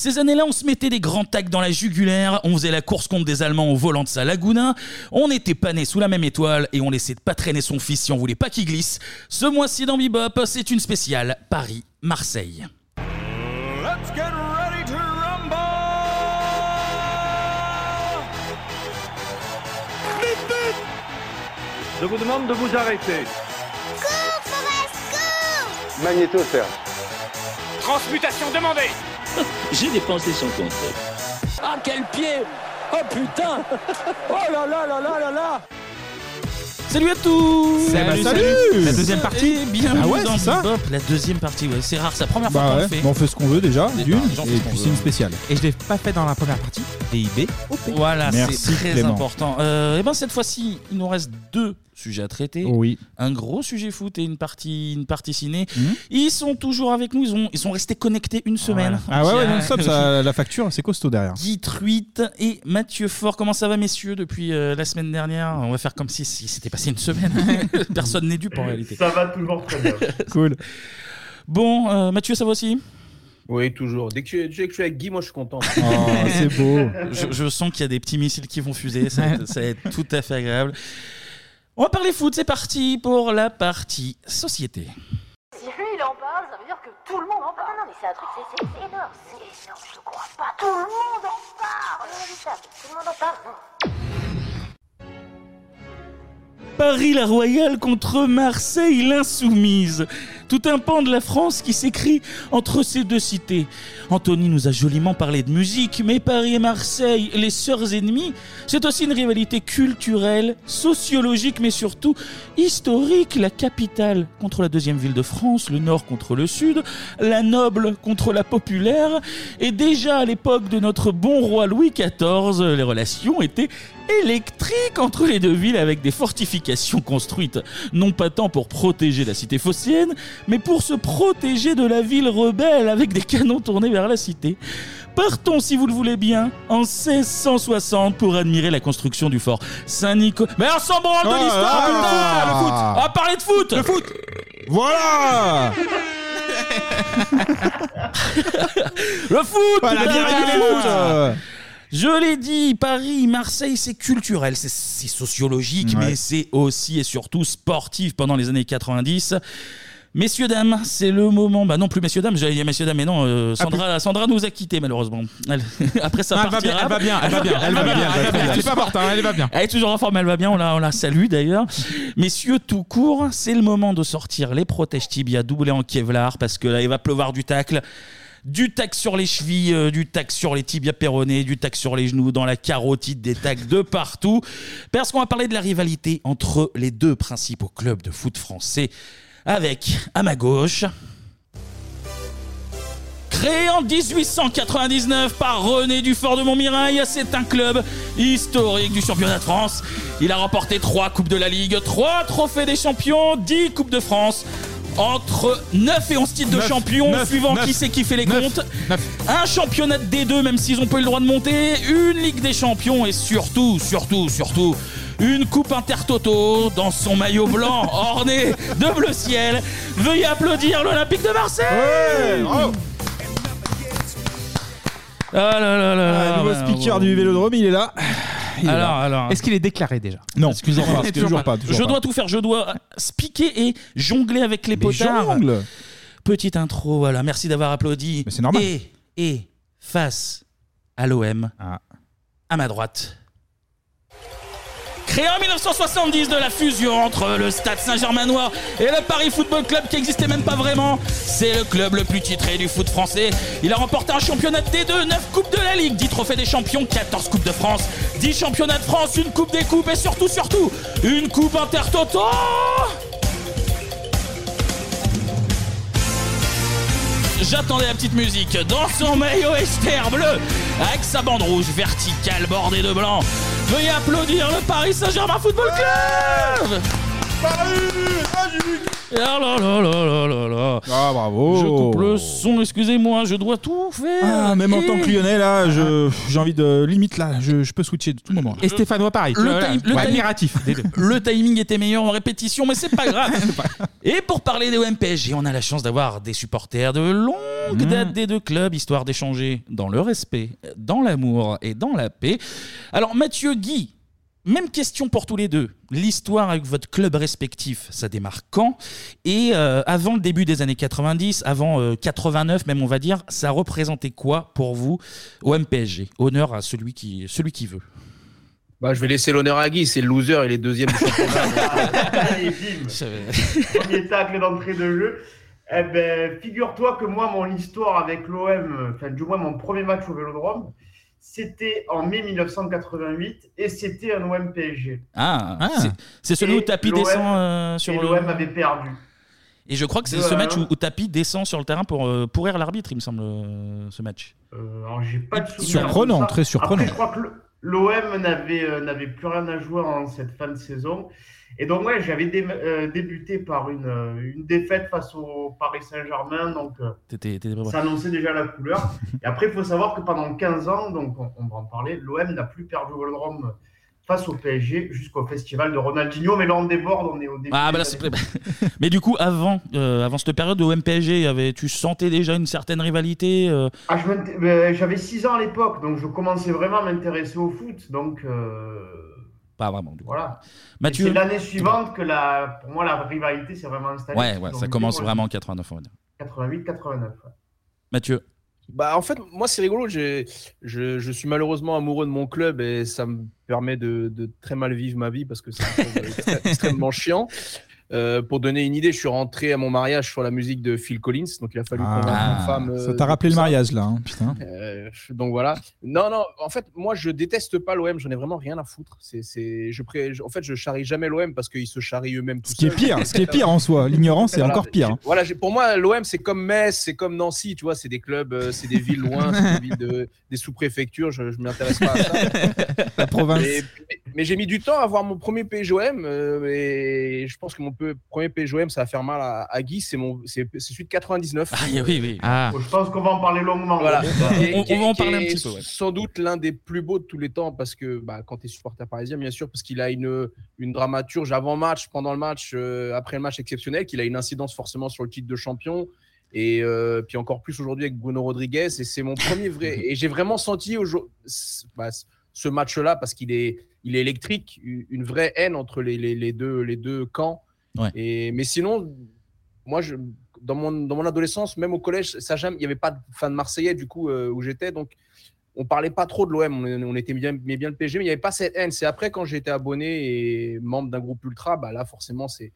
Ces années-là, on se mettait des grands tacs dans la jugulaire, on faisait la course contre des Allemands au volant de sa Laguna, on n'était pas nés sous la même étoile et on laissait pas traîner son fils si on voulait pas qu'il glisse. Ce mois-ci dans Bebop, c'est une spéciale Paris-Marseille. Let's get ready to rumble! Vite, vite! Je vous demande de vous arrêter. Magnéto, Serge. Transmutation demandée. J'ai dépensé son compte. Ah, quel pied! Oh putain! Oh là là là là là là! Salut à tous Salut, salut. La deuxième partie Et bienvenue Ah ouais, dans c'est ça Bebop, la deuxième partie, ouais. C'est rare, c'est la première fois Bah qu'on ouais, le fait. bon, on fait ce qu'on veut déjà, d'une, gens font et puis c'est une spéciale. Et je l'ai pas fait dans la première partie. DIB. Voilà, Merci, c'est très Clément. important. Euh, et ben cette fois-ci, il nous reste deux sujets à traiter. Oui. Un gros sujet foot et une partie, une partie ciné. Mhm. Ils sont toujours avec nous. Ils, ont, ils sont restés connectés une semaine. Ah ouais, ouais, Tiens. non stop, ça, la facture, c'est costaud derrière. Guy Truitt et Mathieu Fort. Comment ça va, messieurs, depuis euh, la semaine dernière? On va faire comme si, si c'était passé une semaine. Personne n'est dupe en réalité. Ça va toujours très bien. Cool. Bon, euh, Mathieu, ça va aussi? Oui, toujours. Dès que, je, dès que je suis avec Guy, moi je suis content. Oh, c'est beau. je, je sens qu'il y a des petits missiles qui vont fuser. Ça, va être- ça va être tout à fait agréable. On va parler foot. C'est parti pour la partie société. Si lui il en parle, ça veut dire que tout le monde en parle. non, non, mais c'est un truc, c'est énorme. C'est énorme, je te crois pas. Tout le monde en parle. Tout le monde en parle. Paris la Royale contre Marseille l'insoumise. Tout un pan de la France qui s'écrit entre ces deux cités. Anthony nous a joliment parlé de musique, mais Paris et Marseille, les sœurs ennemies, c'est aussi une rivalité culturelle, sociologique, mais surtout historique. La capitale contre la deuxième ville de France, le nord contre le sud, la noble contre la populaire. Et déjà à l'époque de notre bon roi Louis XIV, les relations étaient électriques entre les deux villes avec des fortifications construites non pas tant pour protéger la cité phocéenne, mais pour se protéger de la ville rebelle avec des canons tournés vers la cité. Partons, si vous le voulez bien, en 1660 pour admirer la construction du fort Saint-Nicolas. Mais on s'en branle de Oh l'histoire, putain, là. le foot On va parler de foot Le foot Voilà Le foot Voilà, putain, bien le foot. Euh. Je l'ai dit, Paris, Marseille, c'est culturel, c'est- c'est sociologique, Ouais. mais c'est aussi et surtout sportif pendant les années 90. Messieurs, dames, c'est le moment. Bah non, plus messieurs, dames, j'allais dire messieurs, dames, mais non, euh, Sandra, Sandra nous a quittés malheureusement. Elle- après ça Ah, elle va bien, elle va bien, elle va bien, elle va bien, elle va bien. Elle est pas morte, hein, elle va bien. Elle est toujours en forme, elle va bien, on la, on la salue d'ailleurs. Messieurs, tout court, c'est le moment de sortir les protèges tibia doublés en Kevlar parce que là, il va pleuvoir du tacle. Du tac sur les chevilles, euh, du tac sur les tibias péronés, du tac sur les genoux, dans la carotide, des tacs de partout. Parce qu'on va parler de la rivalité entre les deux principaux clubs de foot français. Avec, à ma gauche, Créé en 1899 par René Dufort de Montmirail, c'est un club historique du championnat de France. Il a remporté 3 Coupes de la Ligue, 3 Trophées des Champions, 10 Coupes de France. Entre 9 et 11 titres de champion, suivant qui c'est qui fait les comptes. Un championnat de D2, même s'ils ont pas eu le droit de monter. Une Ligue des Champions et surtout, surtout, surtout, une Coupe Intertoto dans son maillot blanc orné de bleu ciel. Veuillez applaudir l'Olympique de Marseille Ah là là là là, Ah, nouveau ouais, speaker ouais. du Vélodrome, il est là. Il est Alors, là. alors. Est-ce qu'il est déclaré déjà? Non, Excusez-moi. toujours, toujours pas. toujours je pas. dois tout faire. Je dois spiquer et jongler avec les Mais potards. jongle. Petite intro, voilà. Merci d'avoir applaudi. Mais c'est normal. Et, et face à l'OM, Ah. à ma droite. Créé en 1970 de la fusion entre le Stade Saint-Germainois et le Paris Football Club qui n'existait même pas vraiment, c'est le club le plus titré du foot français. Il a remporté un championnat de D2, 9 coupes de la Ligue, 10 trophées des champions, 14 coupes de France, 10 championnats de France, une coupe des coupes et surtout, surtout, une coupe intertoto J'attendais la petite musique dans son maillot Esther bleu avec sa bande rouge verticale bordée de blanc. Veuillez applaudir le Paris Saint-Germain Football Club Ah là là là là là là. Ah bravo. Je coupe le son, excusez-moi, je dois tout faire. Ah, même en Et- tant que lyonnais, là, je- j'ai envie de. Limite, là, je, je peux switcher de tout moment. Et Stéphanois, pareil. Le, Voilà. time- le Ouais, admiratif timing était meilleur en répétition, mais c'est pas grave. Et pour parler des OMPSG, on a la chance d'avoir des supporters de longue date des deux clubs, histoire d'échanger dans le respect, dans l'amour et dans la paix. Alors Mathieu Guy, même question pour tous les deux. L'histoire avec votre club respectif, ça démarre quand? Et euh, avant le début des années 90, avant euh, 89 même on va dire, ça représentait quoi pour vous au MPSG Honneur à celui qui, celui qui veut. Bah, je vais laisser l'honneur à Guy, c'est le loser, il est deuxième du championnat. Allez, bim. Premier tacle d'entrée de jeu. Eh ben, figure-toi que moi, mon histoire avec l'OM, enfin, du moins mon premier match au Vélodrome, c'était en mai 1988 et c'était un OM PSG. Ah, Ah. c'est- c'est celui où Tapi descend euh, sur et le. l'OM avait perdu. Et je crois que c'est ce match où, où Tapi descend sur le terrain pour euh, pourrir l'arbitre, il me semble, euh, ce match. Euh, alors, j'ai pas de souvenir Surprenant, de ça. très surprenant. Après, je crois que le- l'OM n'avait euh, n'avait plus rien à jouer en cette fin de saison. Et donc, ouais, j'avais dé- euh, débuté par une, euh, une défaite face au Paris Saint-Germain. Donc, euh, ça annonçait déjà la couleur. Et après, il faut savoir que pendant 15 ans, donc on, on va en parler, l'OM n'a plus perdu au Vélodrome face au PSG jusqu'au festival de Ronaldinho. Mais là, on déborde, on est au début. Ah, bah là, Mais du coup, avant, euh, avant cette période au MPSG, avait, tu sentais déjà une certaine rivalité euh, Ah, J'avais 6 ans à l'époque, donc je commençais vraiment à m'intéresser au foot. Donc, euh, Pas vraiment, du coup. voilà. Mathieu C'est l'année suivante que la, pour moi la rivalité s'est vraiment installée. Ouais, ouais, ça commence vraiment en 89, on va dire. 88, 89. ouais. Mathieu Bah, en fait, moi, c'est rigolo. j'ai- Je, je suis malheureusement amoureux de mon club et ça me permet de, de très mal vivre ma vie parce que c'est extrêmement chiant. Euh, pour donner une idée, je suis rentré à mon mariage sur la musique de Phil Collins, donc il a fallu convaincre Ah, ma femme. ça euh, t'a rappelé tout le mariage, là, hein, putain. Euh, donc voilà. Non, non. En fait, moi, je déteste pas l'OM. J'en ai vraiment rien à foutre. C'est, c'est, je pré... En fait, je charrie jamais l'OM parce qu'ils se charrient eux-mêmes. Ce qui est pire, ce qui est pire en soi. L'ignorance, c'est Voilà. encore pire. hein. Voilà, pour moi, l'OM, c'est comme Metz, c'est comme Nancy, tu vois, c'est des clubs, c'est des villes loin, c'est des villes de, des sous-préfectures, je ne m'intéresse pas à ça. La province. Mais, mais- mais j'ai mis du temps à avoir mon premier PGOM, et je pense que mon pe- premier PGOM, ça va faire mal à, à Guy, c'est, mon, c'est, c'est celui de 99. Ah, oui, oui. Ah. Je pense qu'on va en parler longuement. Voilà. Est- On- va en parler un petit peu, ouais. Sans doute l'un des plus beaux de tous les temps parce que bah, quand tu es supporter parisien, bien sûr, parce qu'il a une, une dramaturge avant-match, pendant le match, euh, après le match exceptionnel, qu'il a une incidence forcément sur le titre de champion. Et euh, puis encore plus aujourd'hui avec Bruno Rodriguez. Et c'est mon premier vrai. Et j'ai vraiment senti aujourd- c- bah, ce match-là parce qu'il est, il est électrique, une vraie haine entre les, les- les deux, les deux camps. Mais sinon, moi, je, dans, mon, dans mon adolescence, même au collège, ça jamais, il n'y avait pas de fan marseillais du coup euh, où j'étais. Donc, on parlait pas trop de l'OM. On, on était bien, mais bien le PSG, mais il n'y avait pas cette haine. C'est après, quand j'ai été abonné et membre d'un groupe ultra, bah là, forcément, c'est.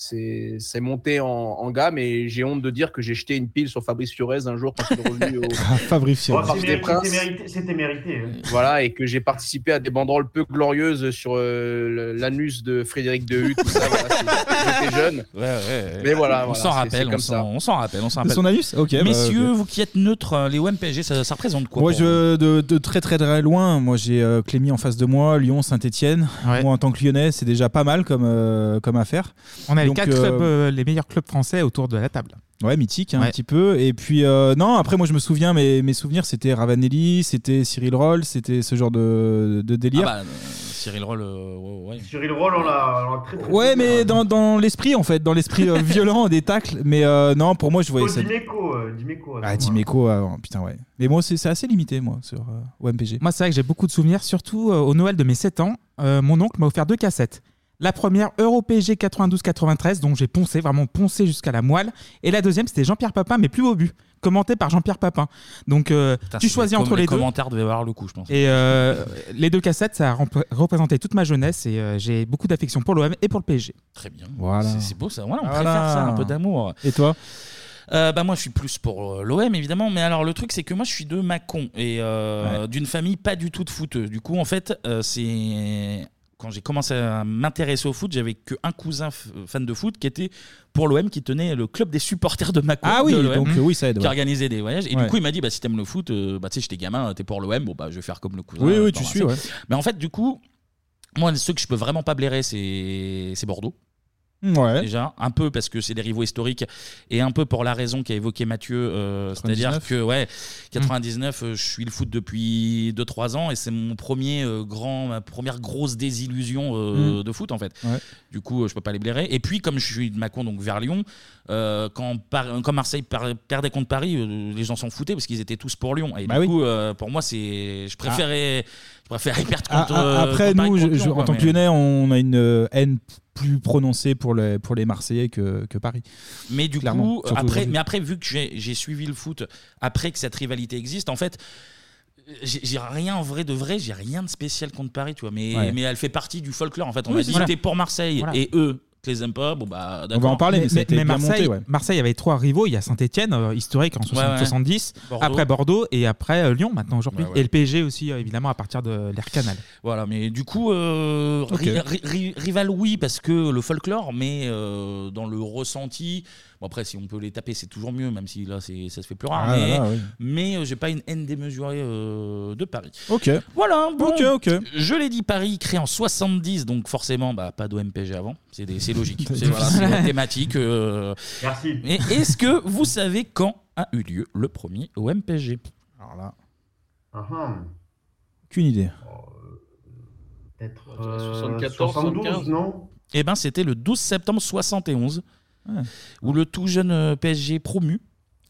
C'est monté en, en gamme et j'ai honte de dire que j'ai jeté une pile sur Fabrice Fiorez un jour quand il est revenu au, Ah, Fabrice Fiorez. c'était mérité, c'était mérité, hein. voilà, et que j'ai participé à des banderoles peu glorieuses sur euh, l'anus de Frédéric Dehu, tout ça. voilà, J'étais jeune. Ouais, ouais. Mais voilà, on voilà, s'en rappelle, on comme s'en on s'en rappelle, on s'en rappelle. son anus Ok. bah, Messieurs, vous qui êtes neutres, euh, les OMPSG, ça, ça représente quoi Moi, je, de, de très très très loin, moi j'ai euh, Clémy en face de moi, Lyon, Saint-Etienne. Ouais. Moi en tant que lyonnais, c'est déjà pas mal comme, euh, comme affaire. On a les Donc, quatre euh, clubs, euh, les meilleurs clubs français autour de la table. Ouais, mythique hein, un Ouais. petit peu. Et puis, euh, non, après, moi je me souviens, mes, mes souvenirs c'était Ravanelli, c'était Cyril Roll, c'était ce genre de, de Ah délire. bah, euh, Cyril Roll, euh, ouais, ouais. Cyril Roll, on l'a on l'a très très Ouais, mais dans, dans l'esprit en fait, dans l'esprit euh, violent des tacles. Mais euh, non, pour moi je voyais Oh, ça. Dimeco, euh, Dimeco. Ah, Dimeco, avant, putain, ouais. Mais moi, c'est c'est assez limité, moi, sur euh, OMPG. Moi, c'est vrai que j'ai beaucoup de souvenirs, surtout euh, au Noël de mes 7 ans. euh, mon oncle m'a offert deux cassettes. La première, Euro PSG 92-93, dont j'ai poncé, vraiment poncé jusqu'à la moelle. Et la deuxième, c'était Jean-Pierre Papin, mais plus au but, commenté par Jean-Pierre Papin. Donc, euh, Putain, tu choisis entre les, deux. commentaires devaient avoir le coup, je pense. Et euh, les deux cassettes, ça a représenté toute ma jeunesse et euh, j'ai beaucoup d'affection pour l'OM et pour le PSG. Très bien. Voilà. C'est- beau ça. Voilà, on Voilà. préfère ça, un peu d'amour. Et toi? Euh, bah moi je suis plus pour l'OM évidemment mais alors le truc c'est que moi je suis de Mâcon et euh, d'une famille pas du tout de footeux du coup en fait euh, c'est quand j'ai commencé à m'intéresser au foot j'avais qu'un cousin f- fan de foot qui était pour l'OM qui tenait le club des supporters de Mâcon Ah oui, de l'OM, donc euh, oui, ça aide. qui ouais. organisait des voyages et Ouais. du coup il m'a dit bah si t'aimes le foot euh, bah tu sais j'étais gamin t'es pour l'OM bon bah je vais faire comme le cousin Oui, euh, oui, tu suis, ouais. mais en fait du coup moi ceux que je peux vraiment pas blairer c'est c'est Bordeaux Ouais. Déjà, un peu parce que c'est des rivaux historiques et un peu pour la raison qu'a évoqué Mathieu, euh, c'est-à-dire 99. que ouais, 99, euh, je suis le foot depuis 2-3 ans et c'est mon premier euh, grand, ma première grosse désillusion euh, Mm. de foot en fait. Ouais. Du coup, euh, je peux pas les blairer. Et puis, comme je suis de Macon, donc vers Lyon, euh, quand, Par- quand Marseille par- perdait contre Paris, euh, les gens s'en foutaient parce qu'ils étaient tous pour Lyon. Et Bah du oui. coup, euh, pour moi, c'est, je préférais, je préférais perdre Ah, contre. ah, euh, après, contre nous, contre je- en tant que Lyonnais, on a une euh, haine plus prononcée pour les, pour les Marseillais que, que Paris. Mais du Clairement, coup, après, mais après, vu que j'ai suivi le foot, après que cette rivalité existe, en fait, j'ai rien en vrai de vrai, j'ai rien de spécial contre Paris, tu vois. Mais, Ouais. mais elle fait partie du folklore. En fait, on Oui, m'a dit t'es pour Marseille Voilà. et eux, les aimes pas. Bon bah d'accord. Marseille, Marseille avait trois rivaux. Il y a Saint-Etienne, historique en 60 Ouais, ouais. 70, Bordeaux. après Bordeaux et après euh, Lyon maintenant aujourd'hui. Ouais, ouais. Et le PSG aussi, euh, évidemment, à partir de l'ère Canal. Voilà, mais du coup, euh, Ok. ri- ri- ri- rival, oui, parce que le folklore, mais euh, dans le ressenti. Bon, après, si on peut les taper, c'est toujours mieux, même si là, c'est- ça se fait plus rare. Ah mais là là, oui. mais, euh, j'ai pas une haine démesurée euh, de Paris. Ok. Voilà, bon, Ok, ok. Je l'ai dit, Paris créé en 70, donc forcément, bah, pas d'OMPG avant. C'est des- c'est logique. c'est voilà, c'est la thématique. euh. Merci. Et est-ce que vous savez quand a eu lieu le premier OMPG Alors là, Ah, ah. qu'une idée. Peut-être On dirait euh, 74, 72, 75. non? Eh ben, c'était le 12 septembre 71, Ouais. Où le tout jeune euh, PSG promu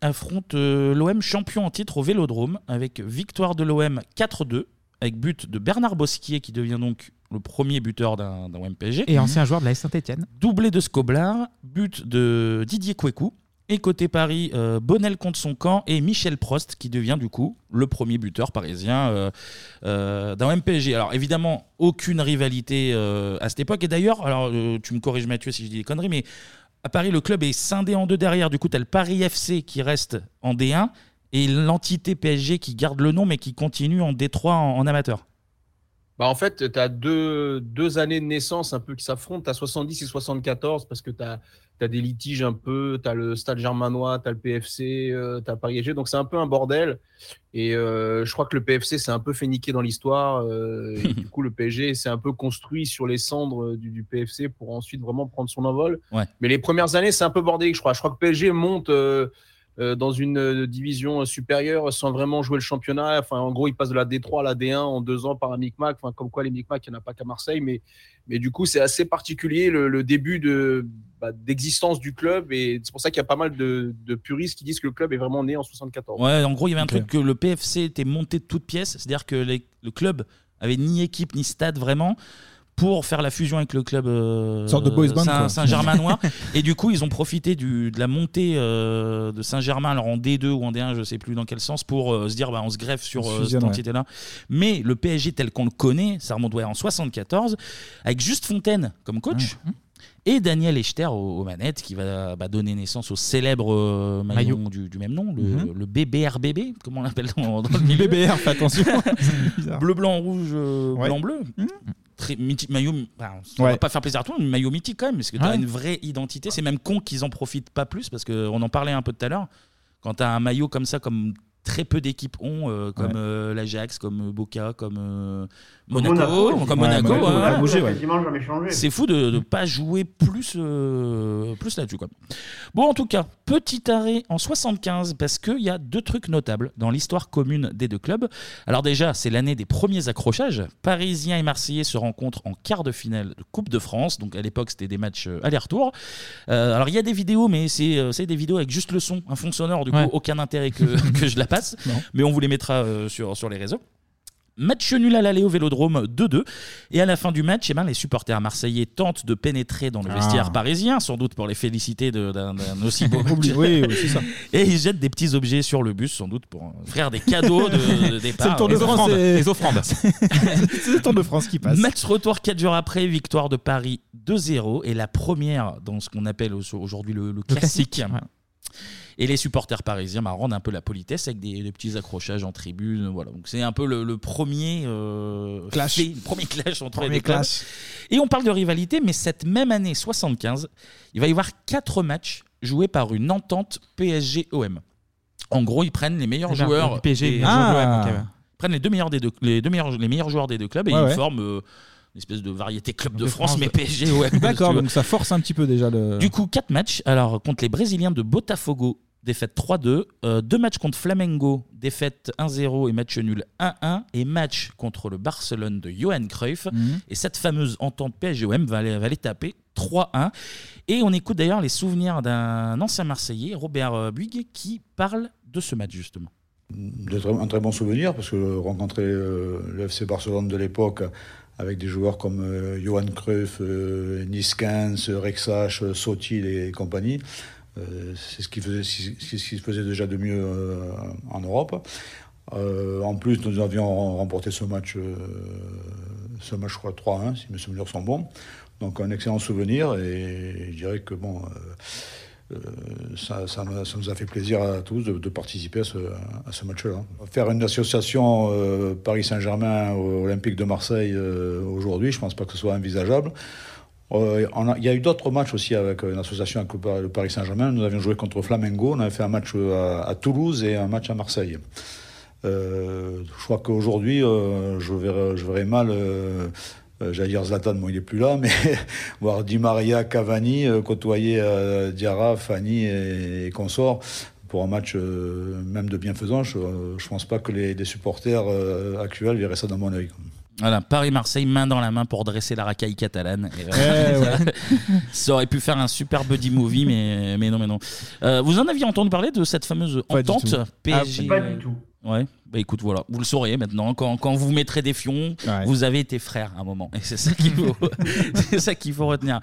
affronte euh, l'OM champion en titre au Vélodrome, avec victoire de l'OM 4-2, avec but de Bernard Bosquier, qui devient donc le premier buteur d'un d'un OM-PSG. Et ancien joueur de la Saint-Etienne. Doublé de Scoblar, but de Didier Kwekou. Et côté Paris, euh, Bonnel contre son camp et Michel Prost qui devient du coup le premier buteur parisien euh, euh, d'un MPG. Alors évidemment, aucune rivalité euh, à cette époque. Et d'ailleurs, alors euh, tu me corriges Mathieu si je dis des conneries, mais à Paris, le club est scindé en deux derrière. Du coup, tu as le Paris FC qui reste en D1 et l'entité PSG qui garde le nom mais qui continue en D3 en, en amateur. Bah en fait, tu as deux, deux années de naissance un peu qui s'affrontent. Tu as 70 et 74 parce que tu as, des litiges un peu. Tu as le Stade Germanois, tu as le PFC, tu as Paris. Donc c'est un peu un bordel. Et euh, je crois que le PFC s'est un peu fait niquer dans l'histoire. euh, et du coup, le PSG s'est un peu construit sur les cendres du, du PFC pour ensuite vraiment prendre son envol. Ouais. Mais les premières années, c'est un peu bordélique, je crois. Je crois que PSG monte. Euh, euh, dans une euh, division supérieure sans vraiment jouer le championnat. Enfin, en gros, il passe de la D3 à la D1 en deux ans par un micmac. Enfin, comme quoi, les micmacs, il n'y en a pas qu'à Marseille. Mais, mais du coup, c'est assez particulier le, le début de, bah, d'existence du club. Et c'est pour ça qu'il y a pas mal de, de puristes qui disent que le club est vraiment né en 74. Ouais, en gros, il y avait un truc que le PFC était monté de toutes pièces, c'est-à-dire que les- le club avait ni équipe ni stade vraiment pour faire la fusion avec le club euh, Sorte de boys band, Saint- quoi. Saint-Germainois. et du coup, ils ont profité du, de la montée euh, de Saint-Germain, alors en D2 ou en D1, je sais plus dans quel sens, pour euh, se dire bah, on se greffe sur euh, cette fusionne, ouais. entité-là. Mais le PSG tel qu'on le connaît, ça remonte ouais, en 74, avec Juste Fontaine comme coach. Et Daniel Echter aux, aux manettes qui va bah, donner naissance au célèbre euh, maillot, Maillot. Du, du même nom, le, Mhm. le BBRBB, comment on l'appelle dans, dans le milieu BBR, fais attention. Bleu, blanc, rouge, euh, blanc, bleu. Très mythique, maillot, ça Ouais. va pas faire plaisir à tout le monde, mais maillot mythique quand même, parce que tu as Ouais. une vraie identité. C'est même con qu'ils en profitent pas plus, parce qu'on en parlait un peu tout à l'heure. Quand tu as un maillot comme ça, comme très peu d'équipes ont, euh, comme Ouais. euh, l'Ajax, comme euh, Boca, comme euh, Monaco, Monaco, comme Ouais, Monaco. Monaco, ouais. Monaco, bougé, ouais. Quasiment jamais changé. C'est fou de ne pas jouer plus, euh, plus là-dessus. quoi. Bon, en tout cas, petit arrêt en 75 parce qu'il y a deux trucs notables dans l'histoire commune des deux clubs. Alors déjà, c'est l'année des premiers accrochages. Parisiens et Marseillais se rencontrent en quart de finale de Coupe de France. Donc à l'époque, c'était des matchs aller-retour. Euh, alors il y a des vidéos, mais c'est c'est des vidéos avec juste le son, un fond sonore. Du coup, aucun intérêt que, que je la passe. Non. Mais on vous les mettra euh, sur, sur les réseaux. Match nul à l'aller au Vélodrome 2-2. Et à la fin du match, eh ben, les supporters marseillais tentent de pénétrer dans le Ah. vestiaire parisien, sans doute pour les féliciter de- d'un d'un aussi beau match. Oublie- oui, oui, c'est ça. Et ils jettent des petits objets sur le bus, sans doute pour offrir des cadeaux de, de départ. C'est le Tour de Les France. offrandes. c'est- Les offrandes. C'est le Tour de France qui passe. Match retour 4 jours après, victoire de Paris 2-0 et la première dans ce qu'on appelle au- aujourd'hui le, le classique. classique, ouais. Et les supporters parisiens bah, rendent un peu la politesse avec des, des petits accrochages en tribune. Voilà. Donc c'est un peu le, le premier euh, Clash. fait, le premier clash entre les deux clubs. clash. Et on parle de rivalité, mais cette même année 75, il va y avoir quatre matchs joués par une entente PSG-OM. En gros, ils prennent les meilleurs C'est bien, joueurs. PSG, Ah. joueur de l'OM, ok, ouais. ils prennent les deux meilleurs des deux, les deux meilleurs, les meilleurs joueurs des deux clubs et Ouais, ils ouais. forment euh, une espèce de variété club de, France, mais PSG, ouais. D'accord, donc ça force un petit peu déjà le. Du coup, 4 matchs. Alors, contre les Brésiliens de Botafogo, défaite 3-2. Euh, deux matchs contre Flamengo, défaite 1-0 et match nul 1-1. Et match contre le Barcelone de Johan Cruyff. Mhm. Et cette fameuse entente PSG-OM va, les- va les taper 3-1. Et on écoute d'ailleurs les souvenirs d'un ancien Marseillais, Robert euh, qui parle de ce match justement. de très- un très bon souvenir parce que rencontrer euh, le FC Barcelone de l'époque avec des joueurs comme euh, Johan Cruyff, euh, Niskens, Rexach, Sotil et compagnie, c'est ce qui faisait c'est ce qui faisait déjà de mieux euh, en Europe. Euh, en plus, nous avions remporté ce match, euh, ce match, je crois, 3-1, si mes souvenirs sont bons. Donc, un excellent souvenir, et je dirais que, bon, euh, euh, ça, nous a- fait plaisir à tous de, participer à ce, match-là. Faire une association euh, Paris Saint-Germain Olympique de Marseille euh, aujourd'hui, je ne pense pas que ce soit envisageable. Euh, il y a eu d'autres matchs aussi avec une association avec le Par- le Paris Saint-Germain. Nous avions joué contre Flamengo, on avait fait un match à, à Toulouse et un match à Marseille. Euh, je crois qu'aujourd'hui, euh, je, verrais, mal, euh, euh, j'allais dire Zlatan, il n'est plus là, mais voir Di Maria, Cavani euh, côtoyer euh, Diarra, Fanny et, et consorts pour un match euh, même de bienfaisance. Je ne pense pas que les, les supporters euh, actuels verraient ça dans mon œil. Voilà, Paris-Marseille, main dans la main pour dresser la racaille catalane. Et, Eh ouais. ça aurait pu faire un super buddy movie, mais, mais non, mais non. Euh, vous en aviez entendu parler de cette fameuse Pas du entente tout. PSG Pas du tout. Ouais, bah écoute, voilà, vous le saurez maintenant. Quand, quand vous mettrez des fions, Ouais. vous avez été frères à un moment. Et c'est ça qu'il faut, c'est ça qu'il faut retenir.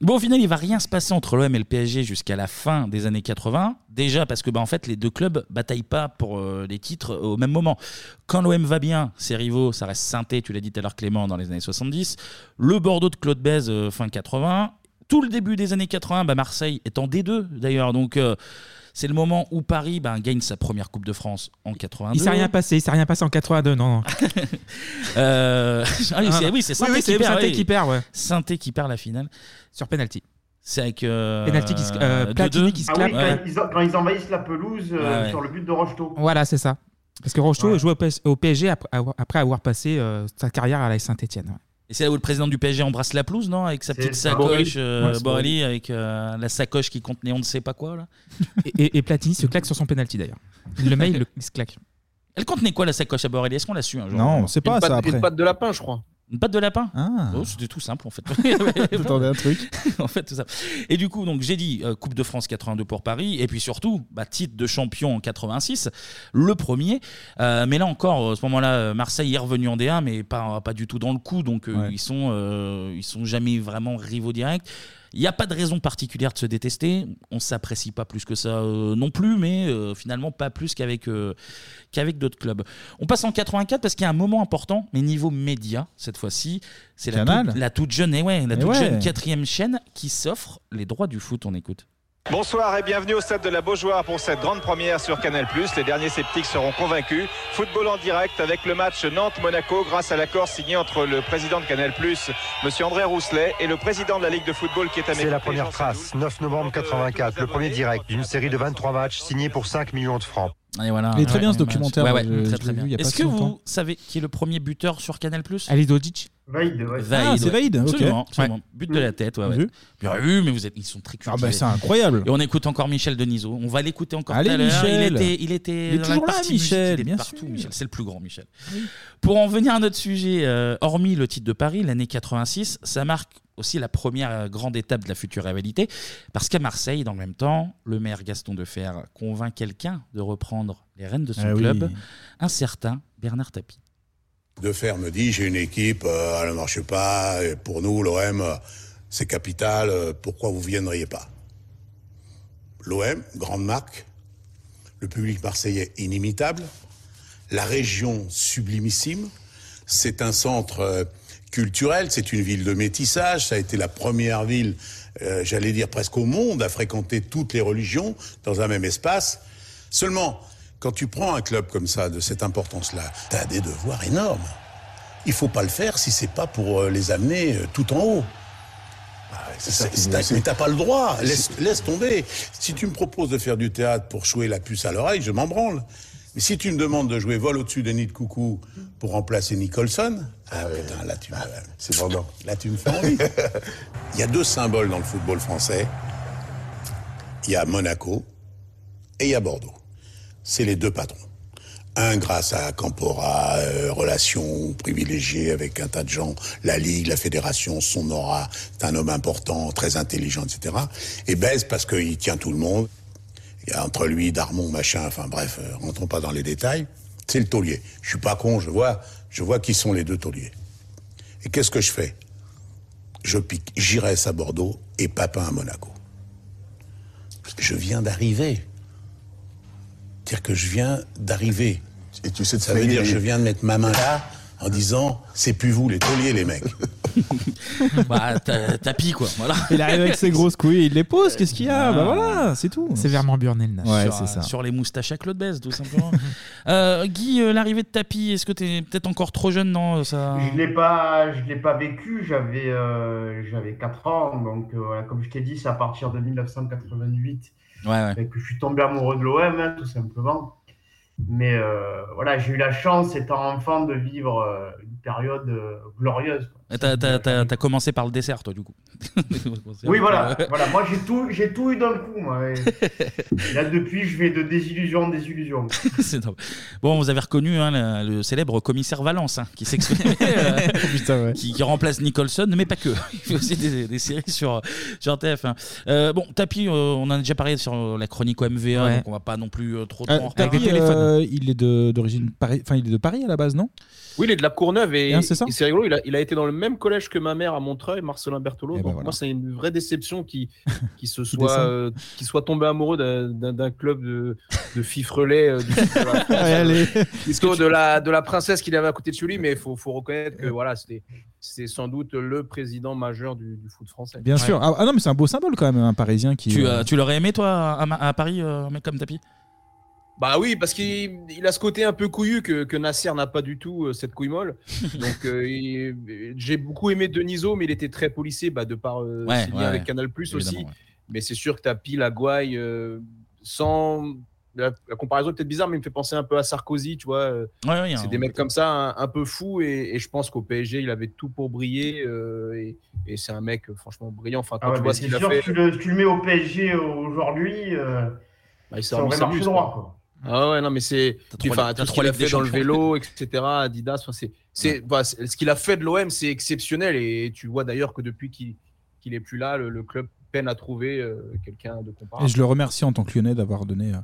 Bon, au final, il va rien se passer entre l'OM et le PSG jusqu'à la fin des années 80. Déjà parce que, bah, en fait, les deux clubs bataillent pas pour euh, les titres au même moment. Quand l'OM va bien, ses rivaux, ça reste Sainté, tu l'as dit tout à l'heure, Clément, dans les années 70. Le Bordeaux de Claude Bèze, euh, fin 80. Tout le début des années 80, bah, Marseille est en D2 d'ailleurs. Donc. euh, c'est le moment où Paris bah, gagne sa première Coupe de France en 82. Il s'est rien passé, il s'est rien passé en 82, non. non. Euh, ah oui, c'est oui, c'est Sainté oui, qui perd. Sainté oui. qui perd, ouais. Sainté qui perd la finale. Sur penalty. C'est avec. Euh, Penalty qui se- euh, 2-2. Platini qui se Ah oui, quand, Ouais. ils, en- quand ils envahissent la pelouse euh, Ouais, ouais. sur le but de Rocheteau. Voilà, c'est ça. Parce que Rocheteau Ouais. jouait au PS- au PSG après avoir, après avoir passé euh, sa carrière à la Saint-Etienne. Et c'est là où le président du PSG embrasse la pelouse, non Avec sa petite ça. sacoche, Borelli. euh, Ouais, c'est Borelli, avec euh, la sacoche qui contenait on ne sait pas quoi, là. Et, et- et Platini se claque sur son penalty d'ailleurs. Il le met, il, se claque. Elle contenait quoi la sacoche à Borelli? Est-ce qu'on l'a su un jour? Non, on sait pas une, ça patte, après. une patte de lapin, je crois. Une patte de lapin Ah. Oh, C'était tout simple en fait. T'attendais un truc. en fait, tout ça. Et du coup, donc j'ai dit euh, Coupe de France 82 pour Paris, et puis surtout bah, titre de champion en 86, le premier. Euh, mais là encore, à ce moment-là, euh, Marseille est revenu en D1, mais pas, pas du tout dans le coup, donc euh, Ouais. ils sont euh, ils sont jamais vraiment rivaux directs. Il n'y a pas de raison particulière de se détester. On s'apprécie pas plus que ça euh, non plus, mais euh, finalement pas plus qu'avec euh, qu'avec d'autres clubs. On passe en 84 parce qu'il y a un moment important, mais niveau média cette fois-ci, c'est la, Canal. toute- la toute jeune et ouais, la Eh toute ouais. jeune quatrième chaîne qui s'offre les droits du foot. On écoute. Bonsoir et bienvenue au stade de la Beaujoire pour cette grande première sur Canal+. Les derniers sceptiques seront convaincus. Football en direct avec le match Nantes-Monaco grâce à l'accord signé entre le président de Canal+, Monsieur André Rousselet, et le président de la Ligue de football qui est à C'est la première trace, 9 novembre 84, le premier direct d'une série de 23 matchs signés pour 5 millions de francs. Et voilà. Il est très bien, ce documentaire, Ouais, ouais, je- je très l'ai très vu bien. il y a pas Est-ce si que vous longtemps. savez qui est le premier buteur sur Canal Ali Dodic Vaïd, ouais. Ah, c'est Vaïd, ok. Absolument, absolument. Ouais. But de la tête, ouais, ouais. Vu. Bien vu, mais vous êtes, ils sont très Ah cultivés. bah c'est incroyable. Et on écoute encore Michel Denisot. On va l'écouter encore Allez, tout à l'heure. Michel. Il était, il était Il est dans toujours la là, partie Michel, il est bien partout, sûr. Michel. C'est le plus grand, Michel. Pour en venir à notre sujet, euh, hormis le titre de Paris, l'année 86, ça marque aussi la première grande étape de la future rivalité. Parce qu'à Marseille, dans le même temps, le maire Gaston Defer convainc quelqu'un de reprendre les rênes de son Ah oui. club, un certain Bernard Tapie. Defer me dit j'ai une équipe, euh, elle ne marche pas, et pour nous, l'OM, euh, c'est capital, euh, pourquoi vous viendriez pas? L'OM, grande marque, le public marseillais inimitable, la région sublimissime, c'est un centre euh, culturel, c'est une ville de métissage, ça a été la première ville, euh, j'allais dire presque au monde, à fréquenter toutes les religions dans un même espace. Seulement, quand tu prends un club comme ça, de cette importance-là, tu as des devoirs énormes. Il faut pas le faire si c'est pas pour euh, les amener euh, tout en haut. Ah, c'est- Mais t'as pas le droit. Laisse, laisse tomber. Si tu me proposes de faire du théâtre pour jouer la puce à l'oreille, je m'en branle. Mais si tu me demandes de jouer vol au-dessus de nid de coucou pour remplacer Nicholson, ah, putain, là tu me, c'est. Là tu me fais envie. Il y a deux symboles dans le football français. Il y a Monaco et il y a Bordeaux. C'est les deux patrons. Un grâce à Campora, euh, relations privilégiées avec un tas de gens, la Ligue, la Fédération, son aura, c'est un homme important, très intelligent, etc. Et Bez parce qu'il tient tout le monde. Il y a entre lui, Darmon, machin, enfin bref, euh, rentrons pas dans les détails. C'est le taulier. Je suis pas con, je vois, je vois qui sont les deux tauliers. Et qu'est-ce que je fais? Je pique Giresse à Bordeaux et Papin à Monaco. Je viens d'arriver. C'est-à-dire que je viens d'arriver. Et tu sais te Ça veut dire les- je viens de mettre ma main là en disant c'est plus vous les tauliers les mecs. Bah, ta- tapis quoi, voilà. Il arrive avec ses grosses couilles, il les pose, qu'est-ce qu'il y a Bah voilà, c'est tout. C'est là. Ouais, sur, c'est ça. sur les moustaches à Claude Besse, tout simplement. Euh, Guy, euh, l'arrivée de Tapi, est-ce que tu es peut-être encore trop jeune non ça... Je l'ai pas, je l'ai pas vécu. J'avais, euh, j'avais 4 ans, donc euh, voilà, comme je t'ai dit, c'est à partir de 1988 Ouais, ouais. euh, que je suis tombé amoureux de l'OM, hein, tout simplement. Mais euh, voilà, j'ai eu la chance, étant enfant, de vivre euh, une période euh, glorieuse. quoi. T'as commencé par le dessert, toi, du coup. Oui, voilà, voilà. Moi, j'ai tout, j'ai tout eu d'un coup, moi. Et, et là, depuis, je vais de désillusion en désillusion. C'est. Bon, vous avez reconnu hein, le, le célèbre commissaire Valence, hein, qui s'exprime, euh, qui, qui remplace Nicholson, mais pas que. Il fait aussi des, des séries sur, sur TF1. Euh, bon, Tapi, euh, on en a déjà parlé sur la chronique OMVA, Ouais. donc on va pas non plus euh, trop, Euh, trop en reparler. Tapi, euh, il est de- d'origine Paris, enfin il est de Paris à la base, non? Oui, il est de la Courneuve et, Hein, c'est rigolo. Il a, il a été dans le même collège que ma mère à Montreuil, Marcelin Berthelot. Eh ben Donc voilà. moi, c'est une vraie déception qui, qui se soit, euh, qui soit tombé amoureux d'un- club de, de euh, du de la de la, de la princesse qu'il avait à côté de chez lui, mais il faut, faut reconnaître que voilà, c'était c'est sans doute le président majeur du, du foot français. Bien sûr. Ah, ah non, mais c'est un beau symbole quand même, un Parisien qui. Tu, euh, tu l'aurais aimé, toi, à, à Paris, euh, un mec comme Tapi? Bah oui, parce qu'il il a ce côté un peu couillu que, que Nasser n'a pas du tout, euh, cette couille molle. Donc euh, il- j'ai beaucoup aimé Deniso, mais il était très policé bah, de par euh, Ouais, ses liens ouais, avec ouais. Canal Plus aussi. Évidemment, ouais. Mais c'est sûr que Tapi, la Gouaille, euh, sans. La, la comparaison est peut-être bizarre, mais il me fait penser un peu à Sarkozy, tu vois. euh, Ouais, ouais, c'est des mecs comme ça, un, un peu fous, et, et je pense qu'au PSG, il avait tout pour briller. euh, et et c'est un mec, euh, franchement, brillant. Enfin, quand Ah ouais, tu mais vois ce c'est qu'il a sûr, fait. tu le, tu le mets au PSG aujourd'hui, euh, Bah, il ça s'en- aurait droit. quoi. Ah ouais, non, mais c'est. Enfin, ce trois qu'il a fait dans le vélo, etc., Adidas, enfin, c'est, c'est, ce qu'il a fait de l'OM, c'est exceptionnel. Et tu vois d'ailleurs que depuis qu'il qu'il est plus là, le, le club peine à trouver euh, quelqu'un de comparable. Et je le remercie en tant que Lyonnais d'avoir donné euh,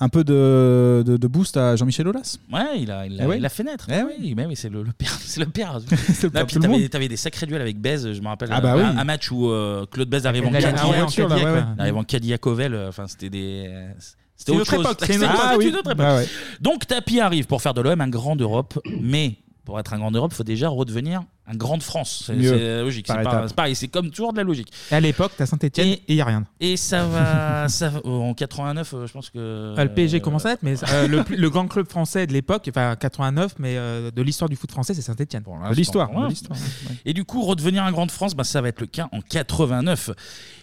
un peu de, de, de boost à Jean-Michel Aulas. Ouais, il a, il a, Eh oui. il a fait naître. Eh oui, mais oui, c'est le, le père. C'est le père. t'avais, des sacrés duels avec Bez, je me rappelle. Ah bah un, oui. un match où euh, Claude Bez arrive en Cadillac. ouais. arrive en Cadillac Ovel, Enfin, c'était des. C'était une autre autre chose. époque, c'est une autre- Ah époque. Donc Tapi arrive pour faire de l'OM un grand d'Europe, mais pour être un grand d'Europe, il faut déjà redevenir un grand de France. C'est, Mieux. c'est logique. C'est, pas- pareil, c'est comme toujours de la logique. À l'époque, t'as Saint-Etienne et il n'y a rien. Et ça va. ça va- en 89, euh, je pense que. Ah, le PSG commence à être, mais euh, le, plus- le grand club français de l'époque, enfin 89, mais euh, de l'histoire du foot français, c'est Saint-Etienne. De l'histoire. Ouais. de l'histoire. Et du coup, redevenir un grand de France, bah, ça va être le cas en 89.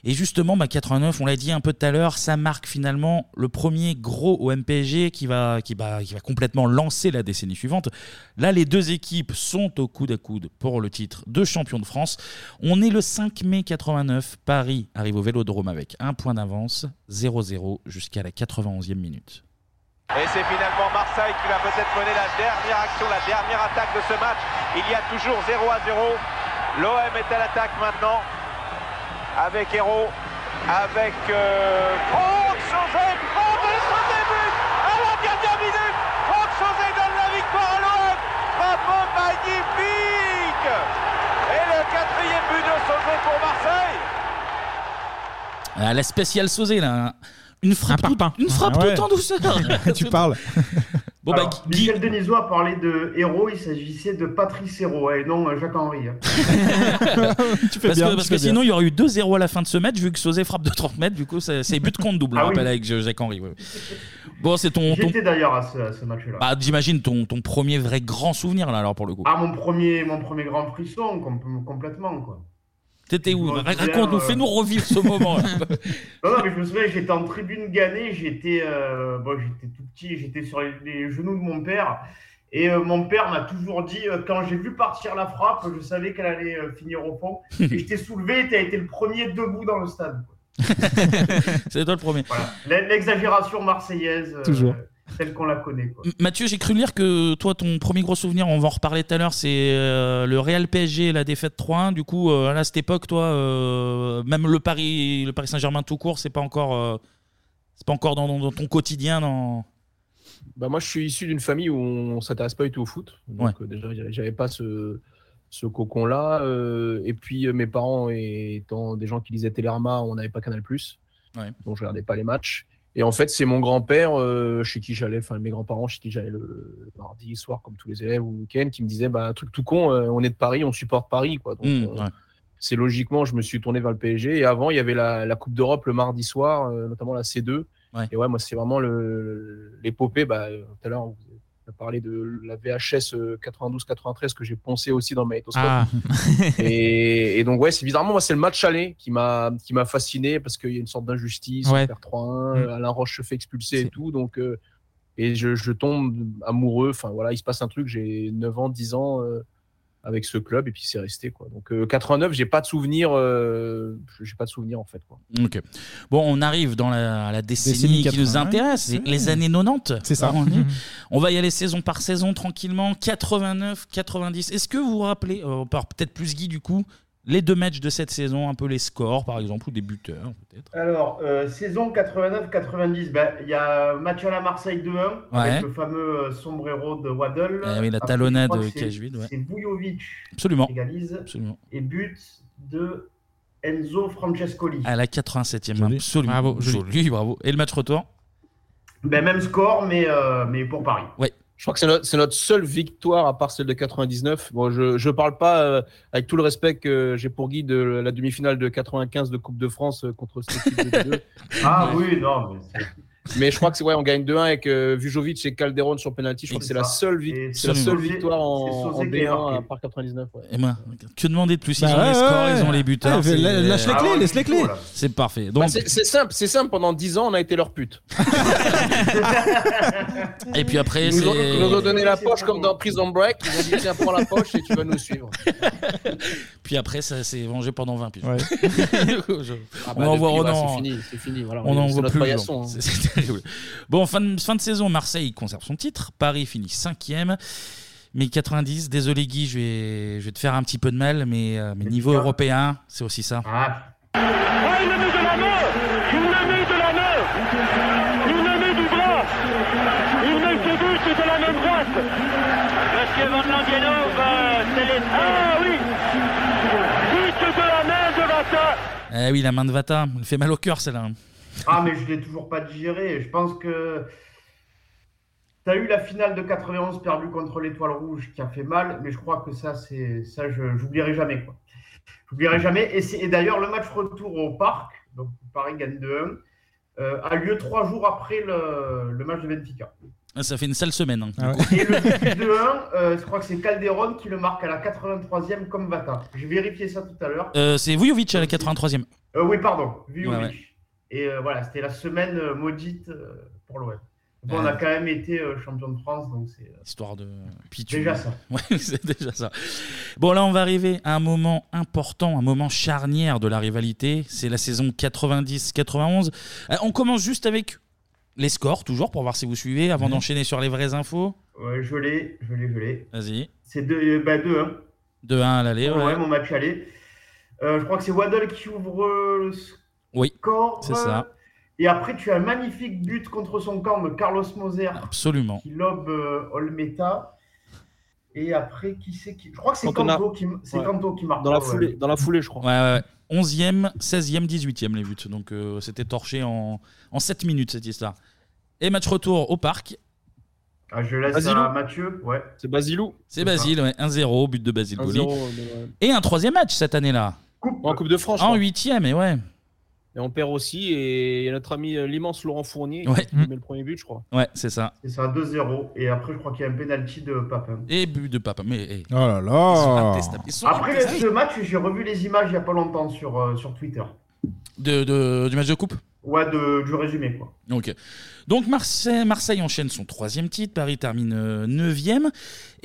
Et justement, bah, 89, on l'a dit un peu tout à l'heure, ça marque finalement le premier gros au MPG qui va, qui, va, qui va complètement lancer la décennie suivante. Là, les deux équipes sont au coude à coude pour le titre de champion de France. On est le 5 mai 89. Paris arrive au Vélodrome avec un point d'avance, 0-0 jusqu'à la 91e minute. Et c'est finalement Marseille qui va peut-être mener la dernière action, la dernière attaque de ce match. Il y a toujours 0 à 0. L'OM est à l'attaque maintenant. Avec Hérault, avec euh, José. Franck José but à la dernière minute. Franck José donne la victoire à l'OM. Frappe magnifique. Et le quatrième but de José pour Marseille. Ah, la spéciale Sauzé, là. Une frappe, Un tout- parpaing. une frappe Ah ouais. tout en douceur. tu parles. Bon, bah, Alors, Guy- Michel Denisot a parlé de héros, il s'agissait de Patrice Hérault, et non euh, Jacques-Henri. hein. tu fais Parce bien. que, tu parce fais que bien. sinon, il y aurait eu 2-0 à la fin de ce match, vu que Sauzé frappe de 30 mètres. Du coup, c'est c'est but contre double, Ah on oui. rappelle, avec Jacques-Henri. ouais. Bon, c'est ton. ton... J'étais d'ailleurs à ce, à ce match-là. Bah, J'imagine ton, ton premier vrai grand souvenir, là, alors, pour le coup. Ah, mon premier, mon premier grand frisson, com- complètement, quoi. T'étais où Raconte-nous, euh, fais-nous revivre ce moment. Non, non, mais je me souviens, j'étais en tribune gagnée, j'étais euh, bon, j'étais tout petit, j'étais sur les, les genoux de mon père. Et euh, mon père m'a toujours dit, euh, quand j'ai vu partir la frappe, je savais qu'elle allait finir au fond. et je t'ai soulevé et tu as été le premier debout dans le stade. C'est toi le premier. L'exagération marseillaise, Toujours. Telle qu'on la connaît. Quoi. Mathieu, j'ai cru lire que toi, ton premier gros souvenir, on va en reparler tout à l'heure, c'est euh, le Real PSG, et la défaite 3-1. Du coup, euh, à cette époque, toi, euh, même le Paris, le Paris Saint-Germain tout court, c'est pas encore, euh, c'est pas encore dans, dans- dans ton quotidien. Dans... Bah moi, je suis issu d'une famille où on s'intéresse pas du tout au foot. Donc, Ouais. euh, déjà, j'avais- pas ce, ce cocon-là. euh, et puis, euh, mes parents étant des gens qui lisaient Télérama, on n'avait pas Canal+. Ouais. Donc, je regardais pas les matchs. Et en fait, c'est mon grand-père euh, chez qui j'allais, enfin mes grands-parents chez qui j'allais le, le mardi soir, comme tous les élèves, ou le week-end, qui me disaient bah, un truc tout con, euh, on est de Paris, on supporte Paris. Quoi. Donc, Mmh, euh, ouais. c'est logiquement, je me suis tourné vers le PSG. Et avant, il y avait la, la Coupe d'Europe le mardi soir, notamment la C2. Et ouais, moi, c'est vraiment l'épopée. Bah, tout à l'heure, vous avez parlé de la VHS euh, 92-93 que j'ai poncé aussi dans ma éthoscope. Ah. et, et donc, ouais, c'est bizarrement, moi, c'est le match aller qui m'a fasciné parce qu'il y a une sorte d'injustice. Ouais. On perd 3-1, Mm. Alain Roche se fait expulser et tout. Donc, euh, et je, je tombe amoureux. Enfin, voilà, il se passe un truc. J'ai 9 ans, 10 ans. euh, avec ce club et puis c'est resté quoi. Donc euh, 89, j'ai pas de souvenir, euh, j'ai pas de souvenir en fait quoi. Ok. Bon, on arrive dans la, la décennie, Décennie qui nous 80, intéresse, ouais. les années 90. C'est ça. On, est- on va y aller saison par saison tranquillement. 89, 90. Est-ce que vous vous rappelez, euh, on part peut-être plus Guy du coup, les deux matchs de cette saison, un peu les scores par exemple, ou des buteurs peut-être Alors, euh, saison 89-90, ben, il y a match à la Marseille 2-1 Ouais. avec le fameux euh, sombrero de Waddle. Eh oui, la Après, talonnade je crois que c'est- Cajvid, ouais. C'est Vujovic Absolument. qui égalise. Absolument. Et but de Enzo Francescoli. À la 87e, absolument. Bravo, joli. joli, bravo. Et le match retour? Ben, même score, mais, euh, mais pour Paris. Ouais. Je crois que c'est notre, seule victoire à part celle de 99. Bon, je ne parle pas, euh, avec tout le respect que j'ai pour Guy, de la demi-finale de 95 de Coupe de France euh, contre cette équipe de 2 Ah oui, non, mais Mais je crois que c'est ouais, on gagne 2-1 avec euh, Vujovic et Calderon sur penalty. Je crois que c'est la seule, Et c'est la victoire en, c'est Sosé en qui est B1 marqué. à part 99. ouais. Eh ben, que demander de plus Ils Bah ont les ouais, scores, ouais. ils ont les buteurs. La- lâche les clés, Ah ouais, laisse les clés. voilà. C'est parfait. Bah, Donc, c'est c'est simple, c'est simple. Pendant 10 ans, on a été leur pute. et puis après, Ils nous, ont, nous donné la poche comme dans Prison Break. Ils ont dit tiens, prends la poche et tu vas nous suivre. Puis après, ça s'est vengé pendant 20 piges. Ouais. Je- Ah on bah, en voit bah, Ronan. c'est fini, c'est fini, on en c'est voit plus. Bon, fin de, fin de saison, Marseille conserve son titre. Paris finit cinquième. Mais 90, désolé Guy, je vais, je vais te faire un petit peu de mal, mais, euh, mais niveau européen, c'est aussi ça. Ah, Ah, il a mis de la main. Il a mis de la main. Il a mis du bras Il met ses buts de la main droite. Monsieur Van Langenhove, c'est les... Ah oui. But de la main de Vata. Eh oui, la main de Vata, elle fait mal au cœur celle-là. Ah, mais je l'ai toujours pas digéré. Je pense que tu as eu la finale de 91 perdue contre l'Étoile Rouge qui a fait mal, mais je crois que ça, c'est ça, je j'oublierai jamais. Quoi. J'oublierai jamais. Et, d'ailleurs, le match retour au parc, donc Paris gagne 2-1, euh, a lieu trois jours après le, le match de Benfica. Ah, Ça fait une sale semaine. hein, Ah. Et le but du 2-1, euh, je crois que c'est Calderon qui le marque à la 83e comme Vata. J'ai vérifié ça tout à l'heure. Euh, c'est Vujovic à la 83e. Euh, oui, pardon, Vujovic. Ouais, ouais. Et euh, voilà, c'était la semaine euh, maudite euh, pour l'OM. Bon, on a quand même été champion de France, donc c'est. Histoire de. Puis tu- Déjà ça. Ouais, c'est déjà ça. Bon, là, on va arriver à un moment important, un moment charnière de la rivalité. C'est la saison 90-91. Euh, on commence juste avec les scores, toujours, pour voir si vous suivez, avant d'enchaîner sur les vraies infos. Ouais, je l'ai, je l'ai, je l'ai. Vas-y. C'est 2-1. bah, 2-1. 2-1 à l'aller. Ouais, ouais. mon match aller. Euh, je crois que c'est Waddle qui ouvre le Oui, c'est ça. Et après, tu as un magnifique but contre son camp de Carlos Moser Absolument. qui lobe euh, Olmeta. Et après, qui c'est qui Je crois que c'est Cantona. Kanto qui, c'est Ouais. Kanto qui marque. Dans la ouais. foulée, dans la foulée, je crois. Ouais, ouais. 11e, 16e, 18e les buts. Donc euh, c'était torché en, en 7 minutes cette histoire. Et match retour au parc. Ah, je laisse Basilou. à Mathieu. Ouais. C'est Basilou. C'est Basile, ouais, 1-0, but de Basile 1-0, Boli. ouais, ouais. Et un troisième match cette année-là. En Coupe de France. En huitième, et ouais. Et on perd aussi. Et il y a notre ami euh, l'immense Laurent Fournier Ouais. qui met le premier but, je crois. Ouais, c'est ça. C'est un 2-0. Et après, je crois qu'il y a un penalty de Papin. Et but de Papa. Mais eh, Oh là ils sont là Après ce match, j'ai revu les images il n'y a pas longtemps sur, euh, sur Twitter. de, de- du match de coupe? Ouais, de, du résumé, quoi. Ok. Donc Marseille, Marseille enchaîne son troisième titre, Paris termine euh, neuvième.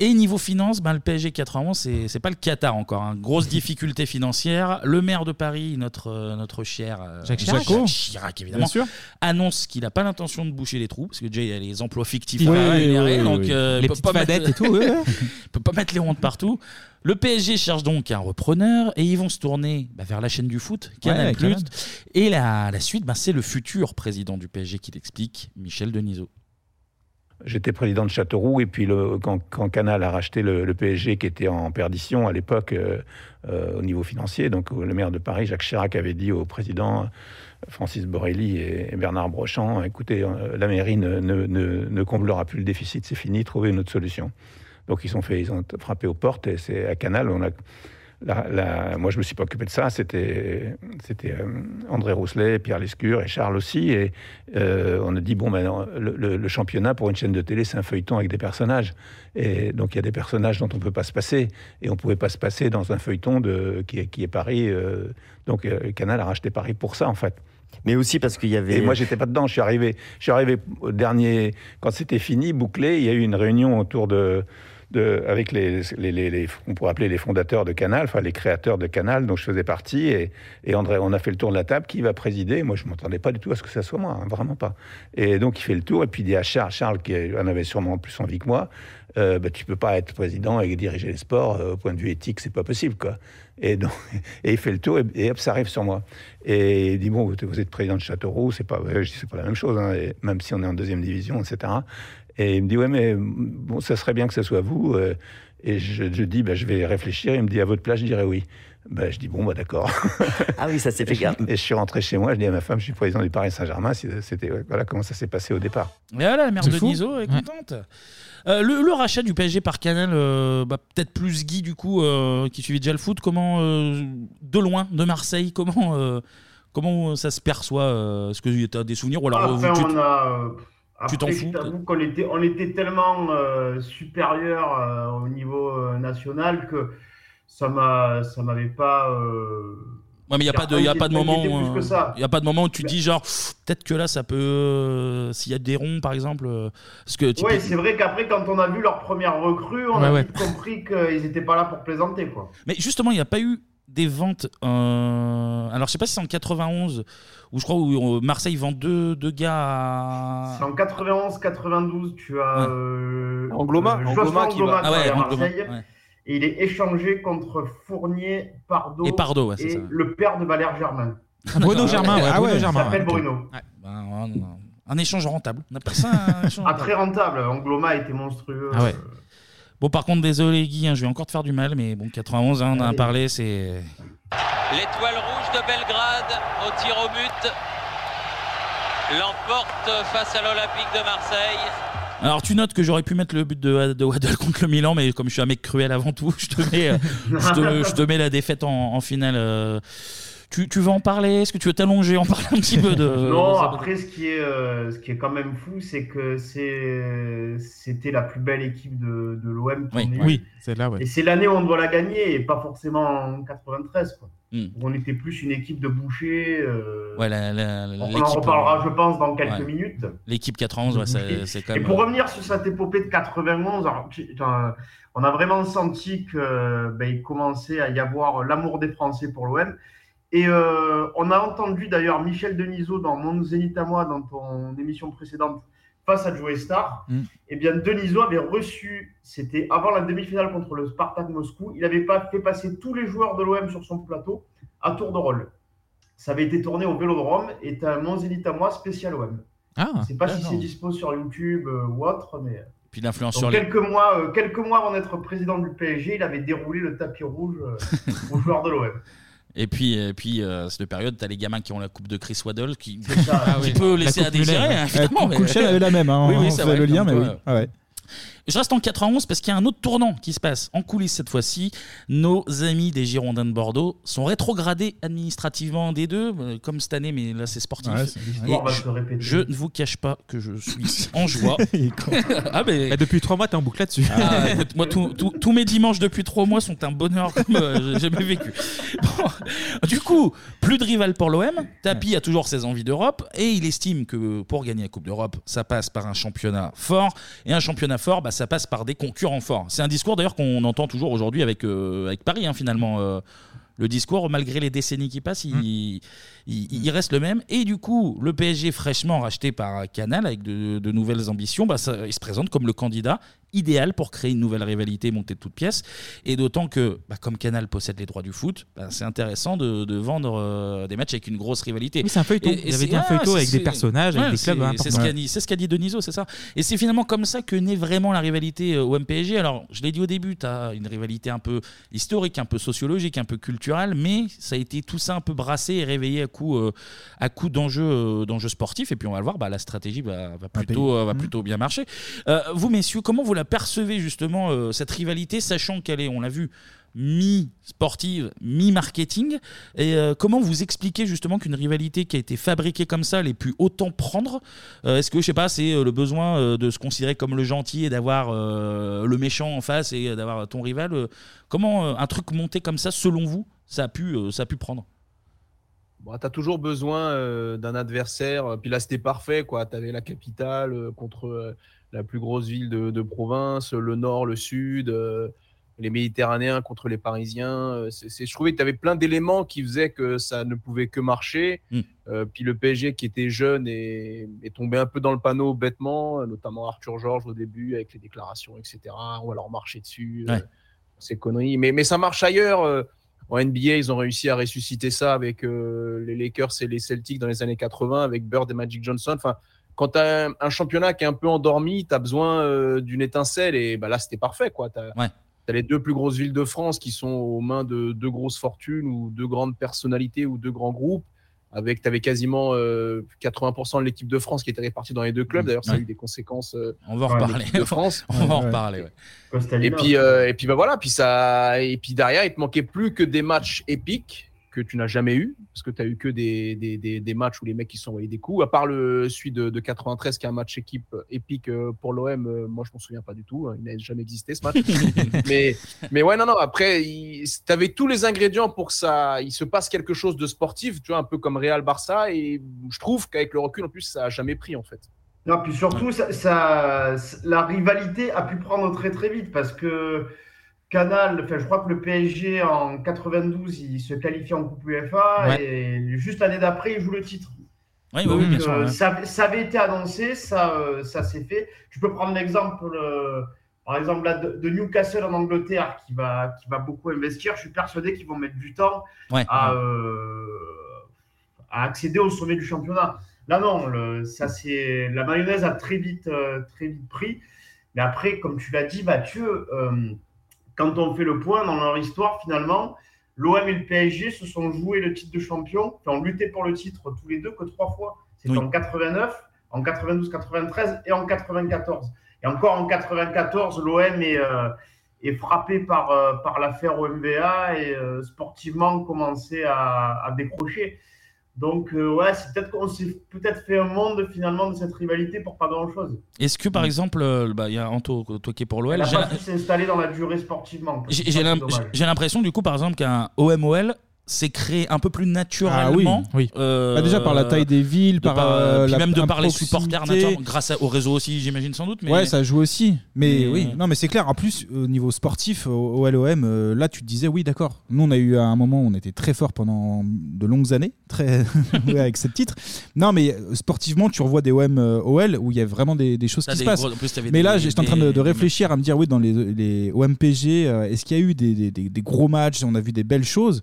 Et niveau finance, ben, le PSG 91, c'est c'est pas le Qatar encore. hein. Grosse difficulté financière. Le maire de Paris, notre, euh, notre cher euh, Jacques Chirac. Évidemment, Bien sûr. annonce qu'il n'a pas l'intention de boucher les trous, parce que déjà il y a les emplois fictifs à oui, rémunérer, oui, donc oui. euh, il Les peut petites pas mettre- fadettes et tout, ouais, ouais. il peut pas mettre les rondes partout. Le PSG cherche donc un repreneur et ils vont se tourner bah, vers la chaîne du foot, Canal+. Ouais, Canal. Et la, la suite, bah, c'est le futur président du PSG qui l'explique, Michel Denisot. J'étais président de Châteauroux et puis quand, Canal a racheté le, PSG qui était en perdition à l'époque euh, euh, au niveau financier, donc le maire de Paris, Jacques Chirac, avait dit au président Francis Borelli et, Bernard Brochant, écoutez, euh, la mairie ne, comblera plus le déficit, c'est fini, trouvez une autre solution. Donc ils ont ils ont frappé aux portes et c'est à Canal, on a la- la- moi, je me suis pas occupé de ça. C'était, euh, André Rousselet, Pierre Lescure et Charles aussi. Et euh, on a dit bon, ben, le, le- le championnat pour une chaîne de télé, c'est un feuilleton avec des personnages. Et donc, il y a des personnages dont on peut pas se passer. Et on pouvait pas se passer dans un feuilleton de, qui, est, qui est Paris. euh, donc, euh, Canal a racheté Paris pour ça, en fait. Mais aussi parce qu'il y avait. Et moi, j'étais pas dedans. Je suis arrivé, je suis arrivé au dernier, quand c'était fini, bouclé. Il y a eu une réunion autour de, avec les, on pourrait appeler les fondateurs de Canal, enfin les créateurs de Canal, dont je faisais partie. Et, André, on a fait le tour de la table. Qui va présider? Moi, je m'attendais pas du tout à ce que ça soit moi, hein, vraiment pas. Et donc, il fait le tour. Et puis, il dit à Charles, qui en avait sûrement plus envie que moi. Euh, bah, tu peux pas être président et diriger les sports euh, au point de vue éthique, c'est pas possible, quoi. Et donc, et il fait le tour et, hop, ça arrive sur moi. Et il dit bon, vous êtes président de Châteauroux, c'est pas, dis c'est pas la même chose, hein, même si on est en deuxième division, etc. Et il me dit ouais, mais bon, ça serait bien que ce soit vous. euh, et je, je dis bah, je vais réfléchir. Il me dit à votre place, je dirais oui. Ben, je dis bon bah d'accord. Ah oui, ça s'est fait Et je- Et je suis rentré chez moi, je dis à ma femme, je suis président du Paris Saint-Germain. C'était voilà comment ça s'est passé au départ. Et voilà, la mère de. Niso est Ouais. contente. Euh, le, le rachat du PSG par Canal, euh, bah, peut-être plus Guy du coup, euh, qui suivait déjà le foot, comment, euh, de loin, de Marseille, comment, euh, comment ça se perçoit euh, Est-ce que tu as des souvenirs ou alors euh, Après, tu- on a. tu t'en fous, qu'on était, on était tellement euh, supérieur euh, au niveau euh, national que ça m'a, ça m'avait pas. euh, Ouais, mais il n'y a, pas de- y a pas de moment que euh, y a pas de moment où tu dis genre peut-être que là ça peut s'il y a des ronds par exemple parce que peux- c'est vrai qu'après, quand on a vu leur première recrue, on Ouais, a ouais. vite compris qu'ils n'étaient pas là pour plaisanter, quoi. mais justement il n'y a pas eu des ventes alors je sais pas si c'est en 91 où je crois où euh, Marseille vend deux, deux gars à... C'est en 91-92, tu as. euh, Angloma, euh, Angloma qui va- Angloma Ah ouais, Angloma, Marseille. ouais. Et il est échangé contre Fournier, Pardo Et Pardo, ouais, c'est et ça. le père de Valère Germain. Ah, Bruno Germain, ouais, Ah Bruno Il Germain, s'appelle ouais. Bruno. Ouais, ben, un, un échange rentable on appelle ça un échange Ah, rentable. très rentable. Angloma était monstrueux. Ah ouais. Bon, par contre, désolé Guy, hein, je vais encore te faire du mal, mais bon, 91, hein, on en a parlé, c'est. L'étoile rouge de Belgrade au tir au but l'emporte face à l'Olympique de Marseille. Alors, tu notes que j'aurais pu mettre le but de, de Waddle contre le Milan, mais comme je suis un mec cruel avant tout, je te mets, euh, je te, je te mets la défaite en, en finale. euh. Tu, tu veux en parler? Est-ce que tu veux t'allonger, en parler un petit peu de. non, de- après, ce qui est, euh, ce qui est quand même fou, c'est que c'est, c'était la plus belle équipe de, de l'OM. qu'on Oui, ait eue. oui, c'est là, ouais. Et c'est l'année où on doit la gagner, et pas forcément en 93. Quoi. Où on était plus une équipe de bouchers. euh, Ouais, la- la- la- on en reparlera, euh, je pense, dans quelques ouais. minutes. L'équipe 91, ouais, c'est quand Et même. pour revenir sur cette épopée de 91, alors, tu- tu- euh, on a vraiment senti qu'il ben, commençait à y avoir l'amour des Français pour l'OM. Et euh, on a entendu d'ailleurs Michel Denisot dans Mon Zénith à moi, dans ton émission précédente, face à Joe Star. Mm. Eh bien, Denisot avait reçu, c'était avant la demi-finale contre le Spartak Moscou, il avait pas fait passer tous les joueurs de l'OM sur son plateau à tour de rôle. Ça avait été tourné au Vélodrome et un à moi spécial OM. Ah, Je sais pas si c'est dispo sur YouTube euh, ou autre, mais. Puis l'influence sur les. quelques, mois, euh, quelques mois avant d'être président du PSG, il avait déroulé le tapis rouge euh, aux joueurs de l'OM. Et puis, et puis euh, cette période, t'as les gamins qui ont la coupe de Chris Waddle qui, peut La laisser à désirer, hein. Euh, Koulchen avait la même, hein, oui, oui, on c'est vrai, le lien, mais oui. Ah ouais. Je reste en 91 parce qu'il y a un autre tournant qui se passe en coulisses cette fois-ci. Nos amis des Girondins de Bordeaux sont rétrogradés administrativement des deux, euh, comme cette année, mais là c'est sportif. Ouais, c'est- Et L'histoire va je, se répéter. je ne vous cache pas que je suis en joie. ah, mais... Bah, depuis trois mois, t'es en boucle là-dessus. Ah, écoute, moi, tout- tout- tous mes dimanches depuis trois mois sont un bonheur comme euh, j'ai jamais vécu. Bon, du coup, plus de rival pour l'OM. Tapi a toujours ses envies d'Europe et il estime que pour gagner la Coupe d'Europe, ça passe par un championnat fort. Et un championnat fort, bah, ça passe par des concurrents forts. C'est un discours d'ailleurs qu'on entend toujours aujourd'hui avec, euh, avec Paris, hein, finalement. euh, le discours, malgré les décennies qui passent, il, il- il reste le même. Et du coup, le PSG fraîchement racheté par Canal avec de, de nouvelles ambitions, bah, ça- il se présente comme le candidat idéal pour créer une nouvelle rivalité montée de toutes pièces. Et d'autant que, bah, comme Canal possède les droits du foot, bah, c'est intéressant de, de vendre euh, des matchs avec une grosse rivalité. Oui, c'est un feuilleton. Et- et avait c'est- dit un feuilleton c'est- avec des personnages, avec des clubs C'est ce qu'a dit, ce qu'a dit Deniso, c'est ça. Et c'est finalement comme ça que naît vraiment la rivalité euh, OM-PSG. Alors, je l'ai dit au début, tu as une rivalité un peu historique, un peu sociologique, un peu culturelle, mais ça a été tout ça un peu brassé et réveillé à coup, euh, à coup d'enjeux, euh, sportifs. Et puis on va le voir, bah, la stratégie va, va plutôt, va plutôt bien marcher. Vous, messieurs, comment vous percevez justement, euh, cette rivalité, sachant qu'elle est, on l'a vu, mi-sportive, mi-marketing Et euh, comment vous expliquez justement qu'une rivalité qui a été fabriquée comme ça, elle ait pu autant prendre? Euh, Est-ce que, je sais pas, c'est le besoin de se considérer comme le gentil et d'avoir le méchant en face et d'avoir ton rival Comment un truc monté comme ça, selon vous, ça a pu, ça a pu prendre? Bon, tu as toujours besoin d'un adversaire. Puis là, c'était parfait. Tu avais la capitale contre la plus grosse ville de, de province, le nord, le sud, euh, les Méditerranéens contre les Parisiens. Euh, c'est- je trouvais que tu avais plein d'éléments qui faisaient que ça ne pouvait que marcher. Mm. Euh, puis le PSG qui était jeune est, est tombé un peu dans le panneau bêtement, notamment Arthur Georges au début avec les déclarations, etc. On va leur marcher dessus. Ouais. euh, ces conneries. Mais, mais ça marche ailleurs. En NBA, ils ont réussi à ressusciter ça avec les Lakers et les Celtics dans les années 80, avec Bird et Magic Johnson. Enfin, quand tu as un, un championnat qui est un peu endormi, tu as besoin euh, d'une étincelle. Et bah, là, c'était parfait. Tu as, les deux plus grosses villes de France qui sont aux mains de deux grosses fortunes ou deux grandes personnalités ou deux grands groupes. Avec, tu avais quasiment euh, 80% de l'équipe de France qui était répartie dans les deux clubs. D'ailleurs, ça a eu des conséquences. euh, On va en reparler. de France. On va en reparler, ouais. Et puis, euh, et puis bah voilà, puis ça, et puis derrière, il te manquait plus que des matchs épiques que tu n'as jamais eu, parce que tu as eu que des, des, des, des matchs où les mecs qui sont envoyés des coups, à part le celui de, de 93 qui est un match équipe euh, épique euh, pour l'OM, euh, moi je m'en souviens pas du tout, hein, il n'a jamais existé ce match. mais, mais ouais, non, non, après, tu avais tous les ingrédients pour que ça, il se passe quelque chose de sportif, tu vois, un peu comme Real Barça, et je trouve qu'avec le recul, en plus, ça a jamais pris en fait. Non, puis surtout, ça, ça- la rivalité a pu prendre très très vite parce que Canal, enfin, je crois que le PSG en 92, il se qualifie en Coupe UEFA Ouais. et juste l'année d'après, il joue le titre. Oui, oui, bien sûr, euh, ouais. ça, ça avait été annoncé, ça, euh, ça s'est fait. Tu peux prendre l'exemple, euh, par exemple, là, de, de Newcastle en Angleterre qui va, qui va beaucoup investir. Je suis persuadé qu'ils vont mettre du temps Ouais. à, à accéder au sommet du championnat. Là, non, le- ça, c'est, la mayonnaise a très vite, très vite pris. Mais après, comme tu l'as dit, Mathieu, quand on fait le point dans leur histoire, finalement, l'OM et le PSG se sont joués le titre de champion, enfin, ont lutté pour le titre tous les deux que trois fois. C'était en 89, en 92-93 et en 94. Et encore en 94, l'OM est, euh, est frappé par, euh, par l'affaire OMVA et euh, sportivement commençait à, à décrocher. Donc, euh, ouais, c'est peut-être qu'on s'est peut-être fait un monde finalement de cette rivalité pour pas grand-chose. Est-ce que par exemple, euh, bah, il y a Anto, toi qui es pour l'OL, Elle pas su s'installer dans la durée sportivement. j'ai l'impression du coup par exemple qu'un OMOL s'est créé un peu plus naturellement. Ah oui, oui. euh, Bah, déjà par la taille des villes, de par, par, euh, puis la- même de la par les supporters, proximité. naturellement, grâce à- au réseau aussi, j'imagine sans doute. Mais... Ouais, ça joue aussi. Mais, Mais, oui, euh, non, mais c'est clair. En plus, au niveau sportif, au, au LOM, euh, là, tu te disais, oui, d'accord. Nous, on a eu à un moment, où on était très fort pendant de longues années, très ouais, avec ce titre. Non, mais euh, sportivement, tu revois des OM euh, OL où il y a vraiment des, des choses T'as qui des se passent. gros- en plus, t'avais mais des- là, j'étais en train de, des- réfléchir à me dire, oui, dans les, les OMPG, euh, est-ce qu'il y a eu des, des- des- des gros matchs On a vu des belles choses?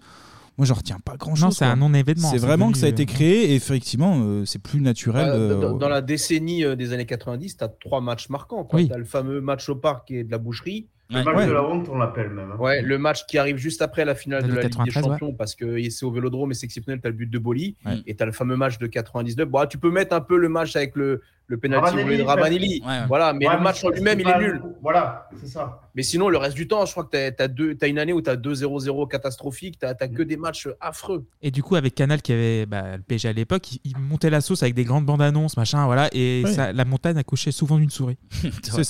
Moi, j'en retiens pas grand-chose. Non, c'est quoi. un non-événement, C'est c'est vraiment devenu, que ça a été euh, créé et effectivement, euh, c'est plus naturel. Bah, euh, dans, dans la décennie euh, des années 90, tu as trois matchs marquants. Oui. Tu as le fameux match au parc est de la boucherie. Le match de la honte, on l'appelle même. hein. Ouais, le match qui arrive juste après la finale de L'année la Ligue des 93, ouais. Champions parce que c'est au Vélodrome et c'est exceptionnel, tu as le but de Boli Ouais. et tu as le fameux match de 99. Bon, tu peux mettre un peu le match avec le, le penalty de Ravanelli. Ouais, ouais. Voilà, mais Ouais, le match en c'est lui-même, il est nul. Voilà, c'est ça. Mais sinon, le reste du temps, je crois que tu as, une année où tu as 2-0-0 catastrophique, tu n'as que des matchs affreux. Et du coup, avec Canal qui avait bah, le PSG à l'époque, il, il montait la sauce avec des grandes bandes annonces, machin, voilà, et Ouais. ça- la montagne accouchait souvent d'une souris. vrai.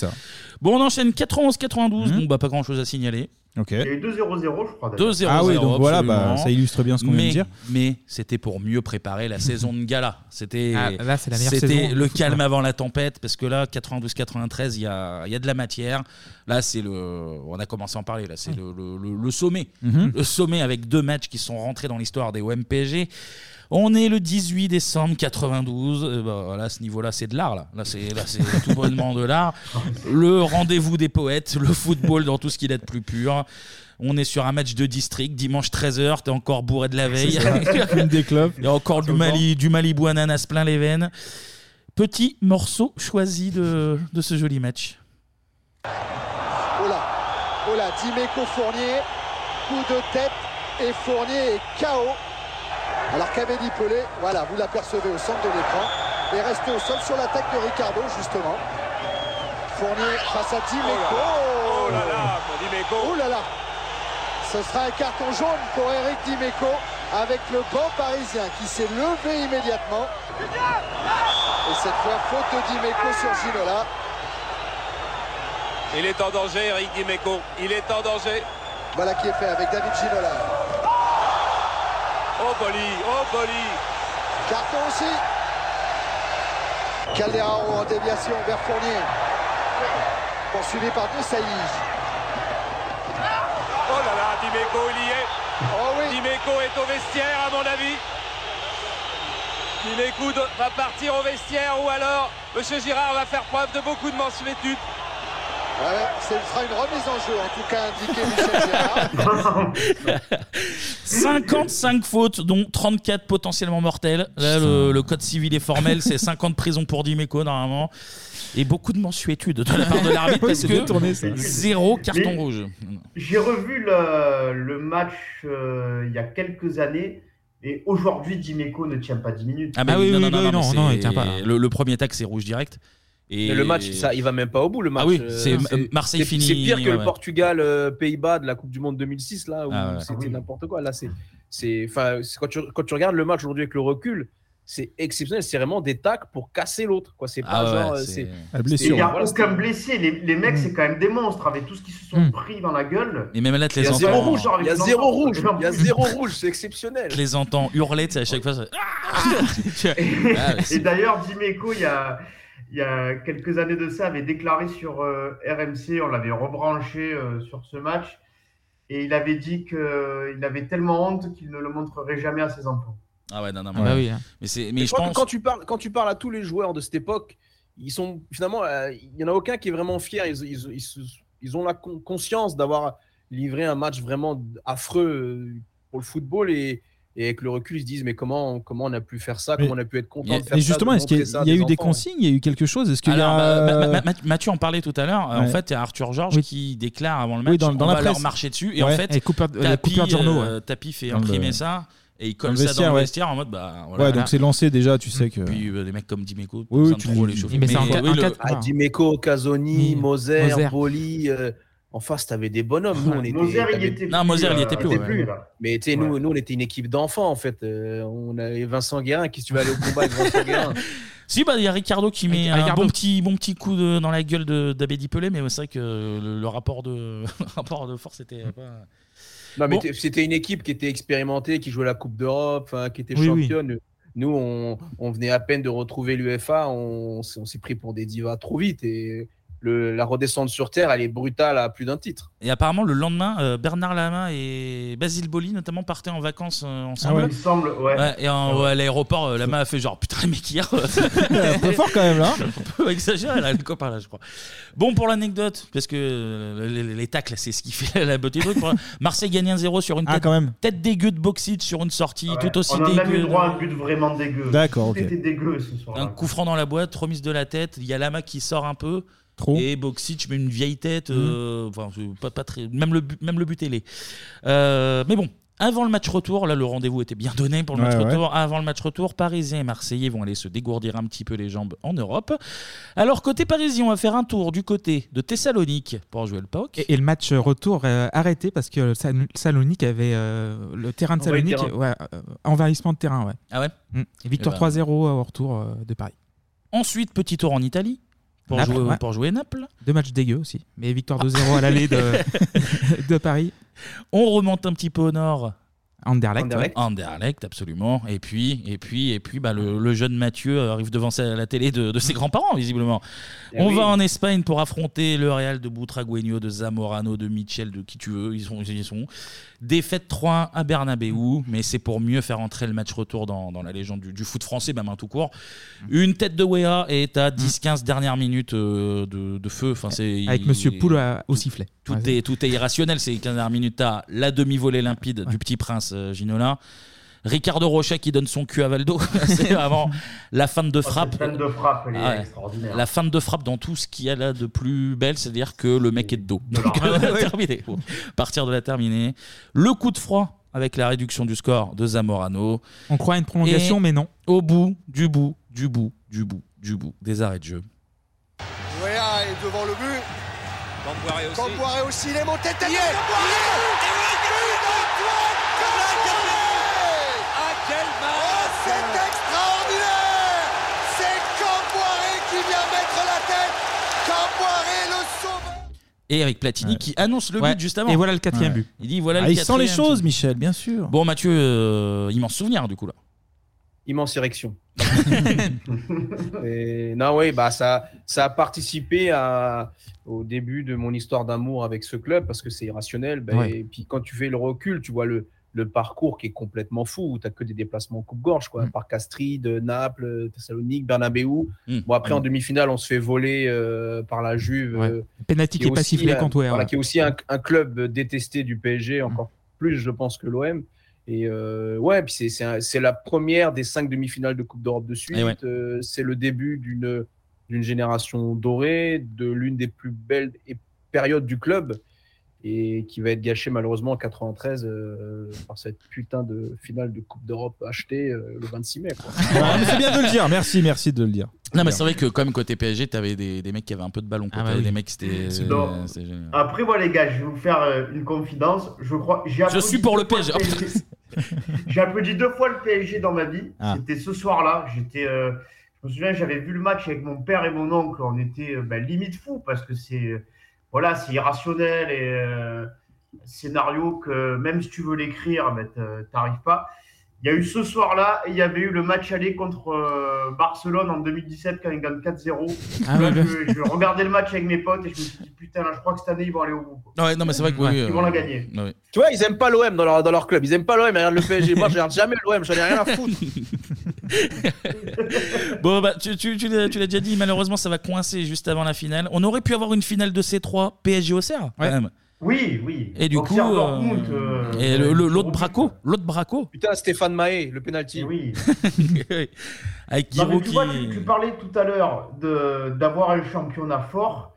Bon, on enchaîne 91-92. Bon, bah, pas grand chose à signaler. Ok. Il y a eu 2-0-0, je crois. d'ailleurs. 2-0. Ah oui, donc voilà, bah, ça illustre bien ce qu'on vient de Mais- dire. Mais c'était pour mieux préparer la saison de gala. C'était Ah, là, c'est la meilleure c'était saison le foot, calme avant la tempête parce que là, 92-93, il y a, il y a de la matière. Là, c'est le. On a commencé à en parler. Là, c'est le, le- le- le sommet. Mhm. Le sommet avec deux matchs qui sont rentrés dans l'histoire des OMPG. On est le 18 décembre 92. Euh, bah, voilà, à ce niveau-là, c'est de l'art. Là, là c'est là, c'est tout bonnement de l'art. Le rendez-vous des poètes, le football dans tout ce qu'il a de plus pur. On est sur un match de district, dimanche 13h, t'es encore bourré de la veille. Fume des clopes. Il y a encore du Mali, du Malibu ananas plein les veines. Petit morceau choisi de, de ce joli match. Oh là, oh là, Dimeco Fournier, coup de tête et Fournier est KO. Alors qu'Abedi Pelé, voilà, vous l'apercevez au centre de l'écran, est resté au sol sur l'attaque de Ricardo justement. Fournier face à Dimeco. Oh là là, Dimeco. Oh là là. Ce sera un carton jaune pour Eric Dimeco avec le banc parisien qui s'est levé immédiatement. Et cette fois, faute de Dimeco sur Ginola. Il est en danger, Eric Dimeco. Il est en danger. Voilà qui est fait avec David Ginola. Oh, Boli, oh, Boli. Carton aussi. Calderaro en déviation vers Fournier. Poursuivi par Desailly. Oh là là, Dimeco, il y est. Oh oui. Dimeco est au vestiaire, à mon avis. Dimeco va partir au vestiaire ou alors Monsieur Girard va faire preuve de beaucoup de mansuétude. Ouais, ce sera une remise en jeu, en tout cas indiqué Michel Gérard. 55 fautes, dont 34 potentiellement mortelles. Là, le, le code civil est formel, c'est 50 prisons pour Dimeco normalement. Et beaucoup de mensuétude de la part de l'arbitre Oui, parce que zéro carton Mais- rouge. J'ai revu le, le match euh, il y a quelques années et aujourd'hui, Dimeco ne tient pas 10 minutes. Ah, bah oui, non, non, non, non, non, mais il tient pas. Le, le premier tac, c'est rouge direct. Et Mais le match, ça, il va même pas au bout, le match. Ah oui, Euh, c'est Marseille c'est- fini. C'est pire que ouais, le. Portugal-Pays-Bas de la Coupe du Monde 2006, là, où Ah ouais. c'était n'importe quoi. Là, c'est. c'est- quand tu, quand tu regardes le match aujourd'hui avec le recul, c'est exceptionnel. C'est vraiment des tacs pour casser l'autre. quoi. C'est pas Ah ouais, genre. euh, c'est- La Il blessure. n'y a Voilà, aucun blessé. Les, les mecs, c'est quand même des monstres avec tout ce qu'ils se sont pris dans la gueule. Et même là, Il les y a zéro enfants, rouge. Il y a zéro rouge. Il y a zéro rouge. C'est exceptionnel. les entends hurler, tu sais, à chaque fois. ça- Ah, c'est- Et d'ailleurs, Dimeco, il y a, il y a quelques années de ça, avait déclaré sur euh, RMC, on l'avait rebranché euh, sur ce match, et il avait dit qu'il avait tellement honte qu'il ne le montrerait jamais à ses enfants. Ah ouais, non, non, Ah mais, bah oui, hein. mais c'est, Mais mais je quand, pense. quand tu parles, quand tu parles à tous les joueurs de cette époque, ils sont finalement, euh, il y en a aucun qui est vraiment fier. Ils, ils- ils se- ils ont la con- conscience d'avoir livré un match vraiment affreux euh, pour le football et, et avec le recul, ils se disent mais comment, comment on a pu faire ça, Mais- comment on a pu être content Mais- de faire Et ça, justement, de est-ce qu'il y a, montrer ça à il y a eu des consignes? Il y a eu quelque chose? Est-ce qu'il y a. bah, Ma- Ma- Ma- Mathieu en parlait tout à l'heure. En fait, il y a Arthur Georges Oui. qui déclare avant le match Oui, dans- dans on la va leur presse. marcher dessus. Et Ouais. en fait, Et coupeur de- euh, journaux, euh, ouais. Tapi fait Dans le- imprimer ça et il dans colle le ça dans vestiaire, le ouais. vestiaire en mode bah voilà. Ouais, donc c'est lancé déjà, tu sais que. Puis euh, des mecs comme Dimeco, Oui, oui, ça tu trop le- les chauffer. Mais c'est en Mais, le- cas de- Ah, Dimeco, Casoni. Moser, Moser. Boli. euh, en face, t'avais des bonhommes. Nous, on était, Moser, il était Non, Moser, il y était euh, plus, ouais. plus, là. Mais tu sais, nous, Ouais. nous, on était une équipe d'enfants en fait. Euh, on avait Vincent Guérin. Qu'est-ce que tu vas aller au combat avec Vincent Guérin Si, bah, il y a Ricardo qui met Ricardo. un bon petit, bon petit coup de- dans la gueule de- d'Abedi Pelé, mais c'est vrai que le, le rapport, de, le rapport de force était pas. Non, mais Bon. c'était une équipe qui était expérimentée, qui jouait la Coupe d'Europe, enfin, qui était Oui, oui. championne. Nous, on, on venait à peine de retrouver l'UFA, on, s'est- on s'est pris pour des divas trop vite. Et le, la redescente sur Terre, elle est brutale à plus d'un titre. Et apparemment, le lendemain, euh, Bernard Lama et Basile Boli, notamment, partaient en vacances euh, ensemble. Il me semble, ouais. Ouais, et en- à l'aéroport, euh, Lama a fait genre putain, mecs hier. un peu fort quand même là. un peu exagéré là, le copain là, je crois. Bon, pour l'anecdote, parce que euh, les, les tacles, c'est ce qui fait la beauté du truc. Pour- Marseille gagne 1-0 sur une Ah, tête, quand même. tête dégueu de Boxic sur une sortie, Ouais. tout aussi on a même eu dégueu. droit à un but vraiment dégueu. D'accord, ok. était dégueu ce soir. Un coup franc dans la boîte, remise de la tête. Il y a Lama qui sort un peu. Trop. Et Boxic met une vieille tête. euh, enfin, c'est pas, pas très, même, le, but- même le but télé. Euh, mais bon, Avant le match retour, là le rendez-vous était bien donné pour le match Ouais, retour. Avant le match retour, Parisiens et Marseillais vont aller se dégourdir un petit peu les jambes en Europe. Alors côté parisien, on va faire un tour du côté de Thessalonique pour jouer le POC. Et, et le match retour euh, arrêté parce que Sal- Salonique avait euh, le terrain de Envahi le Salonique, terrain. ouais, euh, envahissement de terrain, ouais. Ah ouais? Mm. Et victoire Eh ben. 3-0 au retour euh, de Paris. Ensuite, petit tour en Italie pour, Naples, jouer, ouais. pour jouer Naples. Deux matchs dégueux aussi, mais victoire 2-0 à l'aller de, de Paris. On remonte un petit peu au nord. Anderlecht. Anderlecht, Anderlecht, absolument. Et puis, et puis, et puis, bah, le, le jeune Mathieu arrive devant sa- la télé de, de ses grands-parents, visiblement. Eh On oui. va en Espagne pour affronter le Real de Butragueño, de Zamorano, de Michel, de qui tu veux. Ils sont, ils y sont. Défaite 3-1 à Bernabeu, mais c'est pour mieux faire entrer le match retour dans, dans la légende du, du foot français, même un tout court. Une tête de Wea et t'as 10-15 dernières minutes euh, de, de feu. Enfin, c'est Avec Monsieur Poul à- au sifflet. tout Ouais, est, tout est irrationnel ces 15 dernières minutes. T'as la demi-volée limpide du petit prince euh, Ginola. Ricardo Rocha qui donne son cul à Valdo. c'est vraiment la fin de frappe. cette fin de frappe, elle est Ah ouais. extraordinaire. La fin de frappe dans tout ce qu'il y a là de plus belle, c'est-à-dire que le mec est de dos. Donc, terminé. Bon, Partir de la terminée. Le coup de froid avec la réduction du score de Zamorano. On croit à une prolongation, Et mais non. Au bout, du bout, du bout, du bout, du bout, des arrêts de jeu. Wea est devant le but. Camboiré aussi. Il est monté tête. Y est, Ah, quel match C'est extraordinaire C'est Camboiré qui vient mettre la tête Camboiré le sauveur Et avec Platini qui annonce le Ouais. but juste avant. Et voilà le quatrième Ouais. but. Il dit voilà Ah, le il sent les quatrième. choses, Michel, bien sûr. Bon, Mathieu, euh, immense souvenir du coup là. Immense érection. Et, non, oui, bah, ça, ça a participé à, au début de mon histoire d'amour avec ce club parce que c'est irrationnel. Bah, Ouais. Et puis quand tu fais le recul, tu vois le, le parcours qui est complètement fou où tu n'as que des déplacements en coupe-gorge, quoi. Par Castries, de Naples, Thessalonique, Bernabeu. Mm. Bon, après, en Mm. demi-finale, on se fait voler euh, par la Juve. Ouais. euh, Penalty qui est pas sifflé contre voilà, qui est aussi un, un club détesté du PSG, encore plus, je pense, que l'OM. Et euh, ouais, puis c'est- la première des cinq demi-finales de Coupe d'Europe de suite. Ouais. Euh, c'est le début d'une d'une génération dorée, de l'une des plus belles périodes du club, et qui va être gâchée malheureusement en 93 euh, par cette putain de finale de Coupe d'Europe achetée euh, le 26 mai. quoi. Mais c'est bien de le dire, merci, merci de le dire. Non, mais c'est vrai que quand même côté PSG, t'avais des, des mecs qui avaient un peu de ballon. quoi. Ah bah T'avais oui. des mecs, c'était. Euh, génial. Après, moi, les gars, je vais vous faire euh, une confidence. Je crois. j'ai Je applaudi suis pour deux le fois PSG. J'ai applaudi deux fois le PSG dans ma vie. Ah. C'était ce soir-là. J'étais. euh, je me souviens, j'avais vu le match avec mon père et mon oncle. On était euh, ben, limite fou parce que c'est. Voilà, c'est irrationnel et. euh, scénario que même si tu veux l'écrire, ben, t'- t'arrives pas. Il y a eu ce soir-là et il y avait eu le match aller contre euh, Barcelone en 2017 quand ils gagnent 4-0. Ah Là, ouais, je, je regardais le match avec mes potes et je me suis dit putain, là, je crois que cette année ils vont aller au bout. quoi. Ouais, non, mais c'est vrai que oui, Ils euh, vont la gagner. ouais. Tu vois, ils aiment pas l'OM dans leur, dans leur club. Ils aiment pas l'OM, ils regardent le PSG. Moi, je regarde jamais l'OM, j'en ai rien à foutre. Bon, bah, tu, tu, tu l'as tu l'as déjà dit, malheureusement, ça va coincer juste avant la finale. On aurait pu avoir une finale de C3 PSG Auxerre, quand même. Oui, oui. Et du coup, euh, euh, et le- le- l'autre braco, l'autre braco. Putain, Stéphane Mahé, le penalty. Oui. Avec Non, mais Giroud tu qui. vois, tu, tu parlais tout à l'heure de- d'avoir un championnat fort.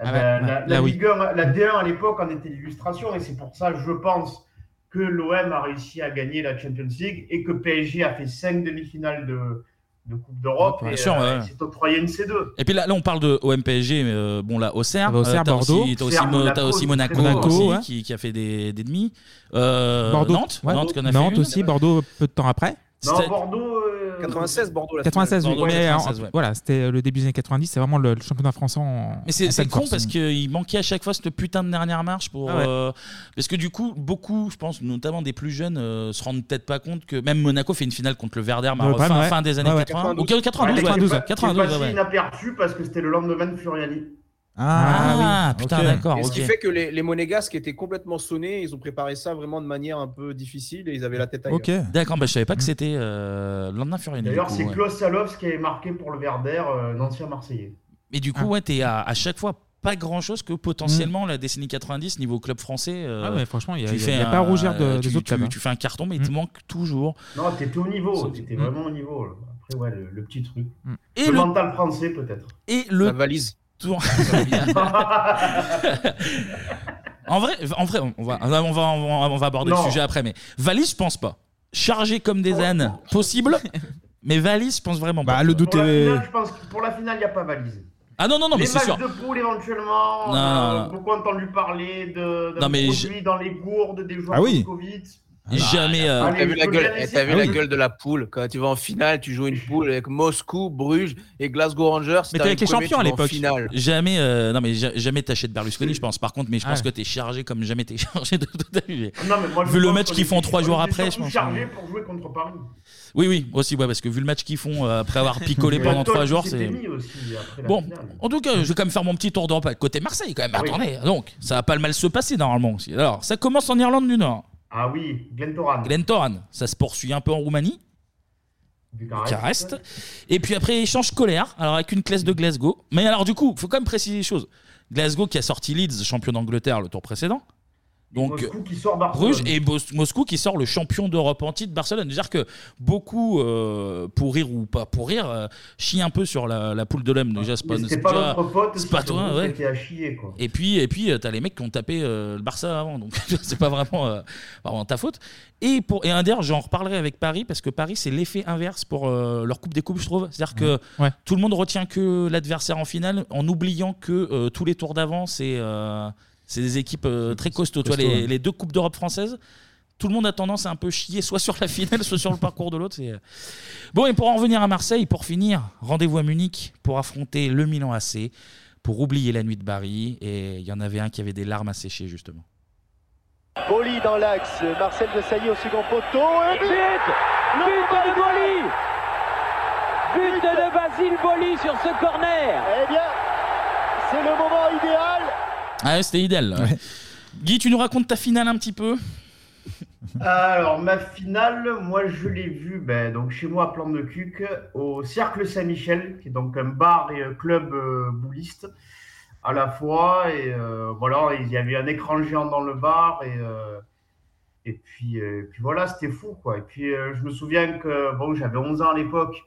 Eh Ah ben, ouais. la, Là, la oui. Ligue 1, la D1 à l'époque en était l'illustration et c'est pour ça, je pense, que l'OM a réussi à gagner la Champions League et que PSG a fait cinq demi-finales de, de Coupe d'Europe Bien et sûr, euh, ouais. octroyé une C2. Et puis là, là, on parle de OM PSG, mais euh, bon, là, Auxerre. Ah bah, Auxerre, euh, t'as Bordeaux. aussi- T'as aussi, Monaco, t'as aussi Monaco, aussi, ouais. qui, qui a fait des, des demi. Euh, Bordeaux. Nantes, ouais. Nantes, aussi, Bordeaux peu de temps après. Non, Bordeaux. Euh, 96, Bordeaux, la 96, oui. Bordeaux, mais 96, en- ouais. voilà, c'était le début des années 90, c'est vraiment le, le championnat français en. Mais c'est en c'est pleine con force. parce qu'il manquait à chaque fois cette putain de dernière marche pour. Ah ouais. euh, parce que du coup, beaucoup, je pense, notamment des plus jeunes, euh, se rendent peut-être pas compte que même Monaco fait une finale contre le Werder mais Ouais, fin, ouais. fin des années Ouais, ouais. 80. Ou 92. 92, Ouais, ouais. qui est pas- 92, qui est passé ouais, ouais. inaperçu parce que c'était le lendemain de Furiani. Ah, oui, putain, ok. d'accord. Et ce qui fait que les, les Monégasques étaient complètement sonnés. Ils ont préparé ça vraiment de manière un peu difficile et ils avaient la tête ailleurs. Ok. D'accord, bah, je savais pas que c'était euh, le lendemain Furiani. D'ailleurs, c'est ouais. Klaus qui avait marqué pour le Werder, euh, un ancien Marseillais. Et du Ah. coup, ouais, t'es à, à chaque fois pas grand chose que potentiellement la décennie 90 niveau club français. euh, Mm. Ah ouais, franchement, il y a- pas à un- rougir de- tu, des autres tu- clubs, hein. tu fais un carton, mais il te Mm. manque toujours. Non, t'étais au niveau, t'étais Mm. vraiment au niveau. là. Après, ouais, le, le petit truc. Et le, le- mental français, peut-être. Et le La valise. Tour. En vrai, en vrai, on va, on va, on va, on va aborder Non. le sujet après, mais valise, je pense pas. Chargé comme des ânes, possible. Mais valise, je pense vraiment pas. Bah, le doute Pour la est. finale, je pense que pour la finale, il n'y a pas valise. Ah non, non, non, mais les c'est matchs sûr. de poule éventuellement, Non, on a non, non. beaucoup entendu parler de, d'un Non, mais produit dans les gourdes des joueurs Ah oui. Moscovites. Jamais. euh, T'as vu la gueule, eh, essayer. t'as vu Ah la gueule de la poule quand tu vas en finale, tu joues une poule avec Moscou, Bruges et Glasgow Rangers. si Mais t'es avec les champions à l'époque. Jamais, euh, non mais ja- jamais t'achètes Berlusconi, je pense. Par contre, mais je pense Ah. que t'es chargé comme jamais t'es chargé de je Vu le match qu'ils font trois jours après, je pense. chargé pour jouer contre Paris. Oui, oui, aussi, ouais, parce que vu le match qu'ils font euh, après avoir picolé pendant trois jours, c'est. Bon, finale. en tout cas, je vais quand même faire mon petit tour d'Europe côté Marseille, quand même. Oui. Attendez, donc, ça va pas le mal se passer normalement aussi. Alors, ça commence en Irlande du Nord. Ah oui, Glentoran. Glentoran, ça se poursuit un peu en Roumanie. Bucarest. Et puis après, échange scolaire, alors avec une classe de Glasgow. Mais alors, du coup, il faut quand même préciser les choses. Glasgow qui a sorti Leeds, champion d'Angleterre, le tour précédent. Donc, Moscou qui sort Barcelone. Bruges et Mos- Moscou qui sort le champion d'Europe en titre, Barcelone. C'est-à-dire que beaucoup, euh, pour rire ou pas pour rire, euh, chient un peu sur la, la poule de l'homme. Déjà, c'est pas, Mais c'était c'est pas déjà- notre pote, c'est pas toi, ouais. à chier, quoi. Et puis, et puis, euh, t'as les mecs qui ont tapé euh, le Barça avant, donc c'est pas vraiment, euh, ta faute. Et pour et un d'ailleurs, j'en reparlerai avec Paris parce que Paris c'est l'effet inverse pour euh, leur coupe des coupes, je trouve. C'est-à-dire que Ouais. tout le monde retient que l'adversaire en finale, en oubliant que euh, tous les tours d'avant c'est euh, c'est des équipes euh, très costauds. Tu vois, Costaud, les, ouais. les deux coupes d'Europe françaises. Tout le monde a tendance à un peu chier, soit sur la finale, soit sur le parcours de l'autre. c'est- euh. Bon, et pour en revenir à Marseille, pour finir, rendez-vous à Munich pour affronter le Milan AC, pour oublier la nuit de Paris. Et il y en avait un qui avait des larmes à sécher, justement. Boli dans l'axe, Marcel de Sailly au second poteau. Et but But de Boli But de Basile Boli sur ce corner Eh bien, c'est le moment idéal Ah, ouais, c'était idéal. là. Guy, tu nous racontes ta finale un petit peu Alors, ma finale, moi, je l'ai vue ben, donc, chez moi à Plan de Cuc, au Cercle Saint-Michel, qui est donc un bar et un club euh, bouliste à la fois. Et euh, voilà, il y avait un écran géant dans le bar. Et, euh, et puis, euh, puis voilà, c'était fou. Quoi. Et puis, euh, je me souviens que bon, j'avais 11 ans à l'époque.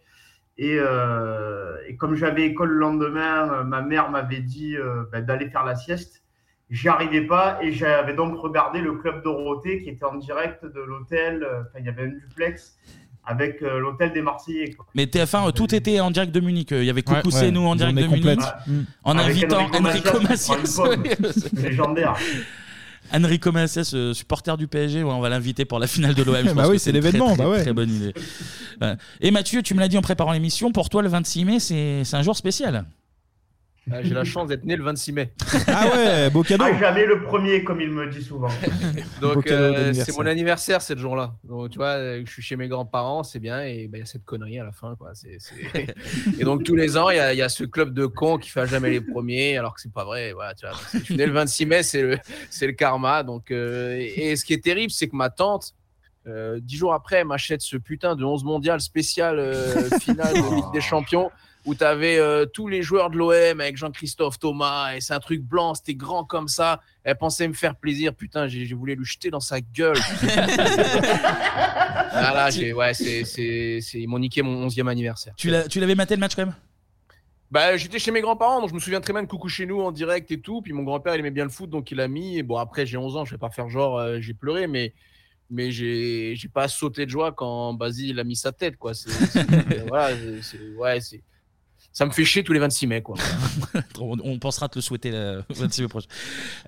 Et, euh, et comme j'avais école le lendemain, euh, ma mère m'avait dit euh, ben, d'aller faire la sieste. J'y arrivais pas et j'avais donc regardé le club Dorothée qui était en direct de l'hôtel. Enfin, il y avait un duplex avec euh, l'hôtel des Marseillais. quoi. Mais TF1, euh, tout était en direct de Munich. Il y avait Coucou, Ouais, nous en direct de journée Munich. complète. En Avec invitant Enrico Enrico Macias Macias. Légendaire. Enrico Macias, euh, supporter du PSG, ouais, on va l'inviter pour la finale de l'OM. je Bah pense oui, que c'est une très, l'événement, très, bah ouais. Très bonne idée. Ouais. Et Mathieu, tu me l'as dit en préparant l'émission, pour toi, le 26 mai, c'est c'est un jour spécial. Ah, J'ai la chance d'être né le 26 mai. Ah ouais, beau cadeau. Ah, jamais le premier, comme il me dit souvent. Donc euh, c'est mon anniversaire cette jour-là. Donc tu vois, je suis chez mes grands-parents, c'est bien, et ben, il y a cette connerie à la fin. Quoi. Et donc tous les ans, il y, a- il y a ce club de cons qui fait jamais les premiers, alors que c'est pas vrai. Voilà, tu vois. Je suis né le 26 mai, c'est le, karma. Donc, euh, et, et ce qui est terrible, c'est que ma tante, euh, dix jours après, elle m'achète ce putain de 11 mondial spécial euh, finale de Ligue des Champions où tu avais tous les joueurs de l'OM avec Jean-Christophe Thomas et c'est un truc blanc, c'était grand comme ça. Elle pensait me faire plaisir, putain, j'ai j'ai voulu lui jeter dans sa gueule. ah là, j'ai- ouais, c'est, c'est, c'est- ils m'ont niqué mon 11e anniversaire. Tu l'as- tu l'avais maté le match quand même? Bah, j'étais chez mes grands-parents, donc je me souviens très bien de Coucou chez nous en direct et tout. Puis mon grand-père, il aimait bien le foot, donc il a mis. Et bon, après, j'ai 11 ans, je vais pas faire genre, euh, j'ai pleuré, mais, mais j'ai, j'ai pas sauté de joie quand Basile a mis sa tête, quoi. C'est, c'est- voilà, c'est- ouais, c'est, ça me fait chier tous les 26 mai, quoi. On, pensera te le souhaiter le 26 mai prochain.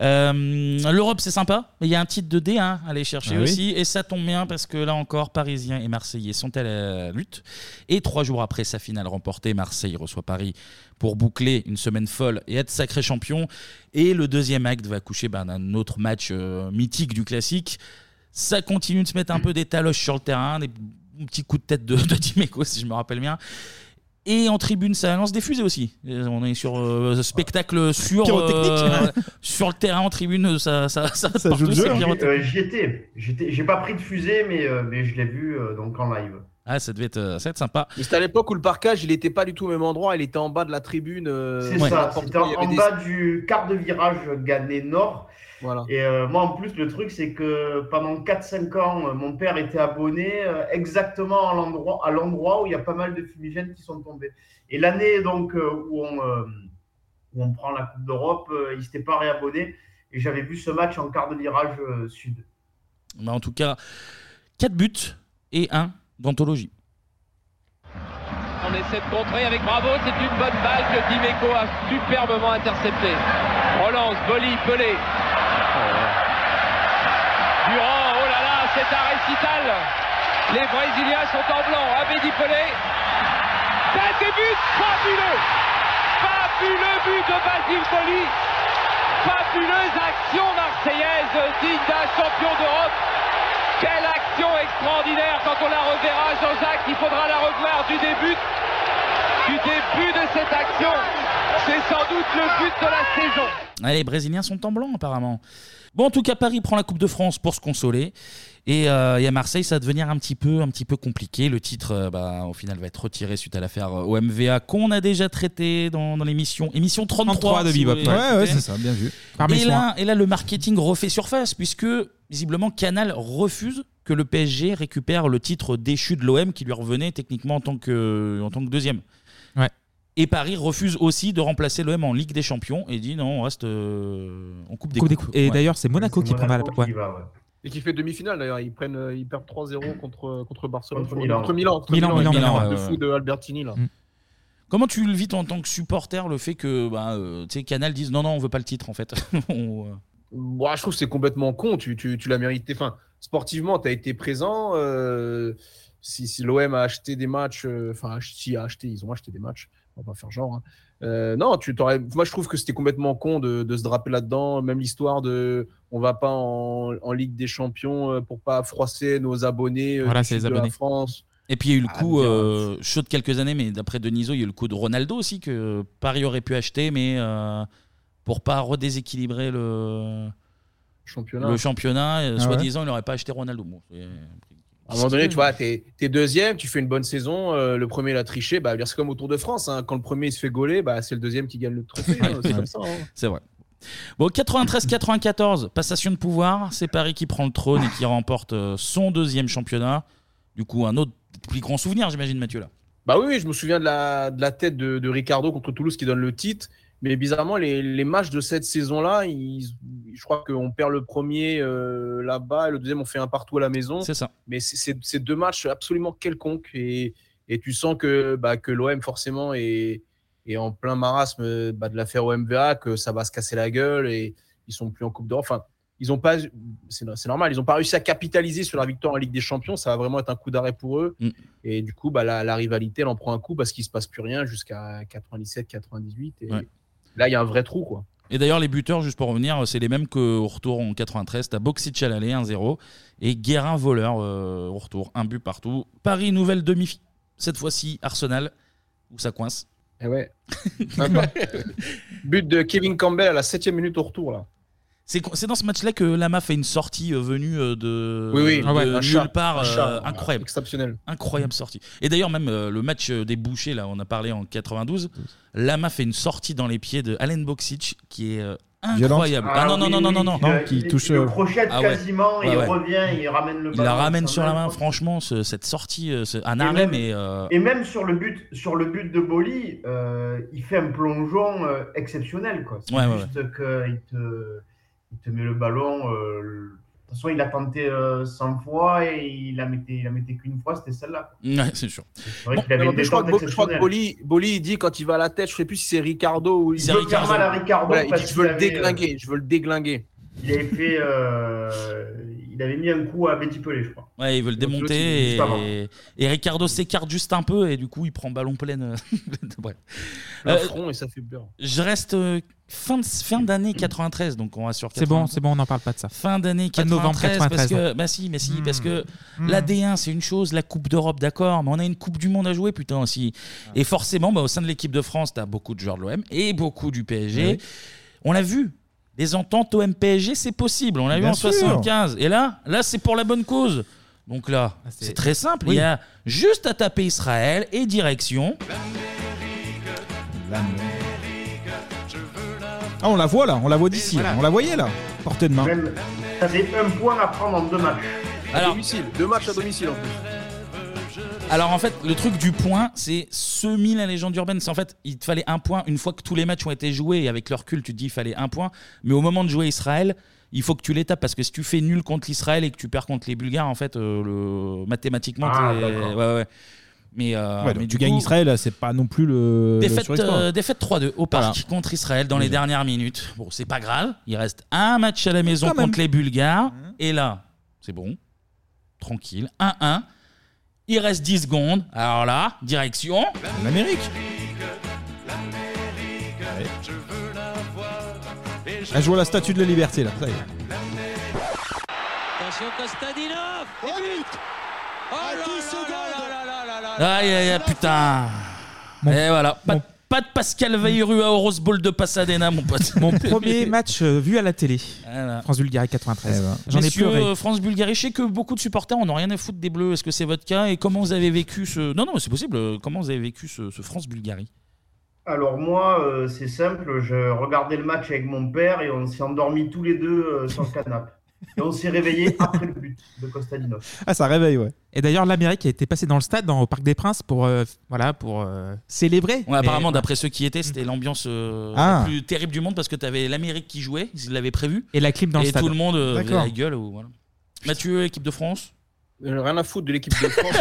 Euh, L'Europe, c'est sympa, mais il y a un titre de D1 à aller chercher Ah oui. aussi. Et ça tombe bien parce que là encore, Parisiens et Marseillais sont à la lutte. Et trois jours après sa finale remportée, Marseille reçoit Paris pour boucler une semaine folle et être sacré champion. Et le deuxième acte va coucher ben, d'un autre match euh, mythique du classique. Ça continue de se mettre un peu des taloches sur le terrain, des petits coups de tête de, de Dimeco, si je me rappelle bien. Et en tribune, ça lance des fusées aussi. On est sur euh, spectacle sur, euh, sur le terrain en tribune, ça, ça, ça, Ça partout, joue le jeu, hein. Euh, J'y étais. J'étais- J'ai pas pris de fusée, mais, euh, mais je l'ai vu euh, donc en live. Ah, ça devait être, euh, ça devait être sympa. Mais c'était à l'époque où le parcage, il était pas du tout au même endroit, il était en bas de la tribune. euh, C'est ouais. ça, c'était en, des- bas du quart de virage Gannet Nord. Voilà. Et euh, moi, en plus, le truc, c'est que pendant 4-5 ans, mon père était abonné euh, exactement à l'endroit, à l'endroit où il y a pas mal de fumigènes qui sont tombés. Et l'année donc euh, où, on, euh, où on prend la Coupe d'Europe, euh, il s'était pas réabonné. Et j'avais vu ce match en quart de virage euh, sud. Mais en tout cas, 4 buts et 1 d'anthologie. On essaie de contrer avec bravo, c'est une bonne balle que Dimeco a superbement interceptée. Relance, Boli, Pelé. Durand, oh là là, c'est un récital. Les Brésiliens sont en blanc. Abedi Pelé. Tête et but, fabuleux. Fabuleux but de Basile Boli. Fabuleuse action marseillaise digne d'un champion d'Europe. Quelle action extraordinaire quand on la reverra, Jean-Jacques. Il faudra la revoir du début, du début de cette action. C'est sans doute le but de la saison. Ah, les Brésiliens sont en blanc apparemment. Bon, en tout cas, Paris prend la Coupe de France pour se consoler. Et, euh, et à Marseille, ça va devenir un petit peu, un petit peu compliqué. Le titre, euh, bah, au final, va être retiré suite à l'affaire euh, OMVA qu'on a déjà traité dans, dans l'émission émission 33, 33 de si vous Bebop. voulez Ouais, ouais, écouter. c'est ça, bien vu. Par Et là, et là, le marketing refait surface puisque visiblement Canal refuse que le PSG récupère le titre déchu de l'OM qui lui revenait techniquement en tant que, en tant que deuxième. Et Paris refuse aussi de remplacer l'OM en Ligue des Champions et dit non, on reste euh, en Coupe des Coupe des Coupes. Coupes. Et Ouais. d'ailleurs, c'est Monaco qui la Monaco ouais. qui va, ouais. Et qui fait demi-finale d'ailleurs. Ils, prennent, euh, ils perdent 3-0 contre, contre Barcelone. Contre Milan. Contre Milan. contre Milan, Milan, le Milan, de ouais, fou ouais. de Albertini là. Comment tu le vis en tant que supporter le fait que bah, euh, tu sais, Canal dise non, non, on veut pas le titre en fait On, euh, Moi, je trouve que c'est complètement con. Tu, tu, tu l'as mérité. Enfin, sportivement, tu as été présent. euh, si si l'OM a acheté des matchs, euh, enfin, ach- si a acheté, ils ont acheté des matchs. On va pas faire genre. hein. Euh, non, tu t'aurais. Moi, je trouve que c'était complètement con de, de se draper là-dedans. Même l'histoire de, on va pas en, en Ligue des Champions euh, pour pas froisser nos abonnés. euh, Voilà, c'est les de la abonnés. France. Et puis il y a eu le Ah, coup euh, chaud de quelques années, mais d'après Deniso, il y a eu le coup de Ronaldo aussi que Paris aurait pu acheter, mais euh, pour pas redéséquilibrer le Championnat. le championnat, euh, Ah soi-disant, il n'aurait pas acheté Ronaldo. Bon, c'est- À un moment donné, tu vois, t'es es deuxième, tu fais une bonne saison, euh, le premier l'a triché, bah, c'est comme au Tour de France. hein. Quand le premier il se fait gauler, bah, c'est le deuxième qui gagne le trophée. hein. C'est comme ça. hein. C'est vrai. Bon, 93-94, passation de pouvoir, c'est Paris qui prend le trône et qui remporte euh, son deuxième championnat. Du coup, un autre plus grand souvenir, j'imagine, Mathieu, là. Bah oui, oui, je me souviens de la, de la tête de, de Ricardo contre Toulouse qui donne le titre. Mais bizarrement, les, les matchs de cette saison-là, ils- je crois qu'on perd le premier euh, là-bas et le deuxième, on fait un partout à la maison. C'est ça. Mais c'est- deux matchs absolument quelconques. Et, et tu sens que, bah, que l'OM, forcément, est, est en plein marasme bah, de l'affaire OMVA, que ça va se casser la gueule et ils sont plus en Coupe d'Europe. Enfin, ils ont pas, c'est normal, ils n'ont pas réussi à capitaliser sur la victoire en Ligue des Champions. Ça va vraiment être un coup d'arrêt pour eux. Et du coup, bah, la, la rivalité, elle en prend un coup parce qu'il se passe plus rien jusqu'à 97-98. Et Ouais. Là, il y a un vrai trou, quoi. Et d'ailleurs, les buteurs, juste pour revenir, c'est les mêmes qu'au retour en 93. T'as Boxic à l'aller, 1-0. Et Guérin voleur euh, au retour, un but partout. Paris, nouvelle demi Cette fois-ci, Arsenal, où ça coince. Et ouais. But de Kevin Campbell à la 7 minute au retour, là. C'est c'est dans ce match-là que Lama fait une sortie euh, venue euh, de, Oui, oui. de Ah ouais, un nulle chat, part. un euh, chat, incroyable. Exceptionnel. Incroyable sortie. Et d'ailleurs, même euh, le match euh, des bouchers, là, on a parlé en 92. Lama fait une sortie dans les pieds de Allen Boxic qui est euh, incroyable. Ah, non, non, non, non, non, non. il, il le crochette Ah ouais. quasiment, Ouais, il ouais. revient, il ramène le Il ballon. la ramène sur la main, franchement, ce- cette sortie, euh, ce- un Et arrêt, même- mais. euh, Et même sur le but, sur le but de Boli, euh, il fait un plongeon euh, exceptionnel. quoi. C'est Ouais, ouais, juste qu'il te, il te met le ballon. euh, De toute façon, il a tenté euh, 100 fois et il la mettait, il la mettait qu'une fois, c'était celle-là. Ouais, c'est sûr. C'est vrai avait je crois que, je crois que. Boli, Boli, il dit quand il va à la tête, je sais plus si c'est Ricardo ou il C'est veut Ricardo. faire mal à Ricardo Voilà, il dit je qu'il veux le avait, euh, déglinguer, je veux le déglinguer. Il avait fait, euh, il avait mis un coup à Betty Pelé, je crois. Ouais, ils veulent l'autre, démonter et, et Ricardo s'écarte juste un peu et du coup il prend ballon plein. Bref. Plein Euh, front et ça fait peur. je reste euh, fin, de- fin d'année 93, donc on va sur C'est bon, 93. c'est bon, on n'en parle pas de ça. Fin d'année Fin de novembre 93, parce 93. que bah si, mais si, Hmm. parce que Hmm. la D1 c'est une chose, la Coupe d'Europe d'accord, mais on a une Coupe du Monde à jouer putain aussi. Et forcément, bah, au sein de l'équipe de France, t'as beaucoup de joueurs de l'OM et beaucoup du PSG. Oui. On l'a vu. Les ententes OM PSG, c'est possible. On l'a vu Bien en sûr. 75. Et là, là c'est pour la bonne cause. Donc là, c'est très simple. Oui. Il y a juste à taper Israël et direction. Ah, on la voit là, on la voit d'ici, là. on la voyait là, portée de main. Fait un point à prendre en deux matchs. À domicile, deux matchs à domicile en plus. Alors en fait, le truc du point, c'est semi la légende urbaine. C'est en fait, il te fallait un point une fois que tous les matchs ont été joués. Et avec le recul, tu te dis il fallait un point. Mais au moment de jouer Israël, il faut que tu les tapes parce que si tu fais nul contre l'Israël et que tu perds contre les Bulgares, en fait, euh, le... mathématiquement, Ah, t'es- d'accord. ouais, ouais. Mais, euh, Ouais, donc mais tu du gagnes coup, Israël, c'est pas non plus le. le Défaite, surexploit. euh, défaite 3-2 au parc contre Israël dans les dernières minutes. Bon, c'est pas grave. Il reste un match à la maison Quand même. contre les Bulgares. Et là, c'est bon. Tranquille. 1-1. Il reste 10 secondes. Alors là, direction. L'Amérique. Elle joue à la statue de la liberté là. Ça y est. Attention Kostadinov Oh, Oh là là là là là là là Aïe, aïe, aïe, putain. Et voilà. Pas, pas de Pascal Veilleru à Rose Bowl de Pasadena, mon pote. Mon premier match euh, vu à la télé. Voilà. France-Bulgarie 93. J'en ai Messieurs, pleuré. euh, France-Bulgarie, je sais que beaucoup de supporters en ont rien à foutre des Bleus. Est-ce que c'est votre cas Et comment vous avez vécu ce. Non, non, c'est possible. Euh, Comment vous avez vécu ce, ce France-Bulgarie Alors moi, euh, c'est simple, je regardais le match avec mon père et on s'est endormis tous les deux euh, sur le canapé. Et on s'est réveillés après le but de Kostadinov. Ah, ça réveille, ouais. Et d'ailleurs, l'Amérique a été passée dans le stade, dans, au Parc des Princes, pour, euh, voilà, pour euh, célébrer. Ouais, apparemment, d'après ceux qui étaient, c'était l'ambiance euh, Ah. la plus terrible du monde parce que tu avais l'Amérique qui jouait, ils l'avaient prévu. Et la clim dans le Et stade. tout le monde euh, faisait D'accord. la gueule. ou voilà. Mathieu, équipe de France Euh, Rien à foutre de l'équipe de France.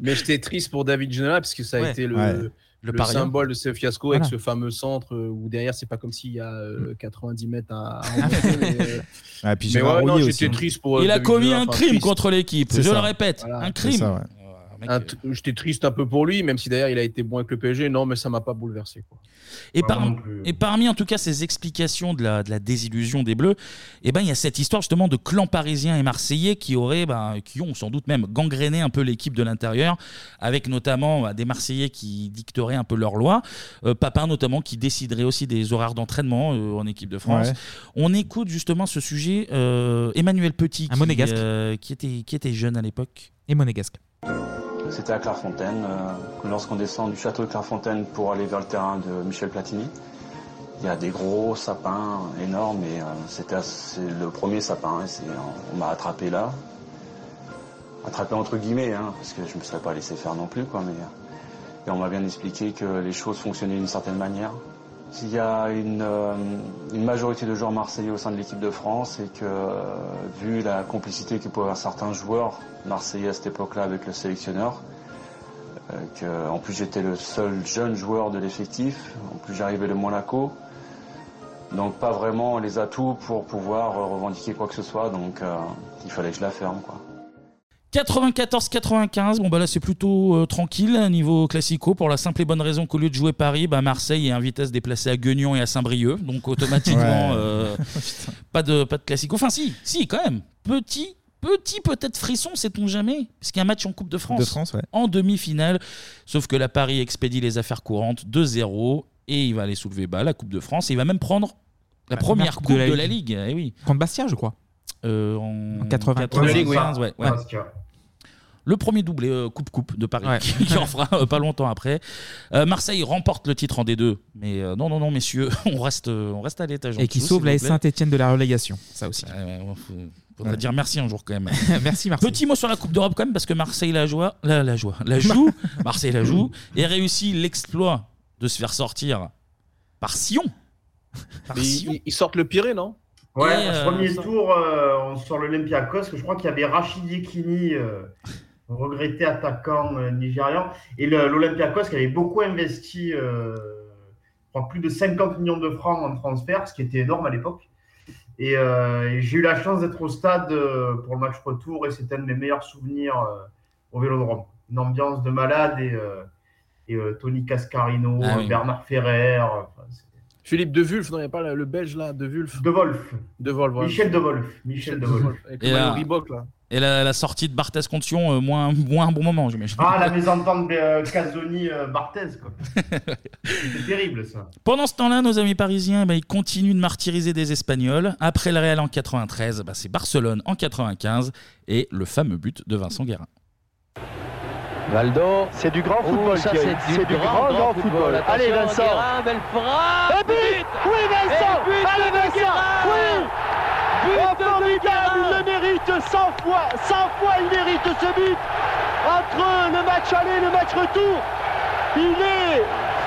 mais j'étais- mais triste pour David Ginola parce que ça a Ouais. été le, Ouais. Le, symbole de ce fiasco Voilà. avec ce fameux centre euh, où derrière, c'est pas comme s'il y a euh, 90 mètres à, à mais, euh, Ah, puis mais Gérard ouais, non, aussi, hein. triste pour. euh, Il a commis Ginola, un crime triste. contre l'équipe, je ça. le répète, un crime. C'est ça, ouais. T- J'étais triste un peu pour lui, même si d'ailleurs il a été bon avec le PSG. Non, mais ça m'a pas bouleversé. Quoi. Et, Pas par- non plus. et parmi en tout cas ces explications de la, de la désillusion des Bleus, eh ben, il y a cette histoire justement de clans parisiens et marseillais qui, auraient, ben, qui ont sans doute même gangréné un peu l'équipe de l'intérieur, avec notamment bah, des Marseillais qui dicteraient un peu leurs lois, euh, Papin notamment qui déciderait aussi des horaires d'entraînement euh, en équipe de France. Ouais. On écoute justement ce sujet, euh, Emmanuel Petit, Un qui, monégasque. euh, qui, était, qui était jeune à l'époque. Et monégasque. C'était à Clairefontaine, euh, lorsqu'on descend du château de Clairefontaine pour aller vers le terrain de Michel Platini. Il y a des gros sapins énormes et euh, c'était le premier sapin. c'est- on m'a attrapé là. Attrapé entre guillemets, hein, parce que je ne me serais pas laissé faire non plus. Quoi, mais, euh, et on m'a bien expliqué que les choses fonctionnaient d'une certaine manière. Il y a une, euh, une majorité de joueurs marseillais au sein de l'équipe de France et que, euh, vu la complicité que pouvaient avoir certains joueurs marseillais à cette époque-là avec le sélectionneur, euh, que, en plus j'étais le seul jeune joueur de l'effectif, en plus j'arrivais de Monaco, donc pas vraiment les atouts pour pouvoir revendiquer quoi que ce soit, donc il fallait que je la ferme. Quoi. 94-95, bon bah là c'est plutôt euh, tranquille niveau classico pour la simple et bonne raison qu'au lieu de jouer Paris, bah Marseille est invité à se déplacer à Guignon et à Saint-Brieuc, donc automatiquement Ouais. euh, pas de pas de classico. Enfin si, si quand même, petit petit peut-être frisson, sait-on jamais, parce qu'il y a un match en Coupe de France, de France, ouais. en demi-finale, sauf que la Paris expédie les affaires courantes 2-0 et il va aller soulever bah, la Coupe de France et il va même prendre la, première, coupe, de la, Ligue. eh oui. Contre Bastia, je crois. Euh, en, En 80. 95, ouais, ouais. Le premier doublé euh, coupe-coupe de Paris, Ouais. qui en fera euh, pas longtemps après. Euh, Marseille remporte le titre en D2, mais euh, non, non, non, messieurs, on reste, euh, on reste à l'étage. en Et qui dessous, sauve la plaît. Saint-Etienne de la relégation. Ça aussi. Ouais, ouais, ouais, faut- faudrait Ouais. dire merci un jour quand même. Merci, Marseille. Petit mot sur la Coupe d'Europe quand même, parce que Marseille la joie, la, la joie, la joue, Marseille la joue, et réussit l'exploit de se faire sortir par Sion. Par Mais Sion. ils, ils sortent le piré, non? Ouais, euh, premier tour, euh, on sort l'Olympiakos, que je crois qu'il y avait Rachid Yekini, euh, regretté attaquant euh, nigérian, et l'Olympiakos qui avait beaucoup investi, euh, je crois plus de 50 millions de francs en transfert, ce qui était énorme à l'époque. Et, euh, et j'ai eu la chance d'être au stade euh, pour le match retour, et c'était un de mes meilleurs souvenirs euh, au Vélodrome. Une ambiance de malade, et, euh, et euh, Tony Cascarino, Ah oui. Bernard Ferrer, enfin, Philippe De Wulf, non, il n'y a pas le belge là, De Wulf De Wolf. De Wolf, voilà. Michel De Wolf. Michel De Wolf. Avec Et le là. Et la, la sortie de Barthez contre Sion, euh, moins, moins un bon moment, j'imagine. Ah, la mésentente de euh, Casoni-Barthez, quoi. C'est terrible, ça. Pendant ce temps-là, nos amis parisiens, bah, ils continuent de martyriser des Espagnols. Après le Real en 93, bah, c'est Barcelone en 95 et le fameux but de Vincent Guérin. Valdo. C'est du grand Oh, football, ça, Thierry. c'est du du grand, grand, grand football. football. Allez, Vincent. Guérin, belle frappe Un but Oui, Vincent Et but Allez, Vincent Guérin Oui But Oh, de formidable, Guérin il le mérite 100 fois, 100 fois il mérite ce but. Entre le match aller et le match retour, il est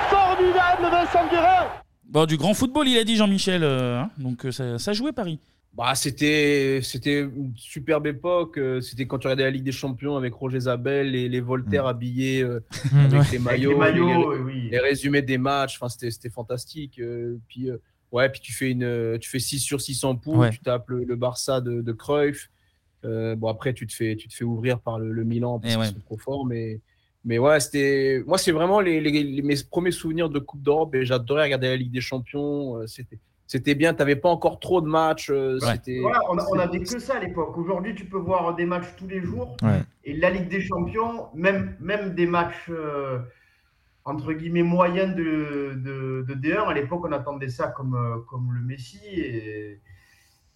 formidable Vincent Guérin. Bon, du grand football, il a dit Jean-Michel. euh, hein, donc euh, ça, ça jouait Paris. Bah, c'était c'était une superbe époque. euh, C'était quand tu regardais la Ligue des Champions avec Roger Zabel, les, les Voltaire habillés euh, avec Ouais. les maillots, Avec les maillots, les, oui. les résumés des matchs. Enfin, c'était c'était fantastique. euh, puis euh, ouais, puis tu fais une euh, tu fais 6 sur 6 en poule, Ouais. tu tapes le, le Barça de, de Cruyff. Euh, bon après tu te fais tu te fais ouvrir par le, le Milan parce Eh qu'ils ouais. sont trop forts, mais mais ouais, c'était moi c'est vraiment les, les- les- mes premiers souvenirs de Coupe d'Europe et j'adorais regarder la Ligue des Champions. euh, C'était c'était bien. T'avais pas encore trop de matchs. euh, C'était Voilà, on, a- on avait que ça à l'époque. Aujourd'hui, tu peux voir des matchs tous les jours. Ouais. Et la Ligue des Champions, même, même des matchs euh, entre guillemets moyens de, de, de D1, à l'époque, on attendait ça comme, comme le Messi. Et,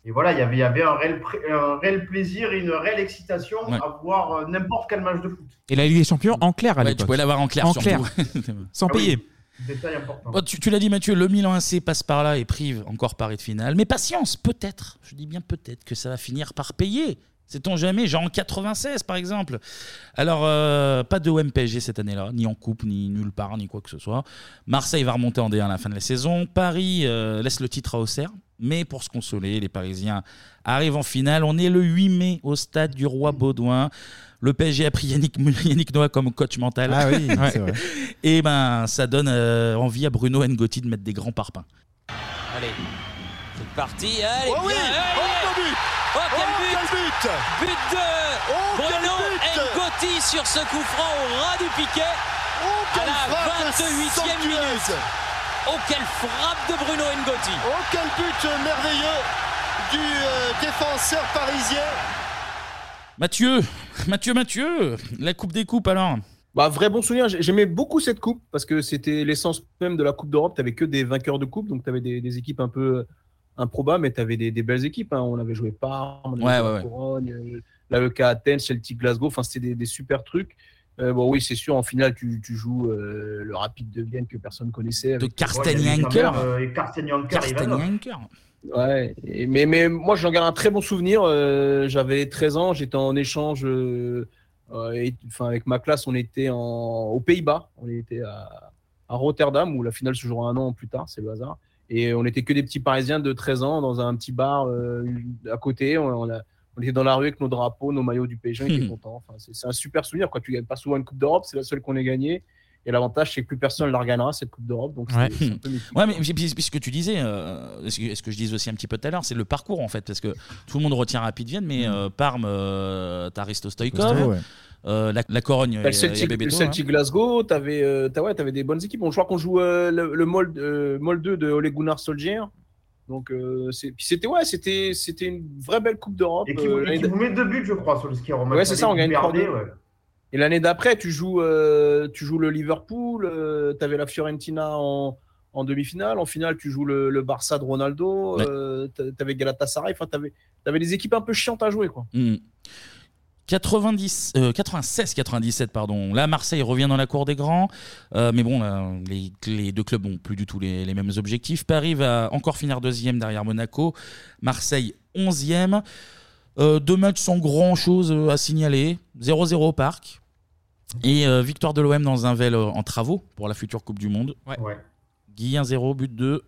et voilà, il y avait, il y avait un, réel, pré- un réel plaisir et une réelle excitation Ouais. à voir euh, n'importe quel match de foot. Et la Ligue des Champions en clair à Ouais, l'époque. tu pouvais l'avoir en clair, En surtout. clair. Sans Ah oui, payer. Détail important. Bon, tu tu l'as dit Mathieu, le Milan AC passe par là et prive encore Paris de finale. Mais patience, peut-être, je dis bien peut-être que ça va finir par payer. Sait-on jamais, genre en 96 par exemple. Alors, euh, pas de OM PSG cette année-là, ni en coupe, ni nulle part, ni quoi que ce soit. Marseille va remonter en D1 à la fin de la saison. Paris euh, laisse le titre à Auxerre. Mais pour se consoler, les Parisiens arrivent en finale. On est le 8 mai au stade du Roi Baudouin. Le PSG a pris Yannick, Yannick Noah comme coach mental. Ah oui, c'est vrai. Et ben, ça donne euh, envie à Bruno Ngotti de mettre des grands parpaings. Allez, c'est parti. Allez, Oh oui, bien, oh, allez. Quel but Oh, quel Oh, but quel but But de Oh, Bruno but Ngotti sur ce coup franc au ras du piquet. Oh, à la frappe 28e minute. Oh, quelle frappe de Bruno Ngotti. Oh, quel but merveilleux du euh, défenseur parisien. Mathieu, Mathieu, Mathieu, la Coupe des Coupes alors Bah, vrai bon souvenir. J'ai- J'aimais beaucoup cette coupe parce que c'était l'essence même de la Coupe d'Europe. Tu que des vainqueurs de coupe, donc tu avais des, des équipes un peu improbables, mais tu avais des, des belles équipes. hein. On avait joué Parme, on avait Ouais, ouais. Corogne, euh, l'AEK Athènes, Celtic Glasgow. Enfin, c'était des, des super trucs. Euh, bon, oui, c'est sûr, en finale, tu, tu joues euh, le Rapide de Vienne que personne connaissait. De avec- Karsten Janker. Karsten Janker, Karsten Ivanov. Janker. Ouais, et- mais, mais moi j'en garde un très bon souvenir. Euh, J'avais 13 ans, j'étais en échange euh, euh, et- enfin, avec ma classe, on était en, aux Pays-Bas, on était à, à Rotterdam où la finale se jouera un an plus tard, c'est le hasard. Et on était que des petits Parisiens de 13 ans dans un petit bar euh, à côté. On, on a- on était dans la rue avec nos drapeaux, nos maillots du PSG, on était contents. Enfin, c'est un super souvenir. Quoi. Tu gagnes pas souvent une Coupe d'Europe, c'est la seule qu'on ait gagnée. Et l'avantage, c'est que plus personne ne la regagnera, cette Coupe d'Europe. Donc, c'est- Ouais. c'est un peu mythique. Ouais, mais puis- puis- puis ce que tu disais, euh, ce que, ce que je disais aussi un petit peu tout à l'heure, c'est le parcours en fait, parce que tout le monde retient Rapid Vienne, mais euh, Parme, euh, t'as Risto Stoïkov. Euh, la, la Corogne, il y le Celtic, hein. Glasgow, t'avais euh, t'as- ouais, t'avais des bonnes équipes. Bon, je crois qu'on joue euh, le, le Molde, euh, Molde 2 de Ole Gunnar Solskjaer. Donc, euh, c'était ouais, c'était c'était une vraie belle Coupe d'Europe. Et qui, Euh, et qui vous met deux buts, je crois, sur le ski. Ouais, c'est ça, on gagne 3-2. Et l'année d'après, tu joues, euh, tu joues le Liverpool, tu avais la Fiorentina en, en demi-finale. En finale, tu joues le, le Barça de Ronaldo, Ouais. tu avais Galatasaray. Enfin, tu avais, des équipes un peu chiantes à jouer. Quoi. Hmm. 90, euh, 96-97, pardon. Là, Marseille revient dans la cour des grands. Euh, mais bon, là, les, les deux clubs n'ont plus du tout les, les mêmes objectifs. Paris va encore finir deuxième derrière Monaco. Marseille, onzième. Euh, deux matchs sans grand-chose euh, à signaler. 0-0 au parc. Et euh, victoire de l'OM dans un VEL en travaux pour la future Coupe du Monde. Ouais. Guy 1-0, but de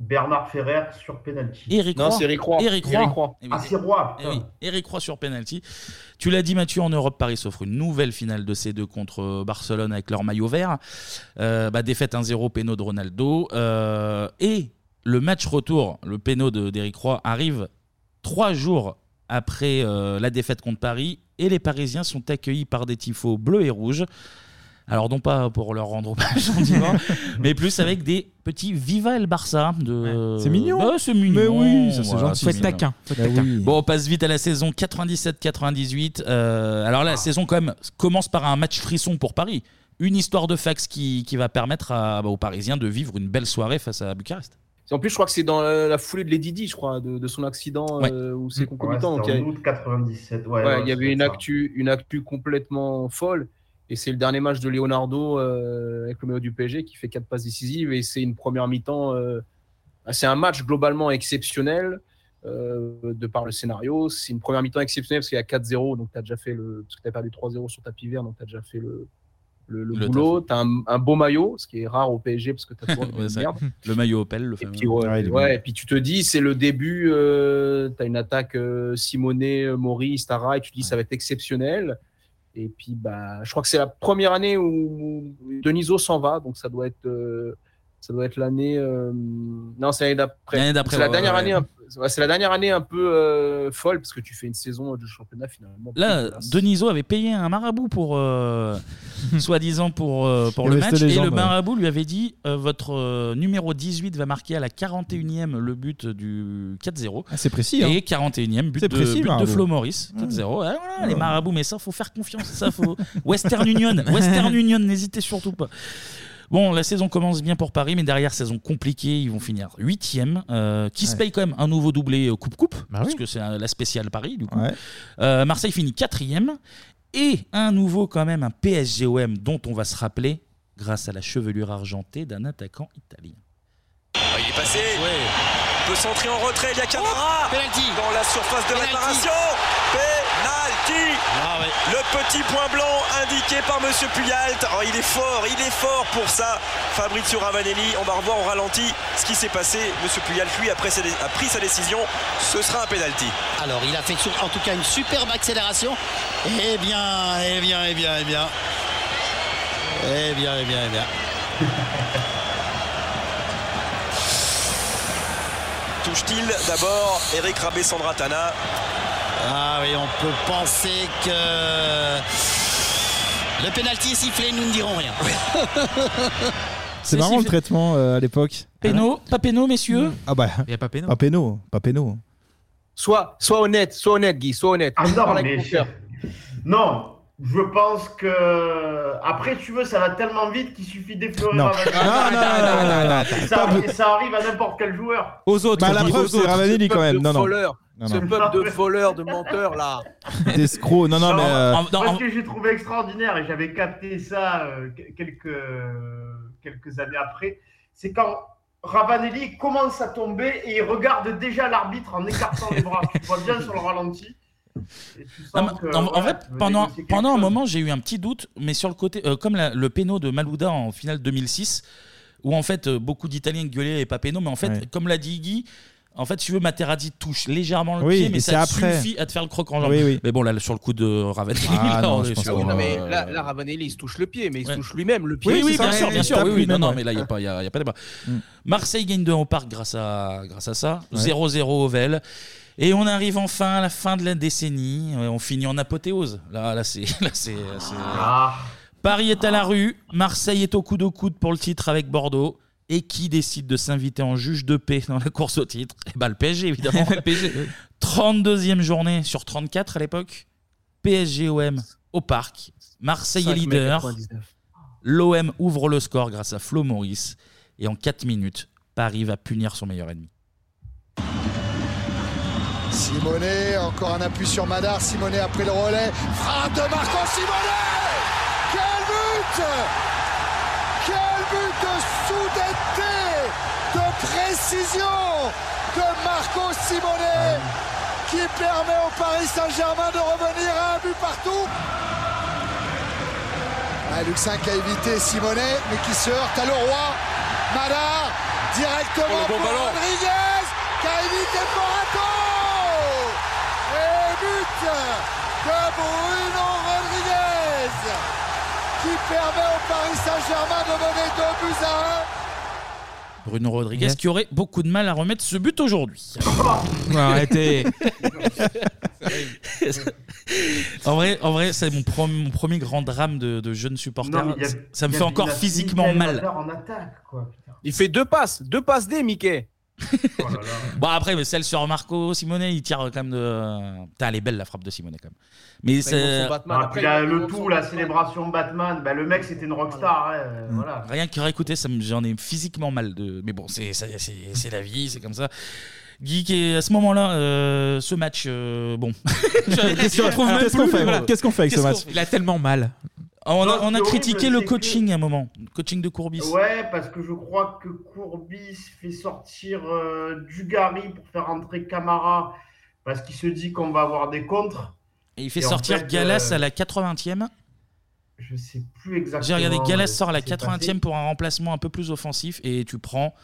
Bernard Ferrer sur penalty. Eric Non, Roy. c'est Eric Roy. Eric Roy. Eric Roy. Oui, Ah, c'est Roy, eh putain. oui, Eric Roy sur penalty. Tu l'as dit Mathieu, en Europe, Paris s'offre une nouvelle finale de C2 contre euh, Barcelone avec leur maillot vert. Euh, bah, défaite 1-0, péno de Ronaldo. Euh, et le match retour, le péno de- d'Eric Roy, arrive trois jours après euh, la défaite contre Paris. Et les Parisiens sont accueillis par des tifos bleus et rouges. Alors non pas pour leur rendre hommage gentiment, mais plus avec des petits Viva El Barça. De... C'est mignon. Bah, c'est mignon. Mais oui, ça, c'est Voilà, gentil. Faut être mignon. taquin, faut être Bah taquin. oui. Bon, on passe vite à la saison 97-98. Euh, alors là, la saison quand même commence par un match frisson pour Paris. Une histoire de fax qui, qui va permettre à- bah, aux Parisiens de vivre une belle soirée face à Bucarest. En plus, je crois que c'est dans la, la foulée de Lady Di, je crois, de, de son accident Ouais. euh, où c'est Ouais, concomitant. Donc, c'était il y en a- août 97. Ouais, Ouais, ouais, il y avait une actu, une actu complètement folle. Et c'est le dernier match de Leonardo euh, avec le maillot du PSG qui fait quatre passes décisives. Et c'est une première mi-temps. euh, c'est un match globalement exceptionnel. euh, de par le scénario. C'est une première mi-temps exceptionnelle parce qu'il y a 4-0, donc tu as déjà fait le. Parce que tu as perdu 3-0 sur tapis vert, donc tu as déjà fait le, le, le Le boulot. Tu as un, un beau maillot, ce qui est rare au PSG parce que tu as toujours Ouais, une ça- merde. le maillot Opel, le Et puis, ouais, ouais, et puis tu te dis, c'est le début, euh, tu as une attaque euh, Simonet, Maurice, Tara, et tu te dis, ça va être exceptionnel. Et puis, bah, je crois que c'est la première année où Deniso s'en va, donc ça doit être, euh, ça doit être l'année. euh, non, c'est l'année d'après. C'est la dernière ouais, année. ouais. C'est la dernière année un peu euh, folle parce que tu fais une saison de championnat finalement. Là. Deniso avait payé un marabout pour, euh, soi-disant pour, euh, pour Il le match, et jambes, le ouais. marabout lui avait dit euh, votre euh, numéro 18 va marquer à la 41e le but du 4-0. Ah, c'est précis, hein. Et 41e but, de, précis, but de. Flo. Ouais. 4-0. Ouais, voilà, Ouais. Les marabouts, mais ça, faut faire confiance. Ça, faut... Western Union, Western Union, n'hésitez surtout pas. Bon, la saison commence bien pour Paris, mais derrière, saison compliquée, ils vont finir 8 euh, qui se paye quand même un nouveau doublé euh, Coupe-Coupe, Bah parce oui. que c'est euh, la spéciale Paris, du coup. Ouais. Euh, Marseille finit 4 et un nouveau, quand même, un PSGOM dont on va se rappeler grâce à la chevelure argentée d'un attaquant italien. Ah, il est passé. Il peut centrer en retrait. Il y a Camara. Dans la surface de réparation. Penalty. Le petit point blanc indiqué par Monsieur Puyalt. Oh, il est fort, il est fort pour ça. Fabrizio Ravanelli. On va revoir au ralenti ce qui s'est passé. Monsieur Puyalt, lui, après a pris sa décision. Ce sera un penalty. Alors, il a fait en tout cas une superbe accélération. Eh bien, eh bien, eh bien, eh bien. Eh bien, eh bien, eh bien. Touche-t-il d'abord Eric Rabé Sandratana. Ah oui, on peut penser que le pénalty est sifflé, nous ne dirons rien. C'est marrant le traitement euh, à l'époque. Péno, pas péno, messieurs Ah bah. Il y a pas péno. Pas péno, pas péno. Sois, sois honnête, sois honnête, Guy, sois honnête. Ah non, mais je-. Non, je pense que. Après, tu veux, ça va tellement vite qu'il suffit d'effleurer Non. Ravanelli. Non, non, non, non, non, non. Et ça, arrive à n'importe quel joueur. Aux autres, Bah, la preuve, c'est Ravanelli quand même. Non, non. voleurs, Non, Ce non. peuple de voleurs, de menteurs, là. D'escrocs. Non, non, mais. euh, Moi, ce que j'ai trouvé extraordinaire, et j'avais capté ça euh, que- quelques, quelques années après, c'est quand Ravanelli commence à tomber et il regarde déjà l'arbitre en écartant les bras. Tu vois bien sur le ralenti. Et tu sens Non, mais que, en, en voilà, vrai, tu veux pendant, négocier quelque pendant un chose. moment, j'ai eu un petit doute, mais sur le côté, euh, comme la- le péno de Malouda en finale 2006, où en fait euh, beaucoup d'Italiens gueulaient et pas péno, mais en fait, Ouais. comme l'a dit Guy, en fait, si tu veux, Materazzi touche légèrement le Oui, pied, mais et ça c'est après. suffit à te faire le croc en jambe. Oui, oui. Mais bon, là, sur le coup de Ravanelli, Ah, là, non, on je est pense sur. Non, mais là, là, Ravanelli, il se touche le pied, mais il se touche lui-même. Le pied, Oui, oui, bien ça. sûr, bien il sûr. Oui, oui, non, non, mais là, il n'y a, pas- y a, y a pas débat. Mm. Marseille gagne 2 au parc grâce à, grâce à ça. Ouais. 0-0 au Vel. Et on arrive enfin à la fin de la décennie. On finit en apothéose. Là, là c'est. là, c'est- c'est- Ah. Paris est à la rue. Marseille est au coude au coude pour le titre avec Bordeaux. Et qui décide de s'inviter en juge de paix dans la course au titre Eh ben, le PSG, évidemment. le PSG. 32e journée sur 34 à l'époque. PSG-OM au parc. Marseille est 5 mai leader. 99. L'OM ouvre le score grâce à Flo Maurice. Et en 4 minutes, Paris va punir son meilleur ennemi. Simonet, encore un appui sur Madar. Simonet après le relais. Frappe de Marco Simonet Quel but précision de Marco Simonet qui permet au Paris Saint-Germain de revenir à un but partout. Ah, Luxin qui a évité Simonet, mais qui se heurte à Leroy. Madar, directement Oh, bon pour ballon. Rodriguez, qui a évité Morato. Et but de Bruno Rodriguez, qui permet au Paris Saint-Germain de mener 2 buts à 1. Bruno Rodriguez qui aurait beaucoup de mal à remettre ce but aujourd'hui. arrêtez. en vrai, en vrai c'est mon, prom- mon premier grand drame de, de jeune supporter. Non, mais il y a- ça me il y fait a encore physiquement Michael mal. Madar en attaque, quoi. putain. Il fait deux passes, deux passes D, Mickey. Bon après, mais celle sur Marco Simonet, il tire quand même de. Putain, elle est belle la frappe de Simonet quand même. Mais c'est Ah, puis là, le tout, la célébration Batman, bah, le mec c'était une rockstar. hein, euh, voilà. rien que réécouter, ça me- j'en ai physiquement mal de. Mais bon, c'est c'est- c'est- c'est la vie, c'est comme ça. Guy, qui est- à ce moment-là, euh, ce match, euh, bon, Alors, qu'est-ce qu'on plus, fait voilà. Qu'est-ce qu'on fait avec ce match Il a tellement mal. On Non, a, on critiqué horrible, le c'est coaching à un moment, le coaching de Courbis. Ouais, parce que je crois que Courbis fait sortir euh, Dugarry pour faire entrer Camara parce qu'il se dit qu'on va avoir des contres. Et il fait Et en sortir fait, Galas euh, à la 80e. Je sais plus exactement. J'ai regardé Galas euh, sort à la ce qui s'est 80e passé. pour un remplacement un peu plus offensif et tu prends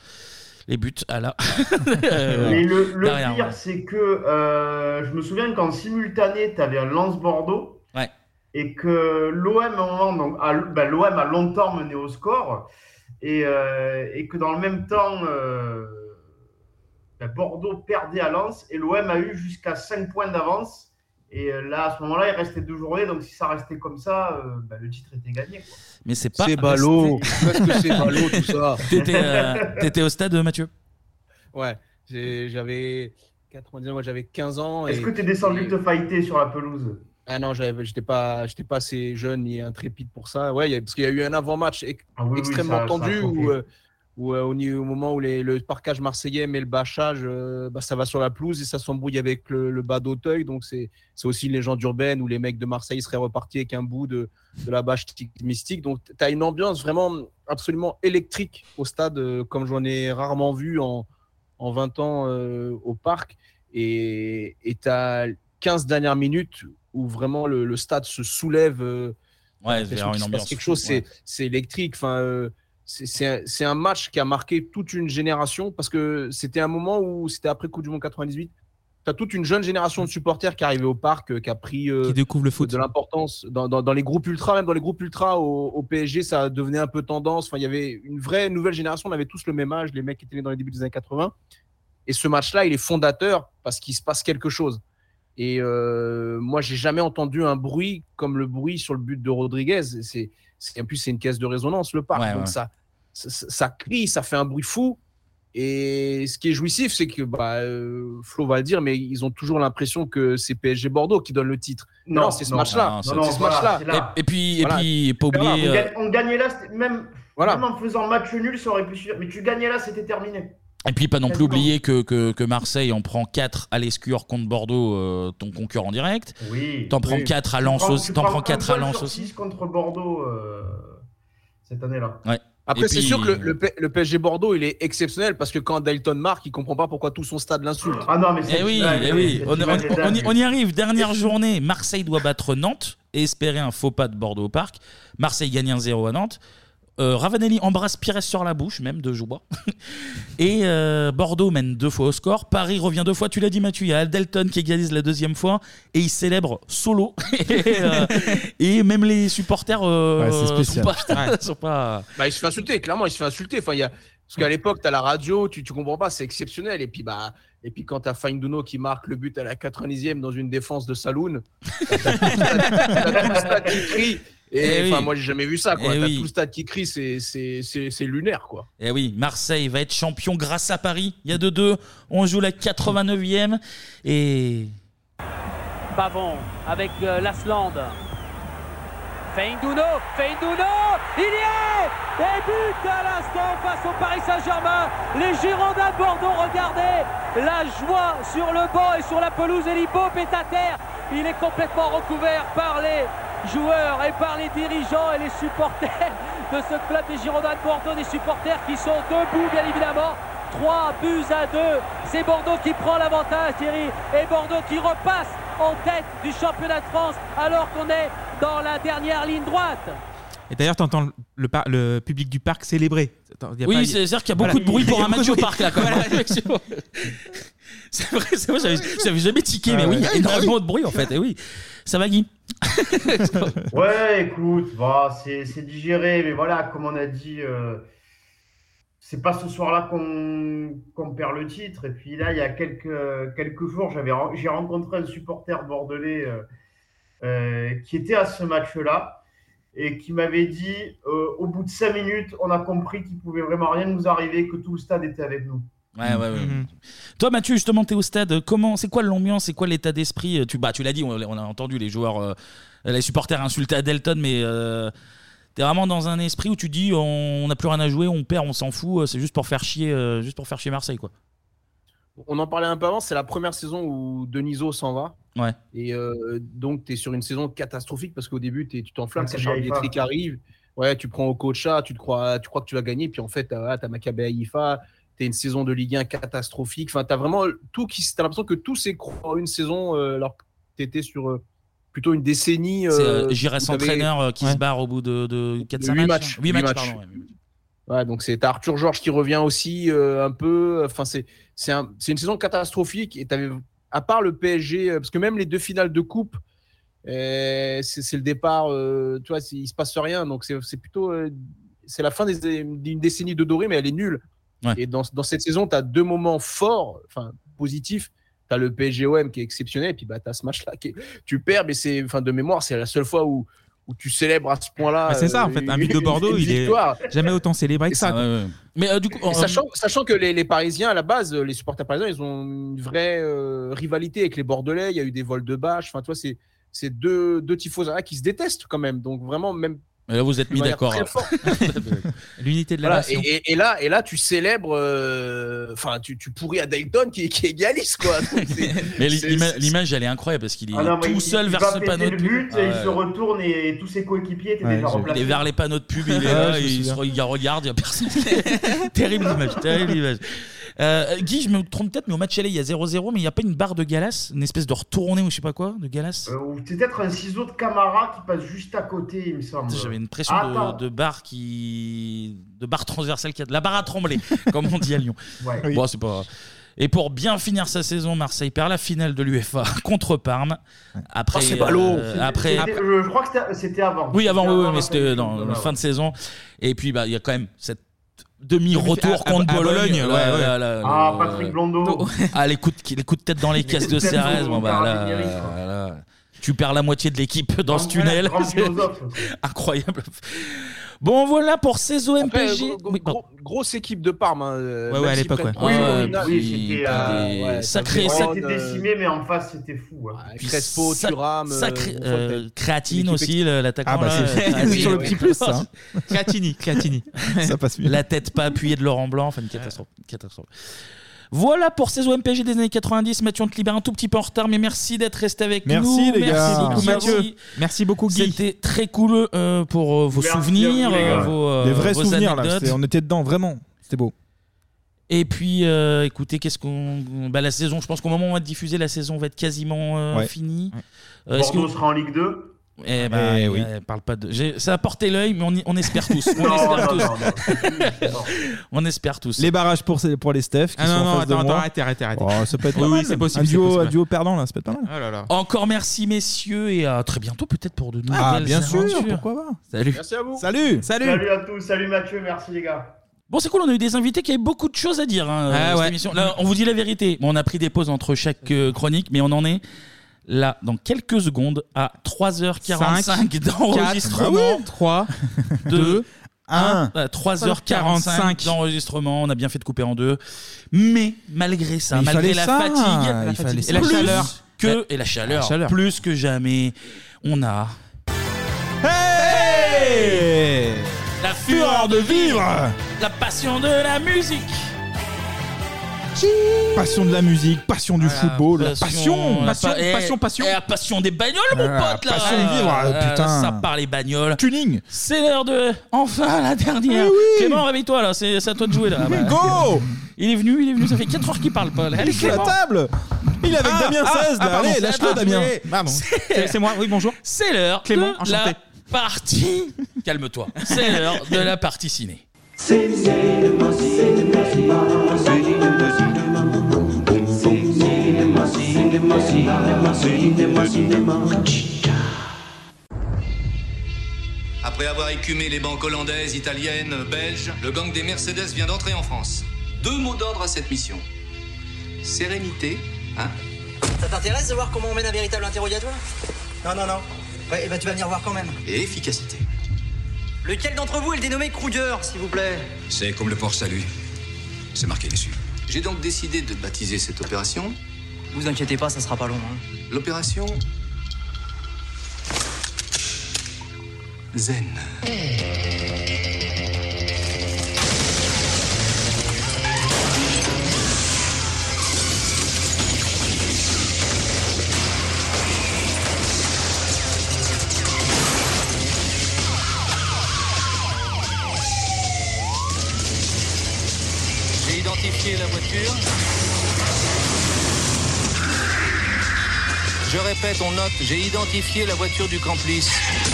les buts à la. Mais le, pire, ouais. c'est que euh, je me souviens qu'en simultané, tu avais un Lance-Bordeaux. Ouais. Et que l'OM, à un moment, donc, a, l'OM a longtemps mené au score. Et, euh, et que dans le même temps, euh, bah, Bordeaux perdait à Lens. Et l'OM a eu jusqu'à 5 points d'avance. Et euh, là, à ce moment-là, il restait deux journées. Donc si ça restait comme ça, euh, bah, le titre était gagné. quoi. Mais c'est pas. C'est ballot. Qu'est-ce que c'est ballot, tout ça T'étais euh, t'étais au stade, Mathieu? Ouais, j'ai- j'avais 90 moi j'avais 15 ans. Est-ce et- que tu es descendu et- te fighter sur la pelouse? Ah non, j'étais pas, j'étais pas assez jeune ni intrépide pour ça. Ouais, il y a- parce qu'il y a eu un avant-match ex- Ah oui, extrêmement ça tendu où, euh, où, euh, au, au moment où les- le parquage marseillais met le bâchage, euh, bah, ça va sur la pelouse et ça s'embrouille avec le, le bas d'Auteuil. Donc c'est c'est aussi une légende urbaine où les mecs de Marseille seraient repartis avec un bout de, de la bâche mystique. Donc tu as une ambiance vraiment absolument électrique au stade, euh, comme j'en ai rarement vu en, en 20 ans euh, au parc. Et tu as 15 dernières minutes où vraiment le, le stade se soulève. euh, Ouais, ambiance quelque chose, c'est ouais. c'est électrique. Enfin, euh, c'est- un, match qui a marqué toute une génération parce que c'était un moment où c'était après Coupe du Monde 98. Tu as toute une jeune génération de supporters qui est arrivée au parc, euh, qui a pris euh, Qui découvre le foot. de l'importance dans, dans- dans les groupes ultra, même dans les groupes ultra au, au PSG, ça devenait un peu tendance. Enfin, il y avait une vraie nouvelle génération. On avait tous le même âge, les mecs qui étaient nés dans les débuts des années 80. Et ce match-là, il est fondateur parce qu'il se passe quelque chose. Et euh, moi, j'ai jamais entendu un bruit comme le bruit sur le but de Rodriguez. C'est, en plus, c'est une caisse de résonance, le parc. Ouais, Donc ouais. Ça, ça, ça crie, ça fait un bruit fou. Et ce qui est jouissif, c'est que bah, euh, Flo va le dire, mais ils ont toujours l'impression que c'est PSG Bordeaux qui donne le titre. Non, Non, c'est ce match-là. non, c'est ce voilà, match-là. Et, et puis, Voilà. et puis, pas oublier. On, euh, on gagnait là, c'était- même, Voilà. même en faisant match nul, ça aurait pu suffire. Mais tu gagnais là, c'était terminé. Et puis pas non plus oublier que, que, que Marseille en prend 4 à l'escure contre Bordeaux, euh, ton concurrent direct. Oui. T'en prends oui. 4 à Lens aussi. T'en prends prends un 4 à Lens sur aussi. six contre Bordeaux euh, cette année-là. Ouais. Après, c'est puis- sûr que le, le P- le PSG Bordeaux, il est exceptionnel parce que quand Dalton marque, il comprend pas pourquoi tout son stade l'insulte. Ah non, mais Eh oui, eh oui. On, on- on y, on y arrive. Dernière journée, Marseille doit battre Nantes et espérer un faux pas de Bordeaux au parc. Marseille gagne 1-0 à Nantes. Euh, Ravanelli embrasse Pires sur la bouche, même de joie. Et euh, Bordeaux mène deux fois au score. Paris revient deux fois. Tu l'as dit, Mathieu. Il y a Aldelton qui égalise la deuxième fois et il célèbre solo. et, euh, et même les supporters euh, Ouais, sont pas, sont pas- Bah, il se fait insulter, clairement, il se fait insulter. Enfin, il y a... Parce qu'à l'époque, tu as la radio, tu, tu comprends pas, c'est exceptionnel. Et puis, bah, et puis quand tu as Fainduno qui marque le but à la 90e dans une défense de Saloon, t'as tout le stade- t'as tout le stade qui crie. Et Eh enfin, oui. moi, j'ai jamais vu ça. Quoi. Eh T'as oui. tout le stade qui crie, c'est- c'est c'est- c'est lunaire. quoi. Eh oui, Marseille va être champion grâce à Paris. Il y a 2-2. On joue la 89e. Et. Pavon avec euh, Lasland. Feindouno, Feindouno, il y est Et but à l'instant face au Paris Saint-Germain. Les Girondins de Bordeaux, regardez la joie sur le banc et sur la pelouse. Et l'Hippope est à terre. Il est complètement recouvert par les joueurs et par les dirigeants et les supporters de ce club des Girondins de Bordeaux. Des supporters qui sont debout, bien évidemment. 3 buts à 2. C'est Bordeaux qui prend l'avantage, Thierry. Et Bordeaux qui repasse en tête du championnat de France alors qu'on est dans la dernière ligne droite. Et d'ailleurs, tu entends le, par- le public du parc célébrer. Attends, y a Oui, c'est-à-dire qu'il y a Voilà. beaucoup de bruit pour un match au parc là quand même. Voilà. C'est vrai, c'est vrai, j'avais j'avais jamais tiqué, Ah mais oui, il y a ouais. énormément de bruit en fait. Et oui, ça va Guy? Ouais, écoute, bah, c'est digéré, mais voilà, comme on a dit, euh, c'est pas ce soir-là qu'on perd le titre. Et puis là, il y a quelques, jours, j'ai rencontré un supporter bordelais euh, euh, qui était à ce match-là et qui m'avait dit, au bout de cinq minutes, on a compris qu'il pouvait vraiment rien nous arriver, que tout le stade était avec nous. Ouais, ouais, ouais. Toi, Mathieu, justement, tu es au stade. Comment, c'est quoi l'ambiance C'est quoi l'état d'esprit Tu, bah, tu l'as dit, on, on a entendu les joueurs, euh, les supporters insulter Adelton, mais euh, tu es vraiment dans un esprit où tu dis on n'a plus rien à jouer, on perd, on s'en fout, euh, c'est juste pour faire chier, euh, juste pour faire chier Marseille, quoi. On en parlait un peu avant, c'est la première saison où Deniso s'en va. Ouais. Et euh, donc, tu es sur une saison catastrophique parce qu'au début, t'es- tu t'enflammes, Ouais, c'est Charles. Bietri qui arrive. Ouais, tu prends au Kocha, tu, te crois, tu crois que tu vas gagner, puis en fait, tu as Maccabi Haïfa, tu une saison de Ligue 1 catastrophique. Enfin, tu as vraiment tout qui. L'impression que tout s'écroule en une saison euh, alors que tu étais sur euh, plutôt une décennie. C'est euh, euh, Giresse entraîneur qui se barre au bout de, de 4-5 huit matchs. matchs. 8 Huit matchs, matchs. pardon. ouais. Ouais, donc c'est t'as Arthur Georges qui revient aussi un peu. Enfin, c'est c'est un- une saison catastrophique. Et t'avais, à part le PSG, parce que même les deux finales de coupe, c'est le départ. tu vois, il se passe rien. Donc c'est plutôt c'est la fin d'une décennie de doré, mais elle est nulle. Et dans, dans cette saison, tu as deux moments forts, enfin positifs. Tu as le PSG-OM qui est exceptionnel, et puis bah, tu as ce match-là qui est- tu perds, mais c'est enfin de mémoire, c'est la seule fois où, où tu célèbres à ce point-là. Bah, c'est ça, en euh, fait. Un but de Bordeaux, une il est jamais autant célébré que ça. Mais euh, du coup, Et sachant, sachant que les, les Parisiens, à la base, euh, les supporters parisiens, ils ont une vraie euh, rivalité avec les Bordelais. Il y a eu des vols de bâches. Enfin, toi, c'est c'est deux, deux tifoseries qui se détestent quand même. Donc, vraiment, même. Mais là, vous êtes mis d'accord. hein. L'unité de la Voilà, nation. et, et- et là, et là, tu célèbres. euh, Enfin, tu, tu pourris à Dayton qui, qui égalise, quoi. Donc, Mais l'image, elle est incroyable parce qu'il est Ah non, tout il- seul il vers ce panneau de le pub. but, Ah et il ouais. se retourne et tous ses coéquipiers étaient Ouais, déjà remplacés. Il est vers les panneaux de pub, il est Ouais, là, se il regarde, il n'y a personne. terrible image, terrible image. Euh, Guy, je me trompe peut-être, mais au match aller, il y a 0-0, mais il n'y a pas une barre de Galas, une espèce de retourné ou je sais pas quoi, de Galas Euh, ou c'est peut-être un ciseau de Camara qui passe juste à côté, il me semble. J'avais une pression Attends. de, de barre qui. de barre transversale qui a. La barre à trembler, comme on dit à Lyon. Ouais. Oui. Bon, c'est pas. Et pour bien finir sa saison, Marseille perd la finale de l'UEFA contre Parme. Après, Oh, c'est ballot. euh, C'était- après, Je, je crois que c'était- c'était avant. Oui, avant, oui, oui, mais c'était fin dans de- la fin de saison. Et puis, bah, il y a quand même cette demi-retour à- contre à Bologne. Bologne, ouais, Là, ouais. là, là, Ah, Patrick Blondeau. Ah, les coups de, les coups de tête dans les caisses de Cérès. Bon, bah, là, tu perds la moitié de l'équipe dans ce tunnel. philosophe. Incroyable. Bon, voilà pour saison Après, MPG. gros- gros- gros- grosse équipe de Parme. hein, euh, Ouais, ouais, à l'époque, ouais. Oui, oui, c'était, euh, des ouais, sacrés- ça sac- avait été décimé, mais en face, c'était fou. hein. Puis Crespo, Thuram, euh, sacré- euh, créatine aussi, l'attaquant. Ah, bah, là, c'est- euh, créatine, sur le ouais. petit plus, hein. Créatini, Créatini. Ça passe mieux. La tête pas appuyée de Laurent Blanc, enfin une catastrophe. une catastrophe. Voilà pour saison MPG des années 90. Mathieu, on te libère un tout petit peu en retard, mais merci d'être resté avec Merci, nous. les gars. Merci beaucoup, Merci. Mathieu. Merci beaucoup, Guy. C'était très cool euh, pour euh, vos Merci souvenirs, à vous, les euh, gars. vos, euh, Des vrais vos souvenirs, là. anecdotes. C'était- On était dedans, vraiment. C'était beau. Et puis, euh, écoutez, qu'est-ce qu'on. Bah, la saison, je pense qu'au moment où on va diffuser, la saison va être quasiment euh, Ouais. finie. Euh, est-ce Bordeaux que- sera en Ligue 2. Eh ben, Eh oui. euh, parle pas de. j'ai- Ça a porté l'œil, mais on, y- on espère tous. On Non, espère non, tous. non, on espère tous. Les barrages pour, pour les Steph. Qui Ah non, sont en non, face de attends, moi. attends, arrêtez, arrêtez, arrêtez. Oh, ça peut être Oui, pas oui, mal. c'est possible, Un c'est duo, possible. un duo perdant, là, ça peut être pas mal. Oh là là. Encore merci, messieurs, et à très bientôt, peut-être pour de nouvelles Ah, bien sûr, aventures. pourquoi pas. Salut. Merci à vous. Salut. Salut. Salut à tous, salut Mathieu, merci les gars. Bon, c'est cool, on a eu des invités qui avaient beaucoup de choses à dire. hein, Ah euh, cette ouais. émission. Là, on vous dit la vérité. Bon, on a pris des pauses entre chaque euh, chronique, mais on en est là, dans quelques secondes, à 3h45 Cinq, d'enregistrement. 3, 2, 1. 3h45 d'enregistrement. On a bien fait de couper en deux. Mais malgré ça, Mais il malgré fallait la ça, fatigue, il fallait et ça. la Plus chaleur, que, et la chaleur, La chaleur. plus que jamais, on a Hey la fureur de vivre, la passion de la musique. Passion de la musique, passion du football, la passion. la passion, pa- eh, passion, passion. eh, la passion des bagnoles, mon Ah, pote, là. passion de vivre, ah, Euh, putain. Ça part les bagnoles. Tuning. C'est l'heure de. Enfin, la dernière. Oui. Clément, réveille-toi, là. C'est c'est à toi de jouer, là. Bah, Go Il est venu, il est venu. Ça fait 4 heures qu'il parle pas. là. Il est sous la Clément. table Il est avec Ah, Damien ah, 16 ah, là, pardon, allez, c'est lâche-le Damien. Pardon. C'est moi, oui, bonjour. C'est l'heure Clément, de enchanté. la partie. Calme-toi. C'est l'heure de la partie ciné. Après avoir écumé les banques hollandaises, italiennes, belges, le gang des Mercedes vient d'entrer en France. Deux mots d'ordre à cette mission. Sérénité, hein Ça t'intéresse de voir comment on mène un véritable interrogatoire? Non, non, non. Ouais, et bah tu vas venir voir quand même. Et efficacité. Lequel d'entre vous est le dénommé Kruger, s'il vous plaît C'est comme le port salut. C'est marqué dessus. J'ai donc décidé de baptiser cette opération Vous inquiétez pas, ça sera pas long. hein. l'opération Zen. Voiture. Je répète, on note, j'ai identifié la voiture du complice. Ta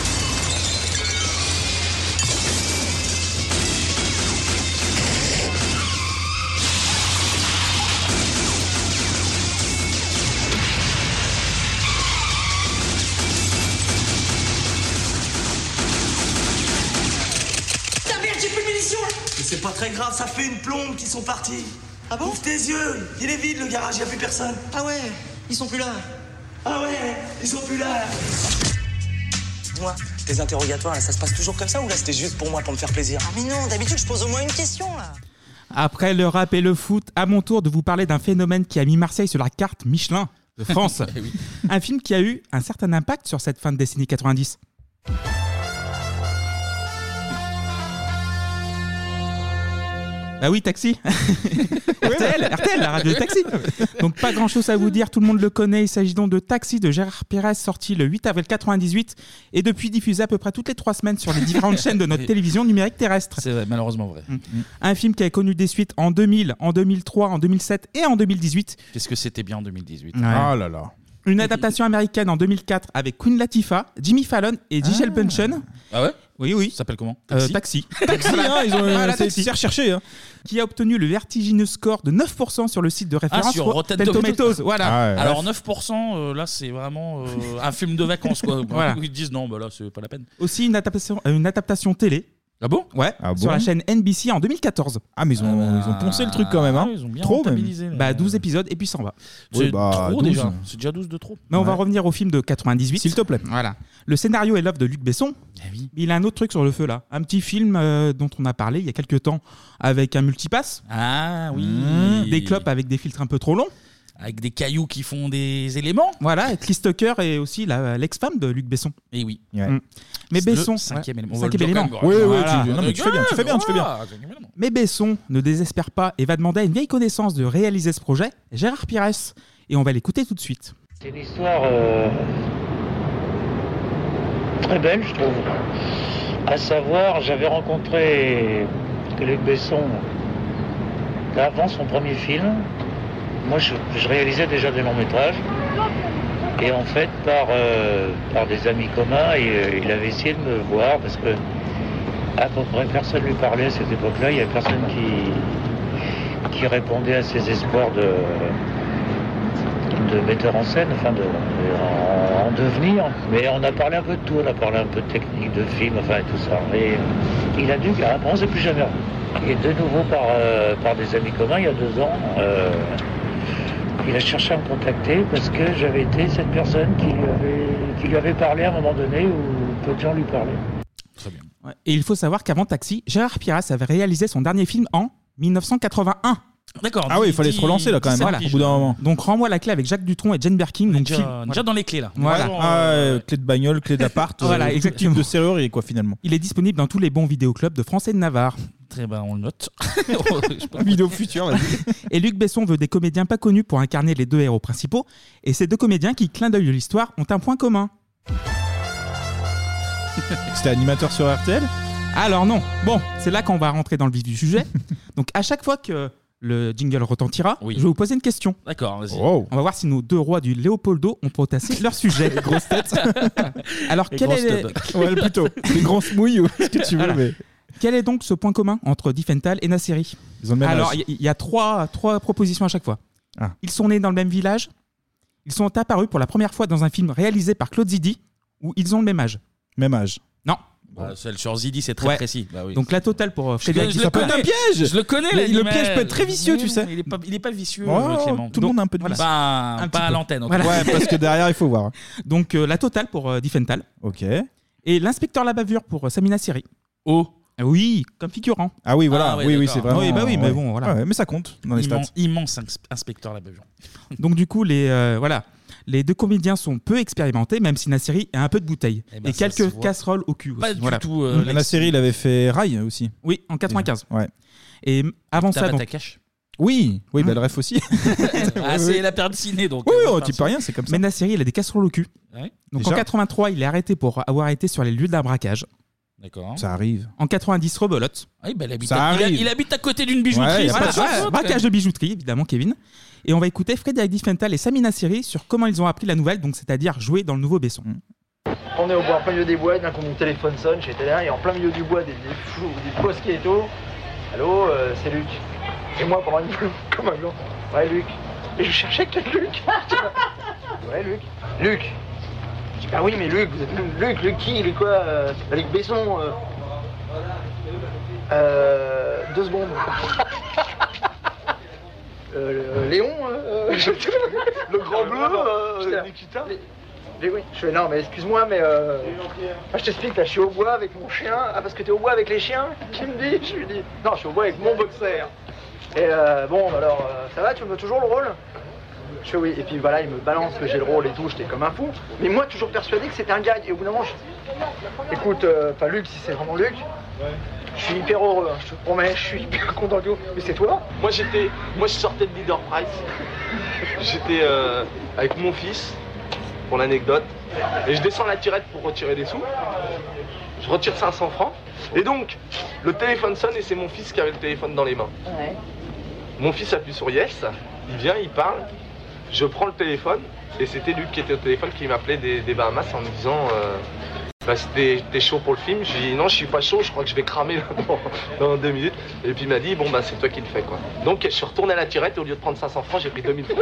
grave, ça fait une plombe qu'ils sont partis. Ah bon Ouvre tes yeux, il est vide le garage, y a plus personne. Ah ouais, ils sont plus là. Ah ouais, ils sont plus là. Moi, tes interrogatoires, là, ça se passe toujours comme ça ou là c'était juste pour moi, pour me faire plaisir? Ah mais non, d'habitude je pose au moins une question là. Après le rap et le foot, à mon tour de vous parler d'un phénomène qui a mis Marseille sur la carte Michelin de France. Eh oui. Un film qui a eu un certain impact sur cette fin de décennie 90. Bah oui, Taxi. RTL, RTL, la radio de Taxi. Donc pas grand chose à vous dire, tout le monde le connaît. Il s'agit donc de Taxi de Gérard Pérez, sorti le 8 avril 98 et depuis diffusé à peu près toutes les trois semaines sur les différentes chaînes de notre télévision numérique terrestre. C'est vrai, malheureusement vrai. Un film qui a connu des suites en 2000, en 2003, en 2007 et en 2018. Qu'est-ce que c'était bien en 2018 Ouais. Ah là là. Une adaptation américaine en 2004 avec Queen Latifah, Jimmy Fallon et Giselle Bunchen. Ah ouais? Oui, oui. Ça s'appelle comment Euh, taxi. Taxi, hein, ils ont- Voilà, c'est- Taxi. c'est recherché, hein. Qui a obtenu le vertigineux score de 9% sur le site de référence Ah, sur Rotten Tomatoes. Voilà. Ah Alors 9%, euh, là c'est vraiment euh, un film de vacances quoi. Voilà. Ils disent non, bah là c'est pas la peine. Aussi une adaptation, euh, une adaptation télé. Ah bon? Ouais. Ah sur bon? la chaîne NBC en 2014. Ah, mais ils ont, ils ont poncé le truc quand même. Hein. ils ont bien Trop, même. rentabilisé, là. Bah 12 épisodes et puis ça en va. Oui, C'est bah, trop 12. déjà. C'est déjà 12 de trop. Mais on va revenir au film de 98. S'il te plaît. Voilà. Le scénario est l'œuvre de Luc Besson. oui. Mais il a un autre truc sur le feu là. Un petit film euh, dont on a parlé il y a quelques temps avec un multipass. Ah oui. Des clopes avec des filtres un peu trop longs. Avec des cailloux qui font des éléments. Voilà, et Chris Tucker est aussi la- l'ex-femme de Luc Besson. Et oui. Mm. Mais Besson. cinquième ouais, élément. Cinquième. Oui, oui, Voilà. tu- non, mais tu fais bien, tu fais bien, tu fais bien. Voilà, cinquième élément. Mais Besson ne désespère pas et va demander à une vieille connaissance de réaliser ce projet, Gérard Pires. Et on va l'écouter tout de suite. C'est une histoire euh, très belle, je trouve. À savoir, j'avais rencontré Luc Besson avant son premier film. Moi, je, je réalisais déjà des longs métrages. Et en fait, par, euh, par des amis communs, il, euh, il avait essayé de me voir parce que à peu près personne lui parlait à cette époque-là. Il n'y avait personne qui, qui répondait à ses espoirs de, de metteur en scène, enfin de, en, en devenir. Mais on a parlé un peu de tout, on a parlé un peu de technique, de film, enfin et tout ça. Et il a dû, après on s'est plus jamais. Et de nouveau par, euh, par des amis communs, il y a deux ans, euh, il a cherché à me contacter parce que j'avais été cette personne qui lui avait, qui lui avait parlé à un moment donné où peu de gens lui parlaient. Ouais. Et il faut savoir qu'avant Taxi, Gérard Pires avait réalisé son dernier film en 1981. D'accord. Ah oui, il fallait se relancer là quand même, hein, au bout d'un moment. Donc rends-moi la clé avec Jacques Dutronc et Jane Birkin. Donc déjà- film- déjà dans les clés, là. Voilà. Ah, ouais, clé de bagnole, clé d'appart. Voilà, euh, tout exactement. type de serrurerie, quoi, finalement. Il est disponible dans tous les bons vidéoclubs de France et de Navarre. Très bien, on le note. Vidéo future, vas-y. Et Luc Besson veut des comédiens pas connus pour incarner les deux héros principaux. Et ces deux comédiens qui, clin d'œil de l'histoire, ont un point commun. C'était animateur sur RTL Alors non. Bon, c'est là qu'on va rentrer dans le vif du sujet. Donc à chaque fois que le jingle retentira, je vais vous poser une question. D'accord, vas-y. On va voir si nos deux rois du Léopoldo ont potassé leur sujet. Grosse tête. Alors Les quel grosses est. Ouais, plutôt. Les grands smouilles ou ce que tu veux, Voilà. mais. Quel est donc ce point commun entre Diffental et Nasseri Ils ont le même Alors, âge. il y, il y a trois, trois propositions à chaque fois. Ah. Ils sont nés dans le même village. Ils sont apparus pour la première fois dans un film réalisé par Claude Zidi, où ils ont le même âge. Même âge. Non. Bah, celle sur Zidi, c'est très Ouais. précis. Bah oui. Donc la totale pour euh, Je, Frédéric. je le connais. Je le connais. Le- le l'animal. piège peut être très vicieux, tu sais. Il est pas, il est pas vicieux, Oh, euh, Clément. tout le monde a un peu de Voilà. vice. Pas, Un pas petit à peu. l'antenne. en Voilà. tout cas. Ouais, parce que derrière, il faut voir. Donc euh, la totale pour euh, Diffental. Ok. Et l'inspecteur la bavure pour euh, Samina Seri. Oh. Oui, comme figurant. Ah oui, voilà. Ah ouais, oui, oui, d'accord. c'est vraiment. Oui, bah oui, mais bon, voilà. Ah ouais, mais ça compte dans les stats. Immense, immense ins- inspecteur la. Donc du coup, les euh, voilà, les deux comédiens sont peu expérimentés, même si Nasseri a un peu de bouteille Eh ben, et ça se quelques voit. casseroles au cul. Pas aussi. du Voilà. tout, euh, La série, il avait fait Rail aussi. Oui, en 95. Ouais. Et avant ça, donc. Oui, oui, bah, le ref aussi. Ah, c'est la période ciné, donc. Oui, euh, on pas t'y peut rien, c'est comme ça. mais Nasseri, il a des casseroles au cul. Ouais. Donc Déjà en 83, il est arrêté pour avoir été sur les lieux d'un braquage. D'accord. Ça arrive. En 90, rebelote. Ah oui, bah, il, habite Ça à, il, a- arrive. il habite à côté d'une bijouterie. C'est pas de Ouais, quand braquage de bijouterie, évidemment, Kevin. Et on va écouter Frédéric Diffental et Samina Siri sur comment ils ont appris la nouvelle, donc c'est-à-dire jouer dans le nouveau Besson. On est au bois, en plein milieu des bois, d'un coup mon téléphone sonne, j'étais là, et en plein milieu du bois, des, des fous, des bosquets et tout. Allô, euh, c'est Luc. Et moi, pendant une comme un blanc. Ouais, Luc. Et je cherchais que Luc. ouais, Luc. Luc. Je dis, bah oui, mais Luc, vous êtes Luc, Luc, qui Luc quoi euh, Luc Besson. Euh... Euh, deux secondes. Euh, le- Léon, euh, le grand bleu, euh, Nikita. Mais oui, je fais non, mais excuse-moi, mais euh, moi, je t'explique, là, je suis au bois avec mon chien. Ah, parce que t'es au bois avec les chiens? Qui me dit Je lui dis, non, je suis au bois avec mon boxer. Et euh, bon, alors, euh, ça va, tu veux toujours le rôle? Je fais oui, et puis voilà, il me balance que j'ai le rôle et tout, j'étais comme un fou. Mais moi, toujours persuadé que c'était un gag. Et au bout d'un moment, je écoute, euh, pas Luc, si c'est vraiment Luc, je suis hyper heureux, hein, je te promets, je suis hyper content tout. Mais c'est toi Moi j'étais, moi je sortais de Leader Price. J'étais euh, avec mon fils, pour l'anecdote, et je descends la tirette pour retirer des sous. Je retire 500 francs, et donc le téléphone sonne et c'est mon fils qui avait le téléphone dans les mains. Mon fils appuie sur Yes, il vient, il parle, je prends le téléphone, et c'était Luc qui était au téléphone qui m'appelait des, des Bahamas en me disant euh, bah, c'était t'es chaud pour le film? Je lui dis non, je suis pas chaud, je crois que je vais cramer là, dans, dans deux minutes. Et puis il m'a dit bon bah c'est toi qui le fais quoi. Donc je suis retourné à la tirette et au lieu de prendre 500 francs, j'ai pris 2000 francs.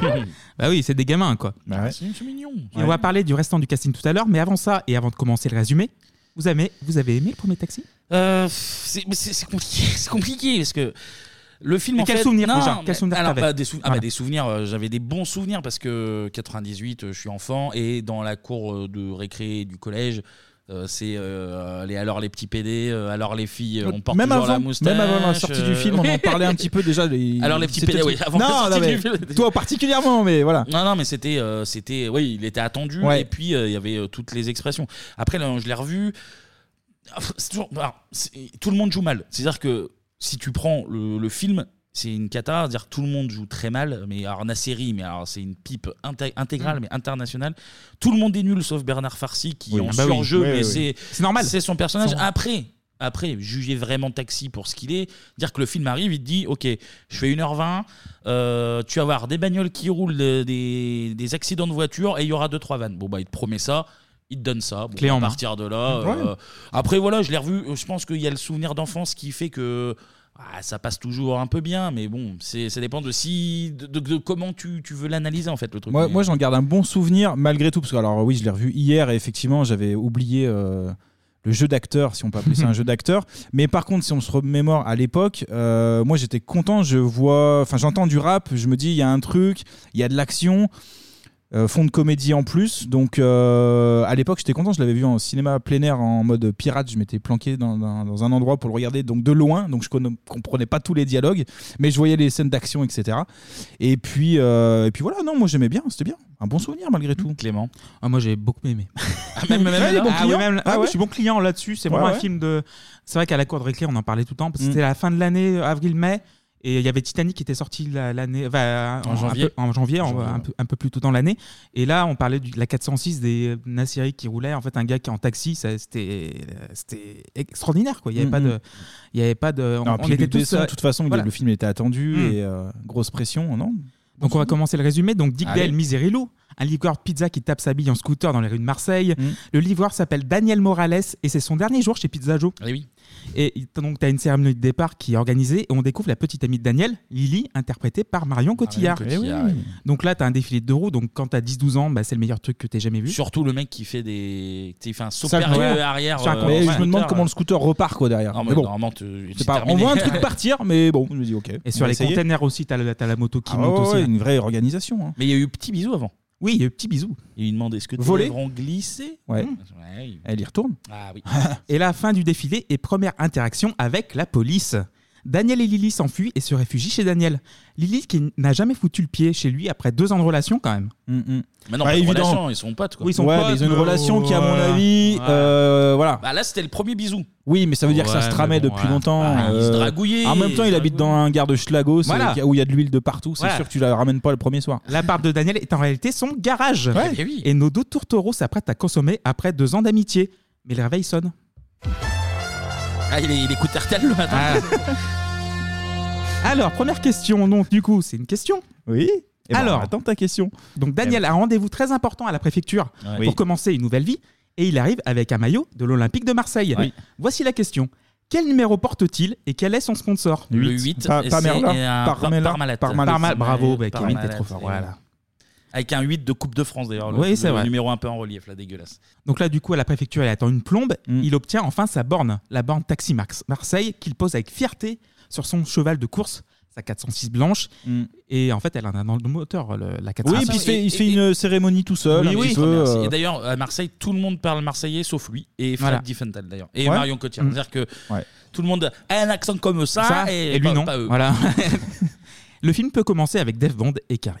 Bah oui, c'est des gamins, quoi. C'est c'est mignon. Et on va parler du restant du casting tout à l'heure, mais avant ça, et avant de commencer le résumé, vous avez, vous avez aimé le premier taxi? Euh, c'est mais c'est- c'est compliqué, c'est compliqué parce que le film en quel fait, souvenir, non, déjà mais- Quel souvenir alors, t'avais bah, des, sou- ah, bah, Voilà. des souvenirs, euh, j'avais des bons souvenirs parce que 98, euh, je suis enfant et dans la cour euh, de récré du collège. euh, c'est euh, les, alors les petits PD, euh, alors les filles, euh, on porte même toujours avant, la moustache. même avant la sortie du film, on en euh, parlait un petit peu déjà. les- Alors les petits c'était PD, oui, avant non, la sortie non, mais du film. Toi particulièrement, mais voilà. Non, non, mais c'était, euh, c'était, oui, il était attendu. Ouais. Et puis euh, il y avait euh, toutes les expressions. Après, là, je l'ai revu. Ah, c'est toujours- alors, c'est- tout le monde joue mal. C'est-à-dire que si tu prends le, le film, c'est une cata. C'est-à-dire que tout le monde joue très mal. Mais alors, la série, mais alors c'est une pipe inté- intégrale, mais internationale. Tout le monde est nul sauf Bernard Farcy qui Oui. est en Ah bah oui. surjeu, Oui, mais oui, c'est normal. C'est son personnage. C'est- Après. Après, juger vraiment Taxi pour ce qu'il est, dire que le film arrive, il te dit Ok, je fais 1h20, euh, tu vas voir des bagnoles qui roulent, de- des, des accidents de voiture et il y aura 2-3 vannes. Bon, bah, il te promet ça, il te donne ça. Bon, Clé en à main. partir de là. Ouais. euh, après, voilà, je l'ai revu. Je pense qu'il y a le souvenir d'enfance qui fait que. ah, ça passe toujours un peu bien, mais bon, c'est, ça dépend de si, de, de- de comment tu, tu veux l'analyser en fait le truc. Moi, j'en garde un bon souvenir malgré tout, parce que alors oui, je l'ai revu hier et effectivement, j'avais oublié euh, le jeu d'acteur, si on peut appeler ça un jeu d'acteur. Mais par contre, si on se remémore à l'époque, euh, moi j'étais content, je vois, enfin j'entends du rap, je me dis il y a un truc, il y a de l'action. Euh, fond de comédie en plus, donc euh, à l'époque j'étais content, je l'avais vu en cinéma plein air en mode pirate, je m'étais planqué dans, dans- dans un endroit pour le regarder donc de loin, donc je conna- comprenais pas tous les dialogues, mais je voyais les scènes d'action, etc. Et puis, euh, et puis voilà, non, moi j'aimais bien, c'était bien, un bon souvenir malgré tout. Clément. Ah, moi j'ai beaucoup aimé. même- même Ah, les bons oui, clients même- Ah ah oui, ouais je suis bon client là-dessus. C'est Ouais, vraiment un film de. C'est vrai qu'à la cour de récré, on en parlait tout le temps. parce que Mm. C'était la fin de l'année, euh, avril-mai. Et il y avait Titanic qui était sorti la- l'année enfin, En janvier. un peu, en janvier, en- Janvier, un, ouais. peu, un peu plus tôt dans l'année. Et là, on parlait de la 406 des Nassiri qui roulait. En fait, un gars qui est en taxi, ça, c'était c'était extraordinaire. Quoi. Il n'y avait, Mm, pas mm. de- il y avait pas de. On, Non, on puis tous. Besson, euh, de toute façon, il- voilà. le film était attendu Mm. et euh, grosse pression, non? Donc on va commencer le résumé. Donc Dick Allez. Dale Miserilou, un livreur de pizza qui tape sa bille en scooter dans les rues de Marseille. Mm. Le livreur s'appelle Daniel Morales et c'est son dernier jour chez Pizza Joe. Eh oui. Et il- donc tu as une cérémonie de départ qui est organisée et on découvre la petite amie de Daniel, Lily, interprétée par Marion Cotillard. Cotillard, Eh oui. Donc là tu as un défilé de deux roues, donc quand tu as 10-12 ans, bah, c'est le meilleur truc que tu jamais vu. Surtout le mec qui fait des. tu sais, Il fait un saut périlleux ouais. arrière. Euh, mais je me demande comment le scooter repart quoi derrière. Non, mais mais bon, normalement, tu- c'est c'est pas, on terminé. voit un truc partir, mais bon, je me dis ok. Et sur les essayer. containers aussi, tu as, la moto qui Ah monte ouais, aussi. ouais, une vraie organisation. hein. Mais il y a eu petit bisou avant. Oui, il y a eu petit bisou. Il lui demande est-ce que tes Volé lèvres ont glissé Ouais. Mmh. Ouais, il- Elle y retourne. Ah oui. Et la fin du défilé et première interaction avec la police. Daniel et Lily s'enfuient et se réfugient chez Daniel. Lily qui n'a jamais foutu le pied chez lui après deux ans de relation quand même. Mais non, Bah, pas de évident. relation, ils sont potes quoi. Oui, ils sont ouais, potes, mais ils ont une mais relation qui, à mon ouais. avis, Ouais. euh, voilà. Bah là, c'était le premier bisou. Oui, mais ça veut dire que ça Ouais, se mais tramait bon, depuis ouais. longtemps. Ah, ils se euh, dragouillaient, En même temps, ils il se habite dans un gare de Schlagos Voilà. euh, où il y a de l'huile de partout. C'est Voilà. sûr que tu la ramènes pas le premier soir. L'appart de Daniel est en réalité son garage. Eh oui. Et nos deux tourtereaux s'apprêtent à consommer après deux ans d'amitié. Mais le réveil sonne. Ah, il, est- il écoute RTL le matin. Alors, première question, donc du coup, c'est une question. Oui. Eh ben, Alors, attends ta question. Donc Daniel a un rendez-vous très important à la préfecture Ouais. pour Oui. commencer une nouvelle vie et il arrive avec un maillot de l'Olympique de Marseille. Oui. Voici la question. Quel numéro porte-t-il et quel est son sponsor? Le 8, Pa- et Pamerla, c'est un Parmela, Parmalat. Parmalat. Parmal- bravo, bah, Parmalat, Kevin, t'es trop fort. Voilà. Avec un 8 de Coupe de France d'ailleurs. le- Oui, c'est le vrai. numéro un peu en relief, là, dégueulasse. Donc là, du coup, à la préfecture, il attend une plombe. Mm. Il obtient enfin sa borne, la borne Taxi Max Marseille, qu'il pose avec fierté sur son cheval de course, sa 406 blanche. Et en fait, elle en a dans le moteur, le- la 406. Mm. Oui, puis il se fait, il se fait une cérémonie tout seul. Oui, un oui, petit peu, merci. euh, Et d'ailleurs, à Marseille, tout le monde parle marseillais sauf lui et Fred Voilà. Diffenthal d'ailleurs. Et Ouais. Marion Cotillard. Mm. C'est-à-dire que tout le monde a un accent comme ça, Ça, et, et lui pas- non. pas eux. Voilà. le film peut commencer avec Dave Bond et Karine.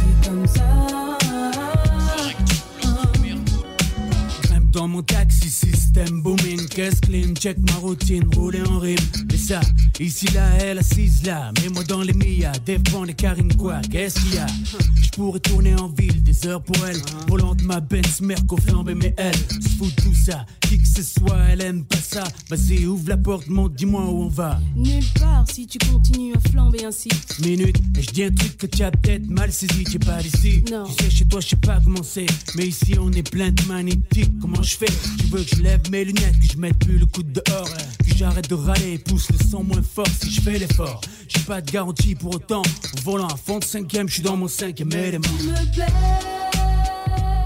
dans mon taxi, système booming, caisse clean, check ma routine, rouler en rime. Et ça, ici là, elle assise là, mets-moi dans les Mia, dépend les Karine quoi, qu'est-ce qu'il y a? Je pourrais tourner en ville, des heures pour elle, volante ma Benz, Merco flambé, mais elle se fout de tout ça, qui que ce soit, elle aime pas ça. Vas-y, ouvre la porte, monte, dis-moi où on va. Nulle part si tu continues à flamber ainsi. Minute, et je dis un truc que tu as peut-être mal saisi, tu es pas d'ici. Non. Tu sais, chez toi, je sais pas comment c'est, mais ici on est plein de magnétiques. Comment je fais Tu veux que je lève mes lunettes, que je mette plus le coude dehors, que j'arrête de râler, pousse le son moins fort si je fais l'effort. J'ai pas de garantie pour autant. Au volant à fond de cinquième, je suis dans mon cinquième élément.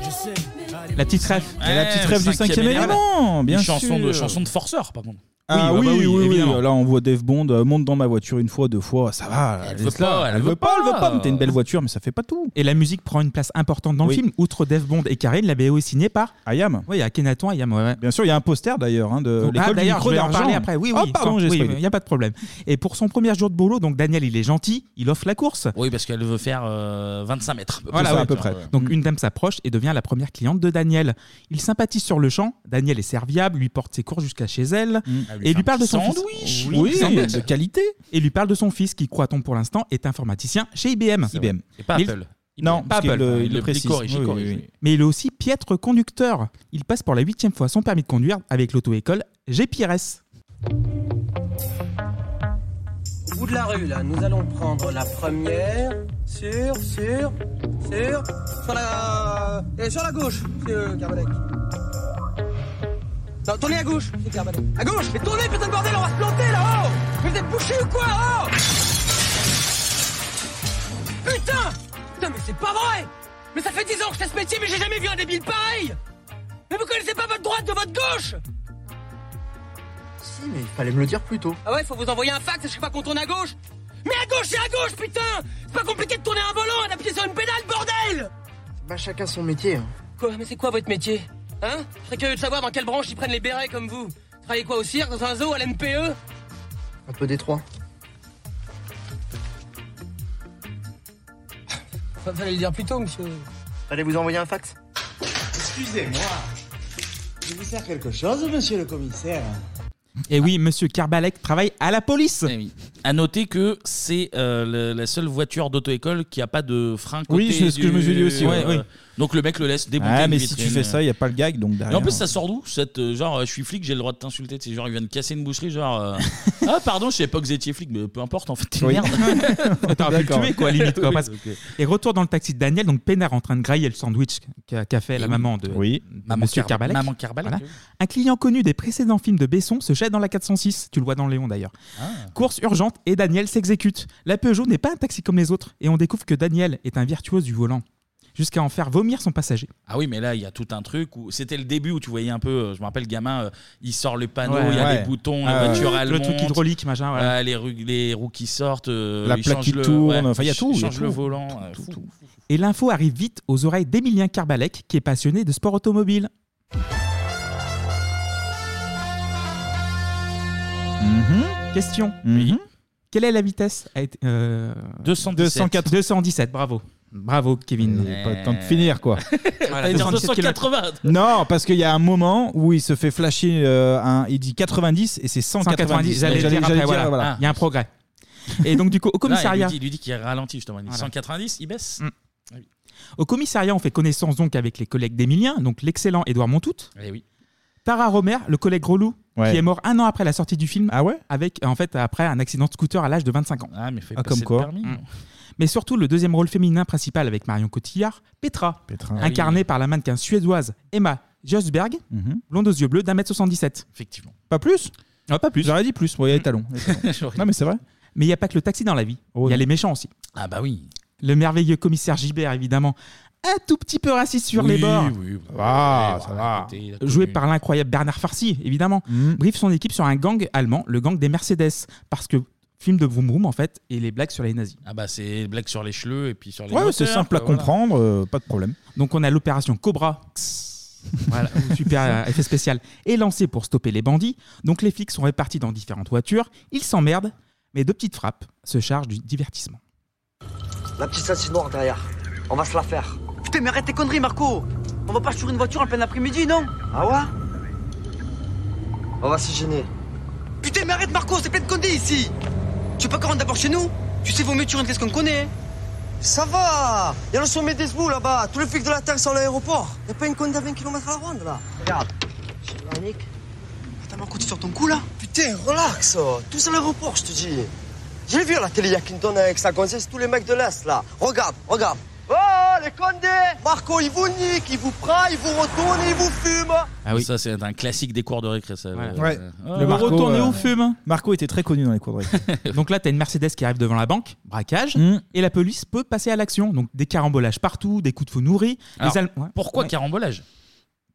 Je sais. La petite rêve. Et la petite rêve du cinquième élément, bien Une sûr. chanson de, chanson de forceur, par contre. Ah bah oui, bah oui, oui, évidemment. Là, on voit Dave Bond euh, monte dans ma voiture une fois, deux fois, ça va. Elle veut pas, elle elle veut veut pas, elle veut pas. pas. Mais T'as une belle voiture, mais ça fait pas tout. Et la musique prend une place importante dans Oui. le film. Outre Dave Bond et Karine, la BO est signée par Ayam. Oui, il y a Kenaton Ayam. Ouais, ouais. Bien sûr, il y a un poster d'ailleurs hein, de Ah, l'école du d'ailleurs, micro je vais en d'argent. parler après. Oui, oui. Oh, pardon, quand- j'ai oui, spoilé. il n'y a pas de problème. Et pour son premier jour de boulot, donc Daniel, il est gentil, il offre la course. Oui, parce qu'elle veut faire euh, 25 mètres. Voilà, ouais. Donc une dame s'approche et devient la première cliente de Daniel. Il sympathise sur le champ. Daniel est serviable, lui porte ses courses jusqu'à chez elle Elle lui et lui parle de son sandwich. fils. Oui, sandwich. de qualité. Et lui parle de son fils qui, croit-on pour l'instant, est informaticien chez IBM. IBM. Et pas il- Apple. Non, pas Apple. le- il Il le précise. corrige, il Oui, corrige, oui, oui. oui. Mais il est aussi piètre conducteur. Il passe pour la huitième fois son permis de conduire avec l'auto-école GPRS. bout de la rue, là, nous allons prendre la première. Sur, sur, sur. Sur la. Et sur la gauche, monsieur Carbalec. Non, tournez à gauche. À gauche Mais tournez, putain de bordel, on va se planter là-haut Mais vous êtes bouché ou quoi oh Putain Putain, mais c'est pas vrai Mais ça fait 10 ans que je fais ce métier, mais j'ai jamais vu un débile pareil Mais vous connaissez pas votre droite de votre gauche Si, mais il fallait me le dire plus tôt. Ah ouais, faut vous envoyer un fax à chaque fois qu'on tourne à gauche Mais à gauche, c'est à gauche, putain C'est pas compliqué de tourner un volant et d'appuyer sur une pédale, bordel Bah, chacun son métier. hein. Quoi Mais c'est quoi votre métier Hein Je serais curieux de savoir dans quelle branche ils prennent les bérets comme vous. Vous Travaillez quoi au cirque, dans un zoo, à l'MPE Un peu détroit. Fallait le dire plus tôt, monsieur. Allez vous envoyer un fax Excusez-moi. Je vous sers quelque chose, monsieur le commissaire Et oui, monsieur Carbalec travaille à la police. Eh À noter que c'est euh, la seule voiture d'auto-école qui a pas de frein côté Oui, c'est ce que je me suis dit aussi, ouais, euh. Donc le mec le laisse débouter. Ah, une mais si tu vitrine. fais ça, il n'y a pas le gag, donc Et derrière. en plus, ça sort d'où cette euh, genre, euh, je suis flic, j'ai le droit de t'insulter. C'est genre, il vient de casser une boucherie, genre. euh, ah, pardon, je savais pas que vous étiez flic, mais peu importe, en fait, t'es une Oui. merde. T'aurais pu le D'accord. tuer, quoi, limite. Quoi, Oui, parce- ok. Et retour dans le taxi de Daniel, donc Pénard en train de grailler le sandwich qu'a qu'a fait la Et maman de, oui. de Maman monsieur Car- Carbalec. Maman Carbalec, oui. Un client connu des précédents films de Besson se jette dans la 406. Tu le vois dans Léon d'ailleurs. Ah. Course urgente et Daniel s'exécute. La Peugeot n'est pas un taxi comme les autres et on découvre que Daniel est un virtuose du volant. Jusqu'à en faire vomir son passager. Ah oui, mais là, il y a tout un truc où c'était le début où tu voyais un peu, euh, je me rappelle, gamin, euh, il sort le panneau, Ouais, il y a ouais. des boutons, Ah, la voiture le truc hydraulique, machin, voilà. les, roues, les roues qui sortent, euh, La il plaque qui le- tourne, ouais, enfin, il y a tout, il change le tout. volant. fou. Et l'info arrive vite aux oreilles d'Emilien Carbalec qui est passionné de sport automobile. Question. Mhm. Quelle est la vitesse a été, euh, 217. 217, bravo. Bravo, Kevin. Pas le temps de finir, quoi. Voilà, T'allais dire 217 280. Non, parce qu'il y a un moment où il se fait flasher, euh, un, il dit 90 et c'est 190. 190, j'allais Donc, dire après, dire, voilà. voilà. Il y a un progrès. Et donc, du coup, au Là, commissariat. il lui dit- il lui dit qu'il ralentit justement. Il dit Voilà. 190, il baisse. Mm. Au commissariat, on fait connaissance donc avec les collègues d'Emilien, donc l'excellent Édouard Montout. Eh oui. Tara Romer, le collègue relou, Ouais. qui est mort un an après la sortie du film. Ah ouais? Avec, en fait, après un accident de scooter à l'âge de 25 ans. Ah, mais fait Ah, passer comme le quoi. permis, Mm. non Mais surtout, le deuxième rôle féminin principal avec Marion Cotillard, Petra, Petra. incarnée par la mannequin suédoise Emma Josberg, Mhm. blonde aux yeux bleus d'un mètre 77. Effectivement. Pas plus? Ah, pas plus. J'aurais dit plus. Ouais, il y a les talons. Les talons. J'aurais- non, mais c'est vrai. Mais il n'y a pas que le taxi dans la vie. Oh Il y a non. les méchants aussi. Ah bah oui. Le merveilleux commissaire Gibert, évidemment, un tout petit peu raciste sur les Oui, bords. oui, bah, Ah, ouais, ça bah, va. Joué par l'incroyable Bernard Farcy, évidemment, Mhm. briefe son équipe sur un gang allemand, le gang des Mercedes. Parce que film de Vroom Vroom, en fait, et les blagues sur les nazis. Ah bah c'est blague sur les cheveux et puis sur les Ouais, moteurs, c'est simple à voilà. comprendre, euh, pas de problème. Donc on a l'opération Cobra. voilà, super euh, effet spécial. Est lancé pour stopper les bandits. Donc les flics sont répartis dans différentes voitures. Ils s'emmerdent, mais deux petites frappes se chargent du divertissement. La petite ceinture noire derrière. On va se la faire. Putain, mais arrête tes conneries, Marco On va pas sur une voiture en plein après-midi, non Ah ouais On va s'y gêner. Putain, mais arrête, Marco, c'est plein de condés ici Tu veux pas qu'on rentre d'abord chez nous Tu sais, vaut mieux tu rentres qu'est-ce qu'on connaît Ça va Y'a le sommet des Zbou là-bas. Tous les flics de la Terre sont à l'aéroport. Y'a pas une condé à 20 km à la ronde là. Regarde. Putain, Marco, tu sors ton coup là Putain, relax Tous à l'aéroport, je te dis. J'ai vu à la télé, il y a Clinton avec sa gonzesse, tous les mecs de l'Est là. Regarde, regarde. Oh, les condés Marco, il vous nique, il vous prend, il vous retourne, il vous fume Ah oui. Ça, c'est un classique des cours de récré. Ça, Voilà. Euh, Ouais. euh, Le oh, Marco, retourne et euh, on fume. Marco était très connu dans les cours de récré. Donc là, tu as une Mercedes qui arrive devant la banque, braquage, Mm. et la police peut passer à l'action. Donc des carambolages partout, des coups de feu nourris. Alors, ouais. Pourquoi Ouais. carambolage?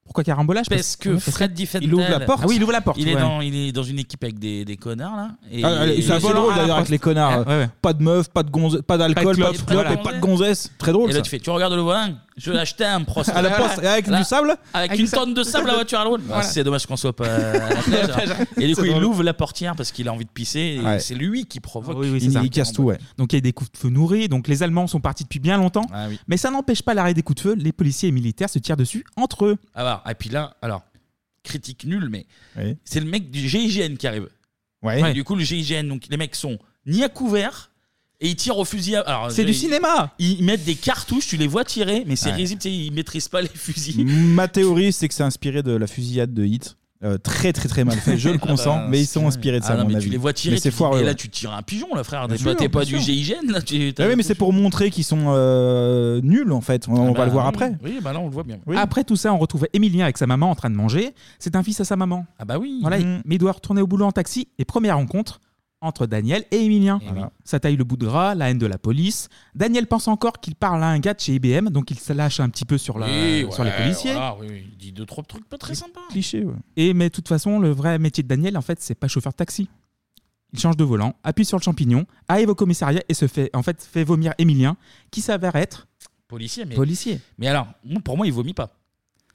Pourquoi carambolage Parce que Fred Diffenthal, Il ouvre la porte. Ah oui, il ouvre la porte. il est ouais. dans, il est dans une équipe avec des, des connards là. Et Ah, et- c'est assez drôle d'ailleurs avec les connards. Ouais, ouais. Pas de meufs, pas de gonze, pas d'alcool, Pas pas de de clope, et pas de gonzesse. Très drôle Et là, ça. tu fais, tu regardes le volant, je vais acheter un prost. À la poste, et avec du sable Avec, Avec une du sable. tonne de sable, la voiture à l'eau. Voilà. C'est dommage qu'on soit pas à la plage. alors. Et du coup, il ouvre la portière parce qu'il a envie de pisser. et Ouais. C'est lui qui provoque. Ah oui, oui, c'est Il, ça. il casse tout, ouais. Donc il y a des coups de feu nourris. Donc les Allemands sont partis depuis bien longtemps. Ah. Mais ça n'empêche pas l'arrêt des coups de feu. Les policiers et militaires se tirent dessus entre eux. Alors, et puis là, alors, critique nulle, mais c'est le mec du GIGN qui arrive. Ouais. Et du coup, le GIGN, donc les mecs sont ni à couvert et ils tirent au fusil. à- Alors, C'est du ils- cinéma. Ils mettent des cartouches, tu les vois tirer, mais c'est Ouais. risible, tu sais, ils maîtrisent pas les fusils. Ma théorie, c'est que c'est inspiré de la fusillade de Hit. Euh, très très très mal fait, je le Ah consens, bah, mais ils sont inspirés de ça, Ah à non, mon mais avis. tu les vois tirer, mais c'est tu dis, foireux. et là ouais. tu tires un pigeon, là, frère. Bien T'es pas, sûr, t'es pas bien du sûr. GIGN, là. tu- Ah oui, mais c'est pour montrer qu'ils sont euh, nuls en fait. On, on Ah va bah le voir oui. après. Oui, bah là on le voit bien. Oui. Après tout ça, on retrouve Émilien avec sa maman en train de manger. C'est un fils à sa maman. Ah bah oui. Voilà, Mhm. mais il doit retourner au boulot en taxi. Et première rencontre entre Daniel et Émilien. Eh oui. Ça taille le bout de gras, la haine de la police. Daniel pense encore qu'il parle à un gars de chez IBM, donc il se lâche un petit peu sur, la, Oui, sur les ouais, policiers. voilà, oui, oui. Il dit deux, trois trucs pas très sympas. Cliché, ouais. Et mais de toute façon, le vrai métier de Daniel, en fait, c'est pas chauffeur de taxi. Il change de volant, appuie sur le champignon, arrive au commissariat et se fait, en fait, fait vomir Émilien, qui s'avère être Policier, mais. policier. Mais alors, moi, pour moi, il vomit pas.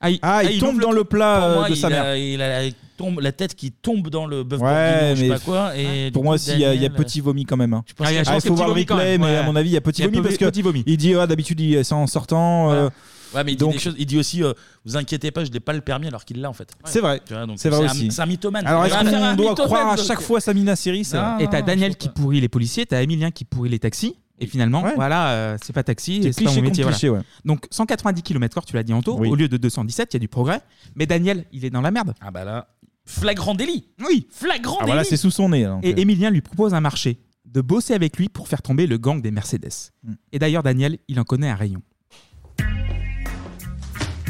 Ah, il, Ah, il, tombe dans le plat Pour euh, moi, de il sa a- mère. Il a, la, tombe, la tête qui tombe dans le bœuf Ouais, bourguignon, je sais mais pas quoi. Et Pour du moi coup, aussi, il y, a- il y a Daniel, petit vomi quand même. hein. je pense Ah, il y a- je Ah, pense il faut voir le petit vomi quand replay, même, mais ouais. à mon avis, il y a Il petit y a vomi peu- parce que petit vomi. il dit, ah, d'habitude, il- c'est en sortant. euh, Ouais, mais il Donc- dit des choses. Il dit aussi, euh, vous inquiétez pas, je n'ai pas le permis alors qu'il l'a en fait. C'est vrai. Tu vois, donc C'est vrai un- aussi. C'est un mythomane. Alors, est-ce qu'on doit croire à chaque fois Samina Non. Et t'as Daniel qui pourrit les policiers, t'as Émilien qui pourrit les taxis. Et finalement, Ouais. voilà, euh, c'est pas taxi, C'est et c'est pas cliché mon métier. contre voilà. cliché, ouais. Donc 190 km/h, tu l'as dit en taux, Oui. au lieu de 217, il y a du progrès. Mais Daniel, il est dans la merde. Ah bah là, flagrant délit. Oui. Flagrant Ah, délit. voilà, c'est sous son nez. là, donc, Et euh. Émilien lui propose un marché, de bosser avec lui pour faire tomber le gang des Mercedes. Mm. Et d'ailleurs, Daniel, il en connaît un rayon.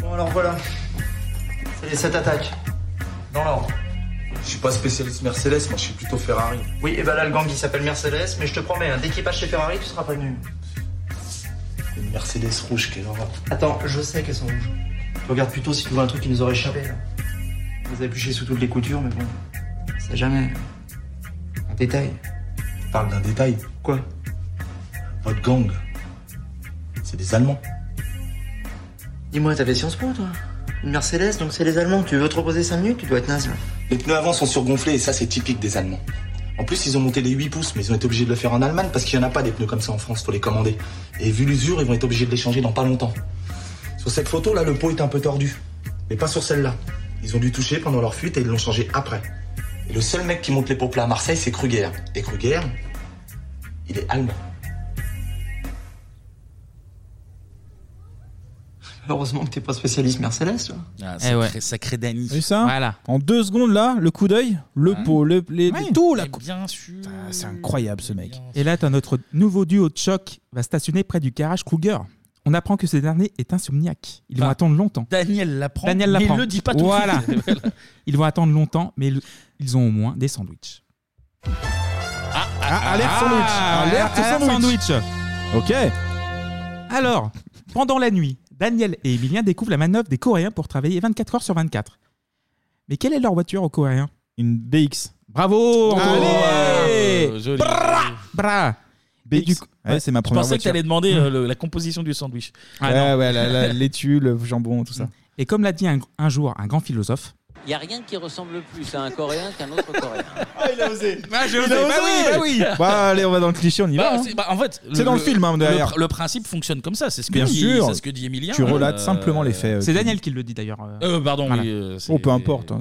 Bon, alors voilà. C'est les 7 attaques. Dans l'ordre. Je suis pas spécialiste Mercedes, moi je suis plutôt Ferrari. Oui, et ben là, le gang il s'appelle Mercedes, mais je te promets, hein, dès qu'il passe chez Ferrari, tu seras prévenu. Une Mercedes rouge, quelle horreur. Attends, je sais qu'elles sont rouges. Regarde plutôt si tu vois un truc qui nous aurait échappé là. Vous avez épluché sous toutes les coutures, mais bon. C'est jamais. Un détail. Tu parles d'un détail. Quoi? Votre gang, c'est des Allemands. Dis-moi, t'avais Sciences Po, toi? Mercedes, donc c'est les Allemands. Tu veux te reposer 5 minutes, tu dois être naze. Les pneus avant sont surgonflés et ça, c'est typique des Allemands. En plus, ils ont monté les 8 pouces, mais ils ont été obligés de le faire en Allemagne parce qu'il n'y en a pas des pneus comme ça en France, faut les commander. Et vu l'usure, ils vont être obligés de les changer dans pas longtemps. Sur cette photo, là, le pot est un peu tordu. Mais pas sur celle-là. Ils ont dû toucher pendant leur fuite et ils l'ont changé après. Et le seul mec qui monte les pots plats à Marseille, c'est Kruger. Et Kruger, il est allemand. Heureusement que t'es pas spécialiste Mercedes. Ah, Eh ouais. sacré, sacré Dany. Vu ça Voilà. En deux secondes là, le coup d'œil, le pot, le, les, Ouais. tout là. Eh, bien sûr. C'est incroyable ce mec. Et là, t'as notre nouveau duo de choc va stationner près du garage Kruger. On apprend que ce dernier est insomniaque. Ils vont bah, attendre longtemps. Daniel l'apprend. Daniel l'apprend. il le dit pas tout de suite. Voilà. Ils vont attendre longtemps, mais le- ils ont au moins des sandwichs. Ah, ah, ah, ah. alerte sandwich. Alerte sandwich. Ok. Alors, pendant la nuit, Daniel et Emilien découvrent la manœuvre des Coréens pour travailler 24 heures sur 24. Mais quelle est leur voiture aux Coréens? Une BX. Bravo Antoine Allez euh, Bra BX. C'est ma première Je pensais que t'allais demander hmm. euh, la composition du sandwich. Ah, ah ouais, la- la- laitue, le jambon, tout ça. Et comme l'a dit un jour un grand philosophe, il n'y a rien qui ressemble plus à un Coréen qu'un autre Coréen. Ah, il a osé. Ah, j'ai osé. Bah oui, bah oui. Bah allez, on va dans le cliché, on y va. Bah, hein. bah, en fait, c'est dans le film hein, derrière. Le, principe fonctionne comme ça, c'est ce, que. Dit, ce que dit Emilien. Tu relates euh, simplement les faits. C'est euh, Daniel qui le dit d'ailleurs. Euh, euh pardon. Voilà. Oui, oh, peu importe. Hein,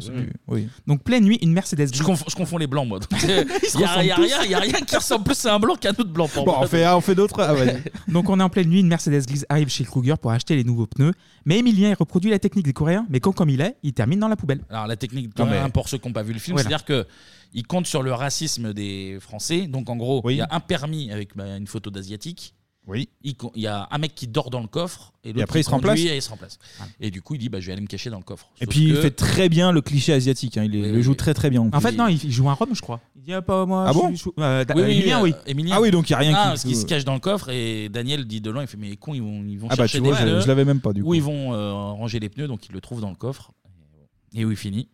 donc pleine nuit, une Mercedes. Je, je confonds les blancs, moi. Il n'y a, rien, qui ressemble plus à un blanc qu'à un autre blanc. Pour bon, on fait, on fait d'autres. Ah, donc on est en pleine nuit, une Mercedes grise arrive chez Kruger pour acheter les nouveaux pneus. Mais Emilien il reproduit la technique des Coréens, mais quand comme il est, il termine dans la poubelle. Alors la technique de pour ceux qui n'ont pas vu le film, c'est-à-dire que il compte sur le racisme des Français. Donc en gros, il y a un permis avec bah, une photo d'asiatique. Oui. Il, y a un mec qui dort dans le coffre et, après, il se remplace. Et du coup, il dit bah, je vais aller me cacher dans le coffre. Et puis il fait très bien le cliché asiatique, hein. il, le joue très très bien. En fait, non, il joue un Rome, je crois. Il dit ah, pas moi. Ah bon suis- je suis- euh, da- Emilien, oui. Euh, Emilien. Ah, ah parce qu'il se cache dans le coffre et Daniel dit de loin il fait mais les cons ils vont ils vont Ah bah, chercher tu vois, des je- pneus. je l'avais même pas, du Où coup. ils vont euh, ranger les pneus donc il le trouve dans le coffre et oui, fini.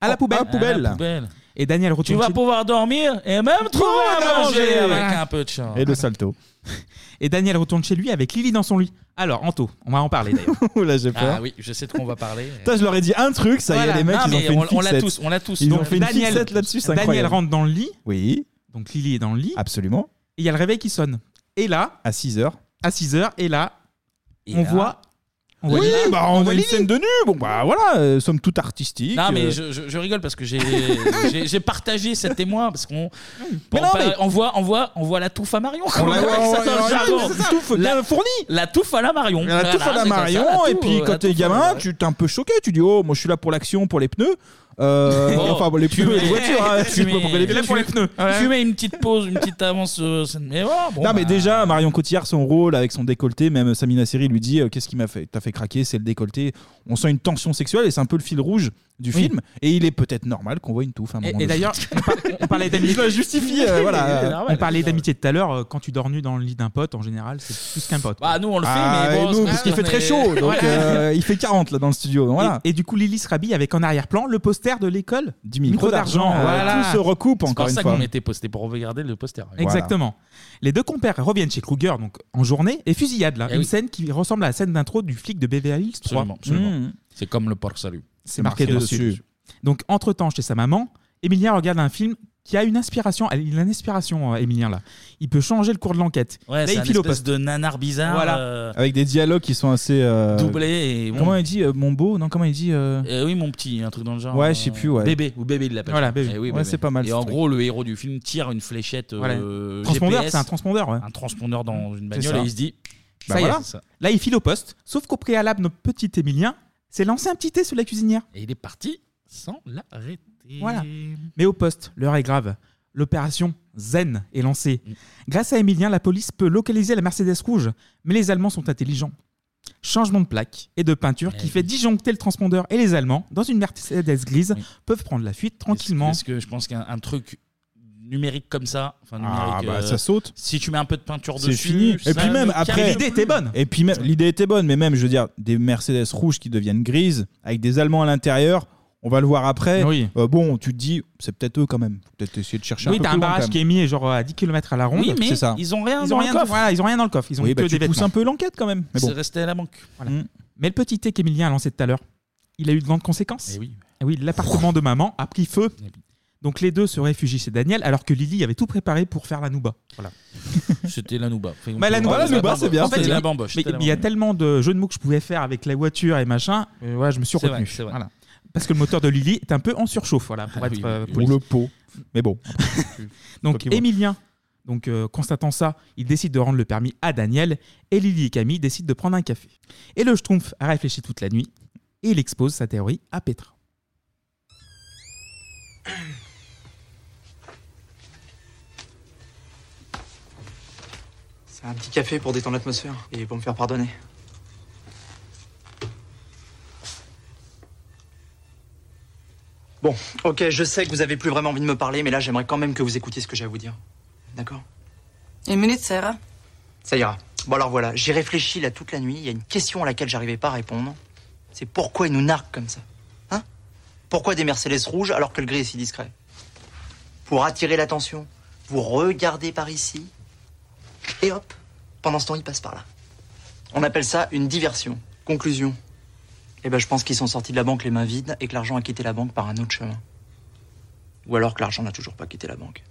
À la poubelle. À la poubelle. poubelle. Et Daniel Tu vas pouvoir dormir et même trouver à manger avec un peu de chance. Et de salto. Et Daniel retourne chez lui avec Lily dans son lit. Alors, Anto, on va en parler d'ailleurs. Là, j'ai ah peur. Ah oui, je sais de quoi on va parler. Putain, je leur ai dit un truc, ça y est, les mecs, ils ont fait une on, on l'a tous, on l'a tous. Ils ont fait une là-dessus, Daniel rentre dans le lit. Oui. Donc Lily est dans le lit. Absolument. Et il y a le réveil qui sonne. Et là. À 6 h À 6 h Et là, on voit on voit Oui, bah on, a une scène de nu. Bon, bah voilà, euh, somme toute artistique. Non, mais euh. je, je- rigole parce que j'ai- partagé cet témoin parce qu'on on, voit on voit on voit la touffe à Marion. On la voit, ça. fournie. La touffe à la Marion. La touffe à la Marion, et puis quand t'es gamin, tu t'es un peu choqué. Tu dis, oh, moi je suis là pour l'action, pour les pneus. Euh, enfin, bon, les pneus et les voitures. Hein, tu mets, pour les pneus. Tu mets une petite pause, une petite avance. euh, mais bon, non, mais bah. déjà, Marion Cotillard, son rôle avec son décolleté, même Samina Seri lui dit euh, Qu'est-ce qui m'a fait, t'a fait craquer C'est le décolleté. On sent une tension sexuelle et c'est un peu le fil rouge du film et il est peut-être normal qu'on voit une touffe à un moment. Et, et d'ailleurs, on, parlait d'amitié. Justifie, euh, voilà. Euh, on parlait d'amitié tout à l'heure. Euh, quand tu dors nu dans le lit d'un pote, en général, c'est plus qu'un pote. Bah, nous, on le fait, ah, mais bon, nous, parce qu'il fait très chaud, il fait 40 là dans le studio. Voilà. Et, du coup, Lily Srabi avec en arrière-plan le poster de l'école du micro d'argent. Tout se recoupe encore une fois. était posté pour regarder le poster. Exactement. Les deux compères reviennent chez Kruger donc en journée et fusillade là, eh une scène qui ressemble à la scène d'intro du flic de Beverly Hills Absolument, absolument. Mm. C'est comme le porc salut. C'est marqué, dessus. Donc, entre-temps, chez sa maman, Emilien regarde un film qui a une inspiration. Il a une inspiration, euh, Emilien, là. Il peut changer le cours de l'enquête. C'est il espèce poste. de nanar bizarre. Voilà. Euh, Avec des dialogues qui sont assez. Euh, doublés Comment il dit euh, Mon beau Non, comment il dit oui, mon petit, un truc dans le genre. Ouais, je sais plus. Bébé, ou bébé, il l'appelle. Voilà, bébé. Eh oui, c'est pas mal, Et en gros, le héros du film tire une fléchette. Voilà. Transpondeur, c'est un transpondeur. Un transpondeur dans une bagnole et il se dit. Bah ça Bah voilà. Là, il file au poste, sauf qu'au préalable, notre petit Émilien c'est lancé un petit thé sous la cuisinière. Et il est parti sans l'arrêter. Voilà. Mais au poste, l'heure est grave. L'opération Zen est lancée. Mm. Grâce à Emilien, la police peut localiser la Mercedes rouge, mais les Allemands sont intelligents. Changement de plaque et de peinture qui eh fait disjoncter le transpondeur et les Allemands, dans une Mercedes grise, peuvent prendre la fuite tranquillement. Parce que je pense qu'un truc numérique comme ça. Ah, bah, euh, ça saute. Si tu mets un peu de peinture dessus, C'est fini. Et puis même ne après, cartonne. Et puis même l'idée était bonne, mais même je veux dire des Mercedes rouges qui deviennent grises avec des Allemands à l'intérieur. On va le voir après. Oui. Euh, bon, tu te dis, c'est peut-être eux quand même. Peut-être essayer de chercher un Oui, t'as un barrage qui est mis genre à 10 km à la ronde. Oui, mais ils ont rien ils dans le coffre. Voilà, ils ont rien dans le coffre. Ils ont que bah, pousses un peu l'enquête quand même. Mais bon. C'est resté à la banque. Mm. Mais le petit thé qu'Emilien a lancé tout à l'heure, il a eu de grandes conséquences. Eh oui. Eh oui, l'appartement de maman a pris feu. Eh donc les deux se réfugient chez Daniel alors que Lily avait tout préparé pour faire la nouba. Voilà. C'était la Nouba. Enfin, Bah, la Nouba, bamboche. bamboche. En fait, C'était la il- bamboche. mais il y a tellement de jeux de mots que je pouvais faire avec la voiture et machin. euh, ouais, je me suis C'est vrai, retenu. c'est vrai. Voilà. Parce que le moteur de Lily est un peu en surchauffe, voilà, pour Ah être oui, euh, oui. Ou le pot. Mais bon. Donc. Emilien, donc euh, constatant ça, il décide de rendre le permis à Daniel et Lily et Camille décident de prendre un café. Et le Schtroumpf a réfléchi toute la nuit et il expose sa théorie à Petra. C'est un petit café pour détendre l'atmosphère et pour me faire pardonner. Bon, ok, je sais que vous avez plus vraiment envie de me parler, mais là j'aimerais quand même que vous écoutiez ce que j'ai à vous dire. D'accord? Une minute, ça ira? Ça ira. Bon alors voilà, j'ai réfléchi là toute la nuit, il y a une question à laquelle j'arrivais pas à répondre. C'est pourquoi ils nous narquent comme ça? Hein? Pourquoi des Mercedes rouges alors que le gris est si discret? Pour attirer l'attention, vous regardez par ici, et hop, pendant ce temps, ils passent par là. On appelle ça une diversion. Conclusion. Eh ben, je pense qu'ils sont sortis de la banque les mains vides et que l'argent a quitté la banque par un autre chemin. Ou alors que l'argent n'a toujours pas quitté la banque.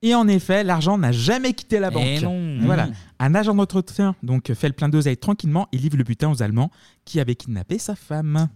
Et en effet, l'argent n'a jamais quitté la Eh banque. non. Voilà. Mmh. Un agent d'entretien donc fait le plein d'oseille tranquillement et livre le butin aux Allemands qui avaient kidnappé sa femme.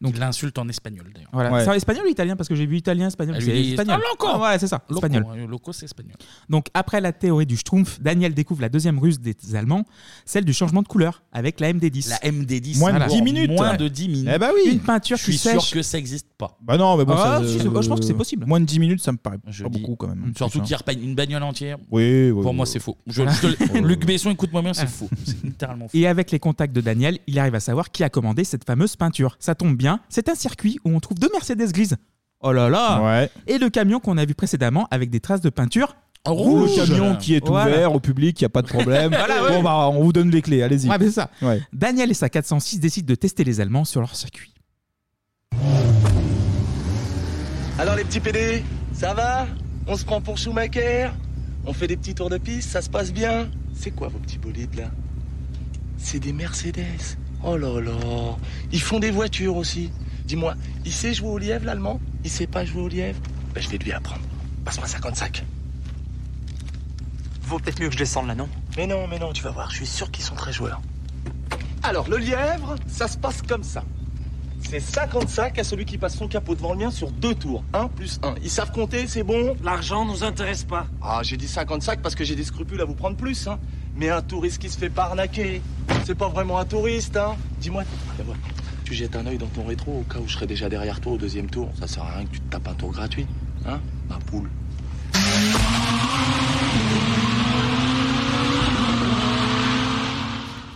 Donc l'insulte en espagnol d'ailleurs. Voilà. C'est en espagnol ou italien? Parce que j'ai vu italien, espagnol. Ah, lui, C'est espagnol. Ah, loco Ah ouais, c'est ça. Loco, espagnol. hein, Loco, c'est espagnol. Donc après la théorie du Schtroumpf, Daniel découvre la deuxième ruse des Allemands, celle du changement de couleur avec la MD10. La MD10. Moins de Voilà. 10 minutes. Moins de 10 minutes. Eh bah oui. Une peinture Je suis qui sûr sèche. que ça n'existe pas. Bah non, mais bon, Ah, ça, si, euh, je pense que c'est possible. Moins de 10 minutes, ça me paraît Je pas beaucoup quand même. Surtout Plus, qu'il hein. repeint une bagnole entière. Oui, oui, Pour oui, moi, oui. c'est faux. Je- je te le- Luc Besson, écoute-moi bien, c'est faux. C'est littéralement faux. Et avec les contacts de Daniel, il arrive à savoir qui a commandé cette fameuse peinture. Ça tombe bien, c'est un circuit où on trouve deux Mercedes grises. Oh là là Ouais. Et le camion qu'on a vu précédemment avec des traces de peinture Le camion qui est Voilà. ouvert au public, il n'y a pas de problème. Voilà, ouais. Bon, bah, on vous donne les clés, allez-y. Ouais, mais c'est ça. Ouais. Daniel et sa 406 décident de tester les Allemands sur leur circuit. Alors les petits PD, ça va? On se prend pour Schumacher? On fait des petits tours de piste, ça se passe bien? C'est quoi vos petits bolides là? C'est des Mercedes. Oh là là Ils font des voitures aussi. Dis-moi, il sait jouer au lièvre l'allemand? Il sait pas jouer au lièvre? Ben je vais lui apprendre. Passe-moi 55. Vaut peut-être mieux que je descende là, non? Mais non, mais non, tu vas voir, je suis sûr qu'ils sont très joueurs. Alors, le lièvre, ça se passe comme ça. C'est 55 à celui qui passe son capot devant le mien sur deux tours. 1 plus 1. Ils savent compter, c'est bon? L'argent nous intéresse pas. Ah, j'ai dit 55 parce que j'ai des scrupules à vous prendre plus, hein. Mais un touriste qui se fait pas arnaquer, c'est pas vraiment un touriste, hein. Dis-moi, viens voir. tu jettes un œil dans ton rétro au cas où je serais déjà derrière toi au deuxième tour. Ça sert à rien que tu te tapes un tour gratuit, hein, ma poule.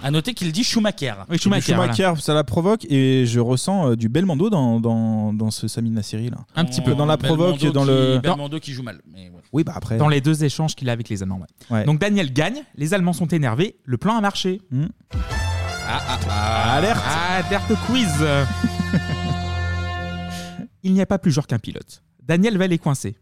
À noter qu'il dit Schumacher. Oui, Schumacher, ça la provoque et je ressens euh, du Belmondo dans, dans, dans ce Samina série là. Un petit peu. Dans la provoque, Belmondo dans qui- le. Belmondo qui joue mal. mais ouais. Oui, bah après. Dans les deux échanges qu'il a avec les Allemands. ouais. Ouais. Donc Daniel gagne, les Allemands sont énervés, le plan a marché. Ah, ah, ah. Alerte Alerte quiz Il n'y a pas plus genre qu'un pilote. Daniel va les coincer.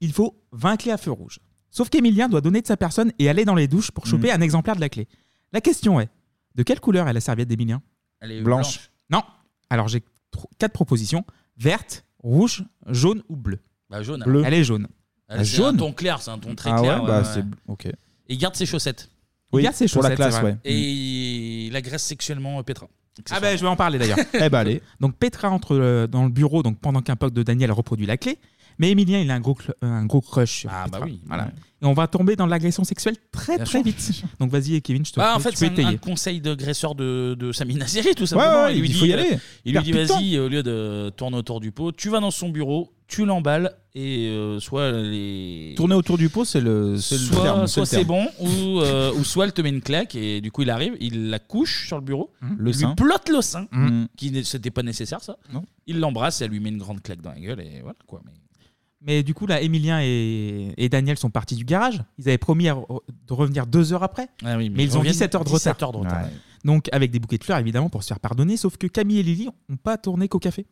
Il faut 20 clés à feu rouge. Sauf qu'Emilien doit donner de sa personne et aller dans les douches pour choper un exemplaire de la clé. La question est, de quelle couleur est la serviette d'Emilien? Elle est Blanche. blanche. Non. Alors j'ai tro- quatre propositions. Verte, rouge, jaune ou bleu? Bah, jaune. Bleu. Elle est jaune. Elle, c'est un ton clair, c'est un ton très Ah clair. ouais, bah, ouais, c'est- ok. Et il garde ses chaussettes. Il garde ses pour la chaussettes, classe, c'est vrai. ouais. Et il agresse sexuellement Petra. Ah ben je vais en parler d'ailleurs. Eh ben, allez. Donc Petra entre euh, dans le bureau donc pendant qu'un pote de Daniel reproduit la clé, mais Emilien il a un gros cl- euh, un gros crush sur Ah, Petra. bah oui. Voilà. Et on va tomber dans l'agression sexuelle très Bien très sûr, vite. Donc vas-y Kevin, je te Bah, en prie, fait, tu c'est un, un étayer. conseil de graisseur de, de Samina Seri, tout simplement. ouais, il lui il dit, faut y euh, aller. Il lui dit, plus de vas-y, au lieu de tourner autour du pot, tu vas dans son bureau, tu l'emballes, et euh, soit les. Tourner autour du pot, c'est le, c'est le Soit, terme. soit c'est le terme. bon, ou, euh, ou soit elle te met une claque, et du coup il arrive, il la couche sur le bureau, Le il sein. lui plotte le sein, Mhm. qui n'est- c'était pas nécessaire ça. Non. Il l'embrasse, et elle lui met une grande claque dans la gueule, et voilà quoi. Mais... Mais du coup là Emilien et, et Daniel sont partis du garage. Ils avaient promis à re- de revenir deux heures après. Ah oui, mais mais ils ils ont reviennent 17 heures de retard. 17 heures de retard, ouais. Donc avec des bouquets de fleurs évidemment pour se faire pardonner. Sauf que Camille et Lily n'ont pas tourné qu'au café.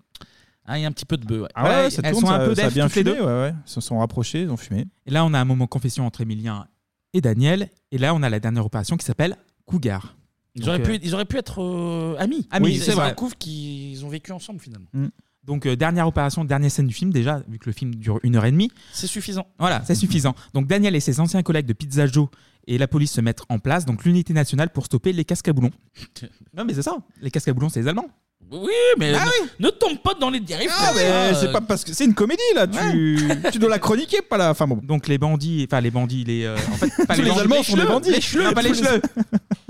Ah, il y a un petit peu de bœuf. ouais. Ah Voilà, ouais, ça elles tourne, sont un ça, peu ça a bien toutes les fumé, deux. ouais, ouais. Ils se sont rapprochés, ils ont fumé. Et là on a un moment confession entre Emilien et Daniel. Et là on a la dernière opération qui s'appelle Cougar. Ils, Donc, auraient euh, pu, ils auraient pu être euh, amis. Amis, c'est vrai. découvrent qu'ils ont vécu ensemble finalement. Mm. Donc, euh, dernière opération, dernière scène du film, déjà, vu que le film dure une heure et demie. C'est suffisant. Voilà, c'est suffisant. Donc, Daniel et ses anciens collègues de Pizza Joe et la police se mettent en place, donc l'unité nationale pour stopper les casques à boulons. non, mais c'est ça. Les casques à boulons, c'est les Allemands. Oui, mais Ah ne, ne tombe pas dans les dérives. Ah, comme mais ça, c'est euh. pas parce que c'est une comédie là. Tu, tu dois la chroniquer, pas la. Enfin bon. Donc les bandits, enfin les bandits, les euh, en fait pas Tous les bandits, Allemands sont des schleux, bandits. les schleux, pas les Tous les- schleux.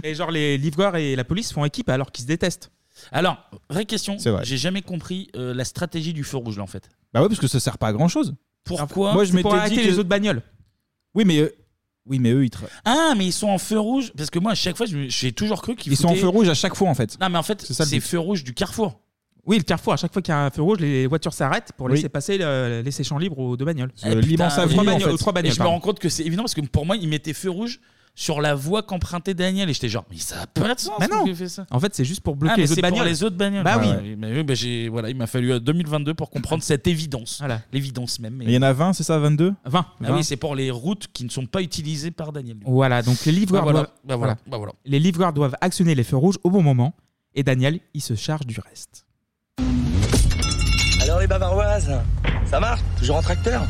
Et genre les livreurs et la police font équipe alors qu'ils se détestent. Alors, vraie question. C'est vrai. J'ai jamais compris euh, la stratégie du feu rouge là en fait. Bah ouais, parce que ça sert pas à grand chose. Pourquoi Moi, je m'étais dit que- les autres bagnoles. Oui, mais euh, oui, mais eux, ils. tra- Ah, mais ils sont en feu rouge Parce que moi, à chaque fois, je me- j'ai toujours cru qu'ils Ils sont en foutaient- feu rouge à chaque fois en fait. Non, mais en fait, C'est ça le c'est but. feu rouge du carrefour. Oui, le carrefour, à chaque fois qu'il y a un feu rouge, les voitures s'arrêtent pour laisser passer, le- laisser champ libre aux deux bagnoles. Eh, putain, aux trois en bagnoles. aux trois bagnoles, Et je me pardon. rends compte que c'est évident parce que pour moi, ils mettaient feu rouge sur la voie qu'empruntait Daniel. Et j'étais genre, mais ça a pas de sens. Mais non. pourquoi il fait ça En fait, c'est juste pour bloquer Ah, mais les autres c'est pour bagnoles. les autres bagnoles. Bah oui. Ouais, mais oui, bah, j'ai- voilà, il m'a fallu euh, 2022 pour comprendre cette évidence. L'évidence même. mais- Il y en a 20, c'est ça, 22 20. Ah oui, c'est pour les routes qui ne sont pas utilisées par Daniel. Voilà, donc les livreurs, Bah voilà, doivent, bah voilà, bah voilà. les livreurs doivent actionner les feux rouges au bon moment et Daniel, il se charge du reste. Alors les bavaroises, ça marche? Toujours en tracteur?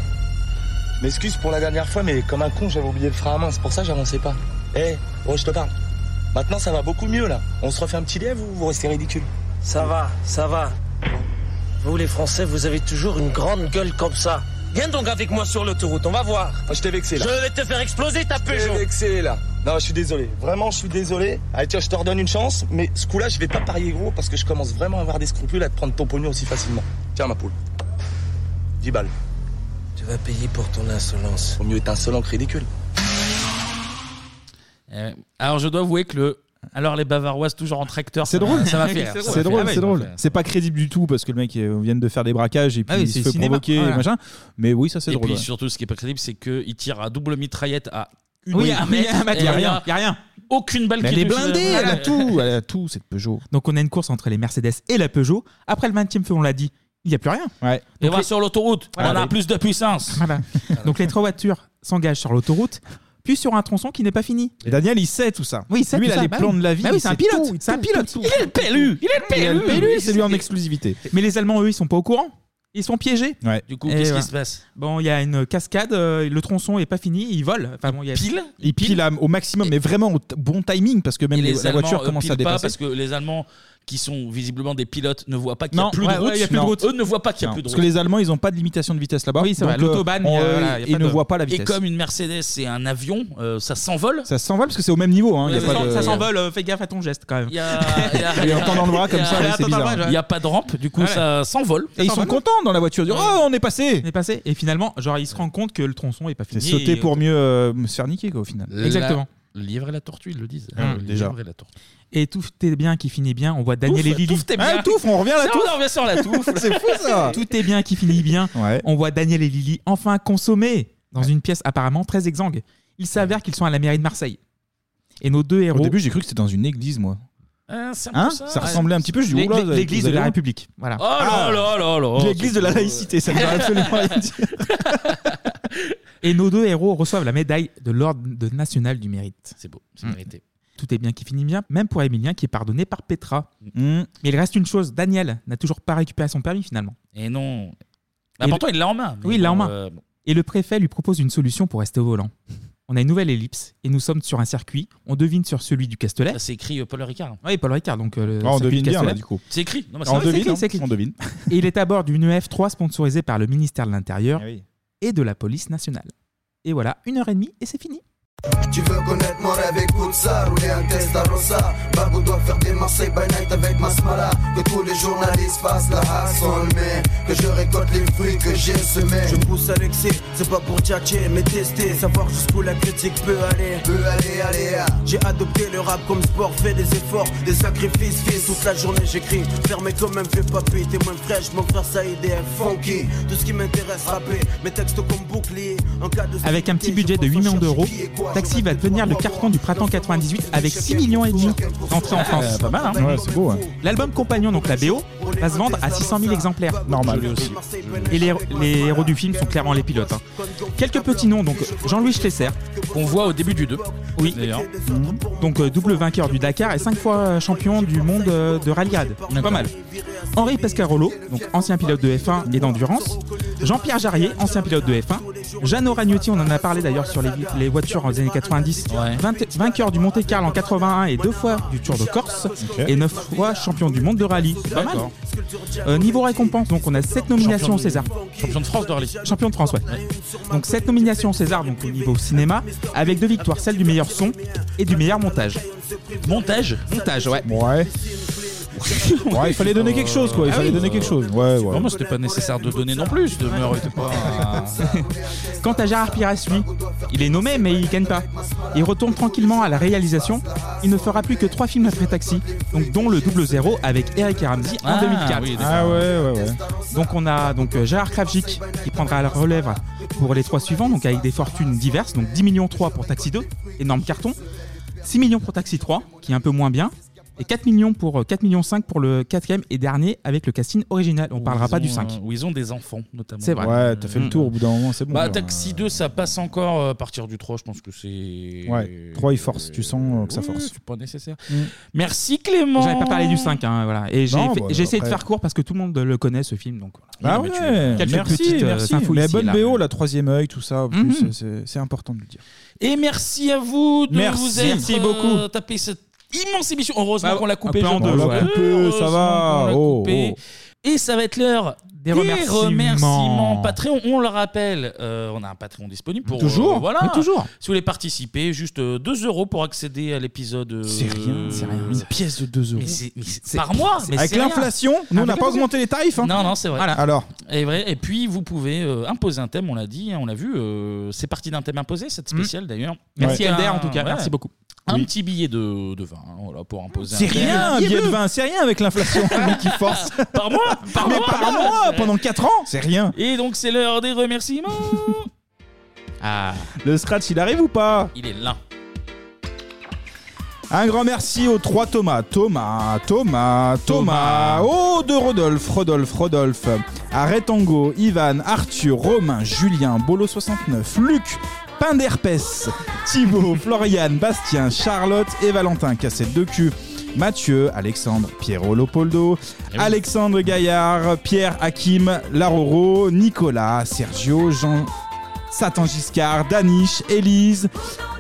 M'excuse pour la dernière fois, mais comme un con, j'avais oublié le frein à main, c'est pour ça que j'avançais pas. Eh, oh, je te parle. Maintenant, ça va beaucoup mieux, là. On se refait un petit lièvre ou vous restez ridicule? Ça va, ça va. Vous les Français, vous avez toujours une grande gueule comme ça. Viens donc avec moi sur l'autoroute, on va voir. Moi, je t'ai vexé, là. Je vais te faire exploser ta Je t'ai Peugeot. vexé, là. Non, je suis désolé. Vraiment, je suis désolé. Allez, tiens, je te redonne une chance, mais ce coup-là, je vais pas parier gros parce que je commence vraiment à avoir des scrupules à te prendre ton pognon aussi facilement. Tiens, ma poule. 10 balles. Tu vas payer pour ton insolence. Faut mieux être insolent que ridicule. Euh, alors, je dois avouer que le. Alors, les Bavaroises toujours en tracteur. C'est ça m'a- drôle, Ça m'a fait rire. ça C'est fait drôle, rire. c'est Ah drôle. fait C'est pas crédible du tout parce que le mec euh, vient de faire des braquages et puis Ah oui, il c'est se fait cinéma. provoquer Voilà. et machin. Mais oui, ça c'est Et drôle. puis ouais. surtout, ce qui est pas crédible, c'est qu'il tire à double mitraillette à une Oui, un oui, mètre, un mètre, y a rien, y a rien. Aucune balle Mais qui elle est touche. blindée, elle a tout, elle a tout cette Peugeot. Donc on a une course entre les Mercedes et la Peugeot. Après le 20e feu, on l'a dit, il n'y a plus rien. Ouais. Et on va sur l'autoroute. Voilà, on a plus de puissance. Voilà. Donc les trois voitures s'engagent sur l'autoroute, puis sur un tronçon qui n'est pas fini. Et Daniel, il sait tout ça. Oui, il sait Lui, tout il a ça, les bah plans oui. de la vie. Bah oui, il c'est un sait pilote, tout, c'est un tout, pilote. tout, tout. Il est le PLU. Il est le PLU. C'est lui en exclusivité. Mais les Allemands, eux, ils sont pas au courant. Ils sont piégés. Du coup, qu'est-ce qui se passe? Bon, il y a une cascade, euh, le tronçon est pas fini, ils volent. Enfin, bon, il y a... Pile? Il pile à- au maximum, mais vraiment au t- bon timing parce que même Et les- les la voiture commence à pas dépasser. parce que les Allemands, qui sont visiblement des pilotes, ne voient pas qu'il n'y Non, a plus ouais, de route. ouais, il y a plus de Non. route. Eux ne voient pas qu'il y a plus de parce route. que les Allemands, ils ont pas de limitation de vitesse là-bas. Oui, c'est vrai, Donc, euh, il on- il ils ne voient pas la Et vitesse. comme une Mercedes, c'est un avion, euh, ça s'envole. Ça s'envole parce que c'est au même niveau. Hein. il y a ça pas s'en- de- ça s'envole, euh, fais gaffe à ton geste quand même. Il y a, il Et en tendant le bras comme il ça, il oui, c'est bizarre. Il n'y a pas de rampe, du coup Ouais. ça s'envole. Et ils sont contents dans la voiture. Ils disent, Oh, on est passé. On est passé. Et finalement, genre, ils se rendent compte que le tronçon est pas C'est fini. sauter et- pour mieux euh, se faire niquer quoi, au final. Exactement. Le lièvre et la tortue, ils le disent. Ah, Le déjà. lièvre et la tortue. Et tout est bien qui finit bien. On voit Daniel et Lily. touffe, t'es bien. Ah, touffe, on revient à la Ça, touffe. On revient sur la touffe. C'est fou ça. Tout est bien qui finit bien. Ouais. On voit Daniel et Lily enfin consommés dans une pièce apparemment très exsangue. Il s'avère qu'ils sont à la mairie de Marseille. Et nos deux héros. Au début, j'ai cru que c'était dans une église, moi. Ah, c'est un peu Hein ça. Ça ressemblait un petit peu. Je dis, oula, L'église vous de la loin. République. Voilà. Oh là là là là. L'église de la laïcité, ça ne veut absolument rien dire. Et nos deux héros reçoivent la médaille de l'ordre de national du mérite. C'est beau, c'est mérité. Tout est bien qui finit bien, même pour Emilien qui est pardonné par Petra. Mm. Mais il reste une chose, Daniel n'a toujours pas récupéré son permis finalement. Et non. Bah, Et pourtant, il l'a en main. mais Oui, il l'a en bon, main. euh, bon. Et le préfet lui propose une solution pour rester au volant. On a une nouvelle ellipse et nous sommes sur un circuit. On devine sur celui du Castellet. Ça, c'est écrit euh, Paul Ricard. Oui, Paul Ricard. Donc, euh, le Ah, on circuit devine du bien Castellet. là du coup. C'est écrit. Non, mais on c'est vrai, devine, écrit, hein c'est écrit. on devine. Et il est à bord d'une EF3 sponsorisée par le ministère de l'Intérieur oui. et de la police nationale. Et voilà, une heure et demie et c'est fini. Tu veux connaître mon rêve, écoute ça, rouler un Testarossa Babou doit faire des Marseille by night avec Masmala Que tous les journalistes fassent la hassle Mais que je récolte les fruits que j'ai semés Je pousse à l'excès, c'est pas pour tchatcher, mais tester, savoir jusqu'où la critique peut aller. Peut aller, aller, ah. J'ai adopté le rap comme sport, fait des efforts, des sacrifices, fils. Toute la journée j'écris, fermé comme un vieux papy, t'es moins fraîche, mon frère Saïd est funky. Tout ce qui m'intéresse, rapper, mes textes comme bouclier. En cas de Avec un petit budget de 8 millions d'euros, Taxi va devenir le carton du printemps 98 avec 6 millions et demi d'entrées en France. Euh, pas mal, hein Ouais, c'est beau. hein. L'album compagnon, donc la BO, va se vendre à 600 000 exemplaires. Normal aussi. Et les, les héros du film sont clairement les pilotes. hein. Quelques petits noms, donc Jean-Louis Schlesser, Qu'on voit au début du 2. Oui. D'ailleurs. Donc euh, double vainqueur du Dakar et cinq fois euh, champion du monde euh, de rallye-rad. Pas mal. Henri Pescarolo, donc ancien pilote de F1 et d'endurance. Jean-Pierre Jarrier, ancien pilote de F1. Jeannot Ragnotti, on en a parlé d'ailleurs sur les, les voitures en années 90. Vingt- vainqueur du Monte Carlo en 81 et deux fois du Tour de Corse. Et neuf fois champion du monde de rallye. Pas mal. Euh, niveau récompense, donc on a 7 nominations au César. Champion de France de rallye. Champion de France, ouais. Donc 7 nominations au César donc au niveau cinéma, avec deux victoires, celle du meilleur son et du meilleur montage. Montage Montage, ouais. Ouais. Ouais, il fallait donner quelque chose, quoi. Il Ah fallait oui. donner quelque chose. Ouais, ouais. C'était pas nécessaire de donner non plus. De me était pas. Quant à Gérard Pires, lui, il est nommé mais il gagne pas. Il retourne tranquillement à la réalisation. Il ne fera plus que trois films après Taxi, donc dont le double zéro avec Eric et Ramsey en Ah, 2004. oui, d'accord. Ah ouais, ouais, ouais. Donc on a donc euh, Gérard Kravchik qui prendra la relève pour les trois suivants, donc avec des fortunes diverses, donc 10 millions 3 pour Taxi 2, énorme carton, 6 millions pour Taxi 3, qui est un peu moins bien, et 4 millions pour euh, 4 millions 5 pour le quatrième et dernier avec le casting original. On parlera Ils pas du ont, 5. euh, Où ils ont des enfants, notamment. C'est vrai. Ouais, t'as fait le tour au bout d'un moment, c'est bon. Bah. Taxi 2, ça passe encore euh, à partir du 3, je pense que c'est. Ouais, 3 il force, tu sens euh, que ça Oui, force. C'est pas nécessaire. Mm. Merci Clément. J'avais pas parlé du 5, hein, voilà. Et j'ai Non, fait- bah, j'ai essayé de après- faire court parce que tout le monde le connaît ce film. Donc voilà. Ah Mais tu- ouais, quelques merci, petites, euh, merci. infos Mais ici et bonne là. BO, la troisième œil, tout ça, en plus, Mhm. c'est- c'est important de le dire. Et merci à vous de Merci. vous être Merci euh, beaucoup. tapé cette immense émission. Heureusement Bah, qu'on l'a un coupé. peu en je deux, pense. ouais. On l'a coupé, ça Heureusement va. qu'on l'a Oh, coupé. oh. Et ça va être l'heure des, remerciements. remerciements Patreon. On le rappelle, euh, on a un Patreon disponible pour Toujours, euh, voilà. mais toujours. Si vous voulez participer, juste euh, 2 euros pour accéder à l'épisode. euh, C'est rien, c'est rien. Une pièce de 2 euros. Par mois. mais Avec c'est rien. l'inflation, nous, on n'a pas augmenté les tarifs. hein. Non, non, c'est vrai. Alors Et, vrai. et puis, vous pouvez euh, imposer un thème, on l'a dit, hein, on l'a vu. euh, c'est parti d'un thème imposé, cette spéciale d'ailleurs. Merci un- en tout cas, merci beaucoup. Un petit billet de, de vin hein, voilà, pour imposer C'est un rien, un billet de vin, c'est rien avec l'inflation. Qui force. Par mois Par Mais mois par mois, pendant 4 ans, c'est rien. Et donc, c'est l'heure des remerciements. Ah. Le scratch, il arrive ou pas? Il est là. Un grand merci aux trois Thomas. Thomas, Thomas, Thomas. Oh, de Rodolphe, Rodolphe, Rodolphe. Arrêtango, Ivan, Arthur, Romain, Julien, Bolo69, Luc, Pinderpes, Thibaut, Florian, Bastien, Charlotte et Valentin. Cassette de cul. Mathieu, Alexandre, Piero Lopoldo, Alexandre Gaillard, Pierre Hakim, Laroro, Nicolas, Sergio, Jean, Satan Giscard, Danish, Élise,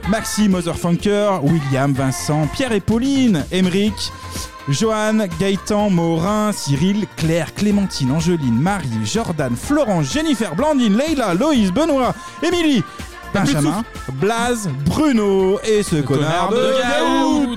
Maxime Motherfunker, William, Vincent, Pierre et Pauline, Emeric, Johan, Gaëtan, Morin, Cyril, Claire, Clémentine, Angeline, Marie, Jordan, Florence, Jennifer, Blandine, Leila, Loïs, Benoît, Émilie, Blaze, Bruno et ce connard de Gaout.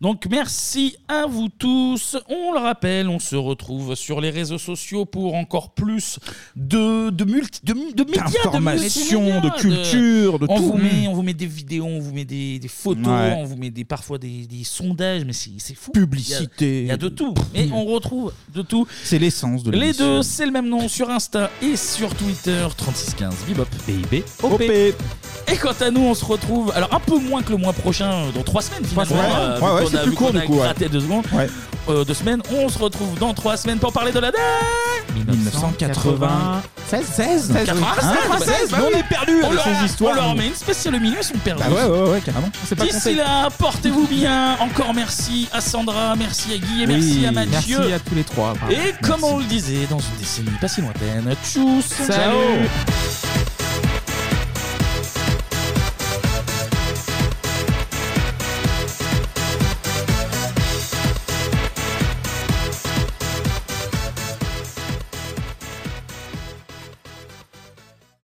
Euh, Donc merci à vous tous. On le rappelle, on se retrouve sur les réseaux sociaux pour encore plus de de multi, de, de médias, de D'informations, multimédia, de culture, de on tout. Vous met, Mm. on vous met des vidéos, on vous met des, des photos, Ouais. on vous met des parfois des, des sondages, mais c'est c'est fou. Publicité. Il y, a, il y a de tout. Et on retrouve de tout. C'est l'essence de Les l'émission. deux, c'est le même nom sur Insta et sur Twitter, 3615 Bibop. PIB. OP. Et quant à nous, on se retrouve, alors un peu moins que le mois prochain, euh, dans trois semaines finalement. euh, vu Ouais, ouais, qu'on c'est a- plus vu court, qu'on du a gratté deux secondes. Ouais. Euh, deux semaines, on se retrouve dans trois semaines pour parler de la date 1980. 16 16 96, 96, bah mais on est perdu on avec leur, ces histoires. On leur met une spéciale au milieu, ils sont perdus. Bah ouais, ouais, ouais, carrément. Pas D'ici compté. là, portez-vous bien. Encore merci à Sandra, merci à Guy et merci à Mathieu. Merci à tous les trois. Et comme on le disait dans une décennie pas si lointaine, tchuss Salut.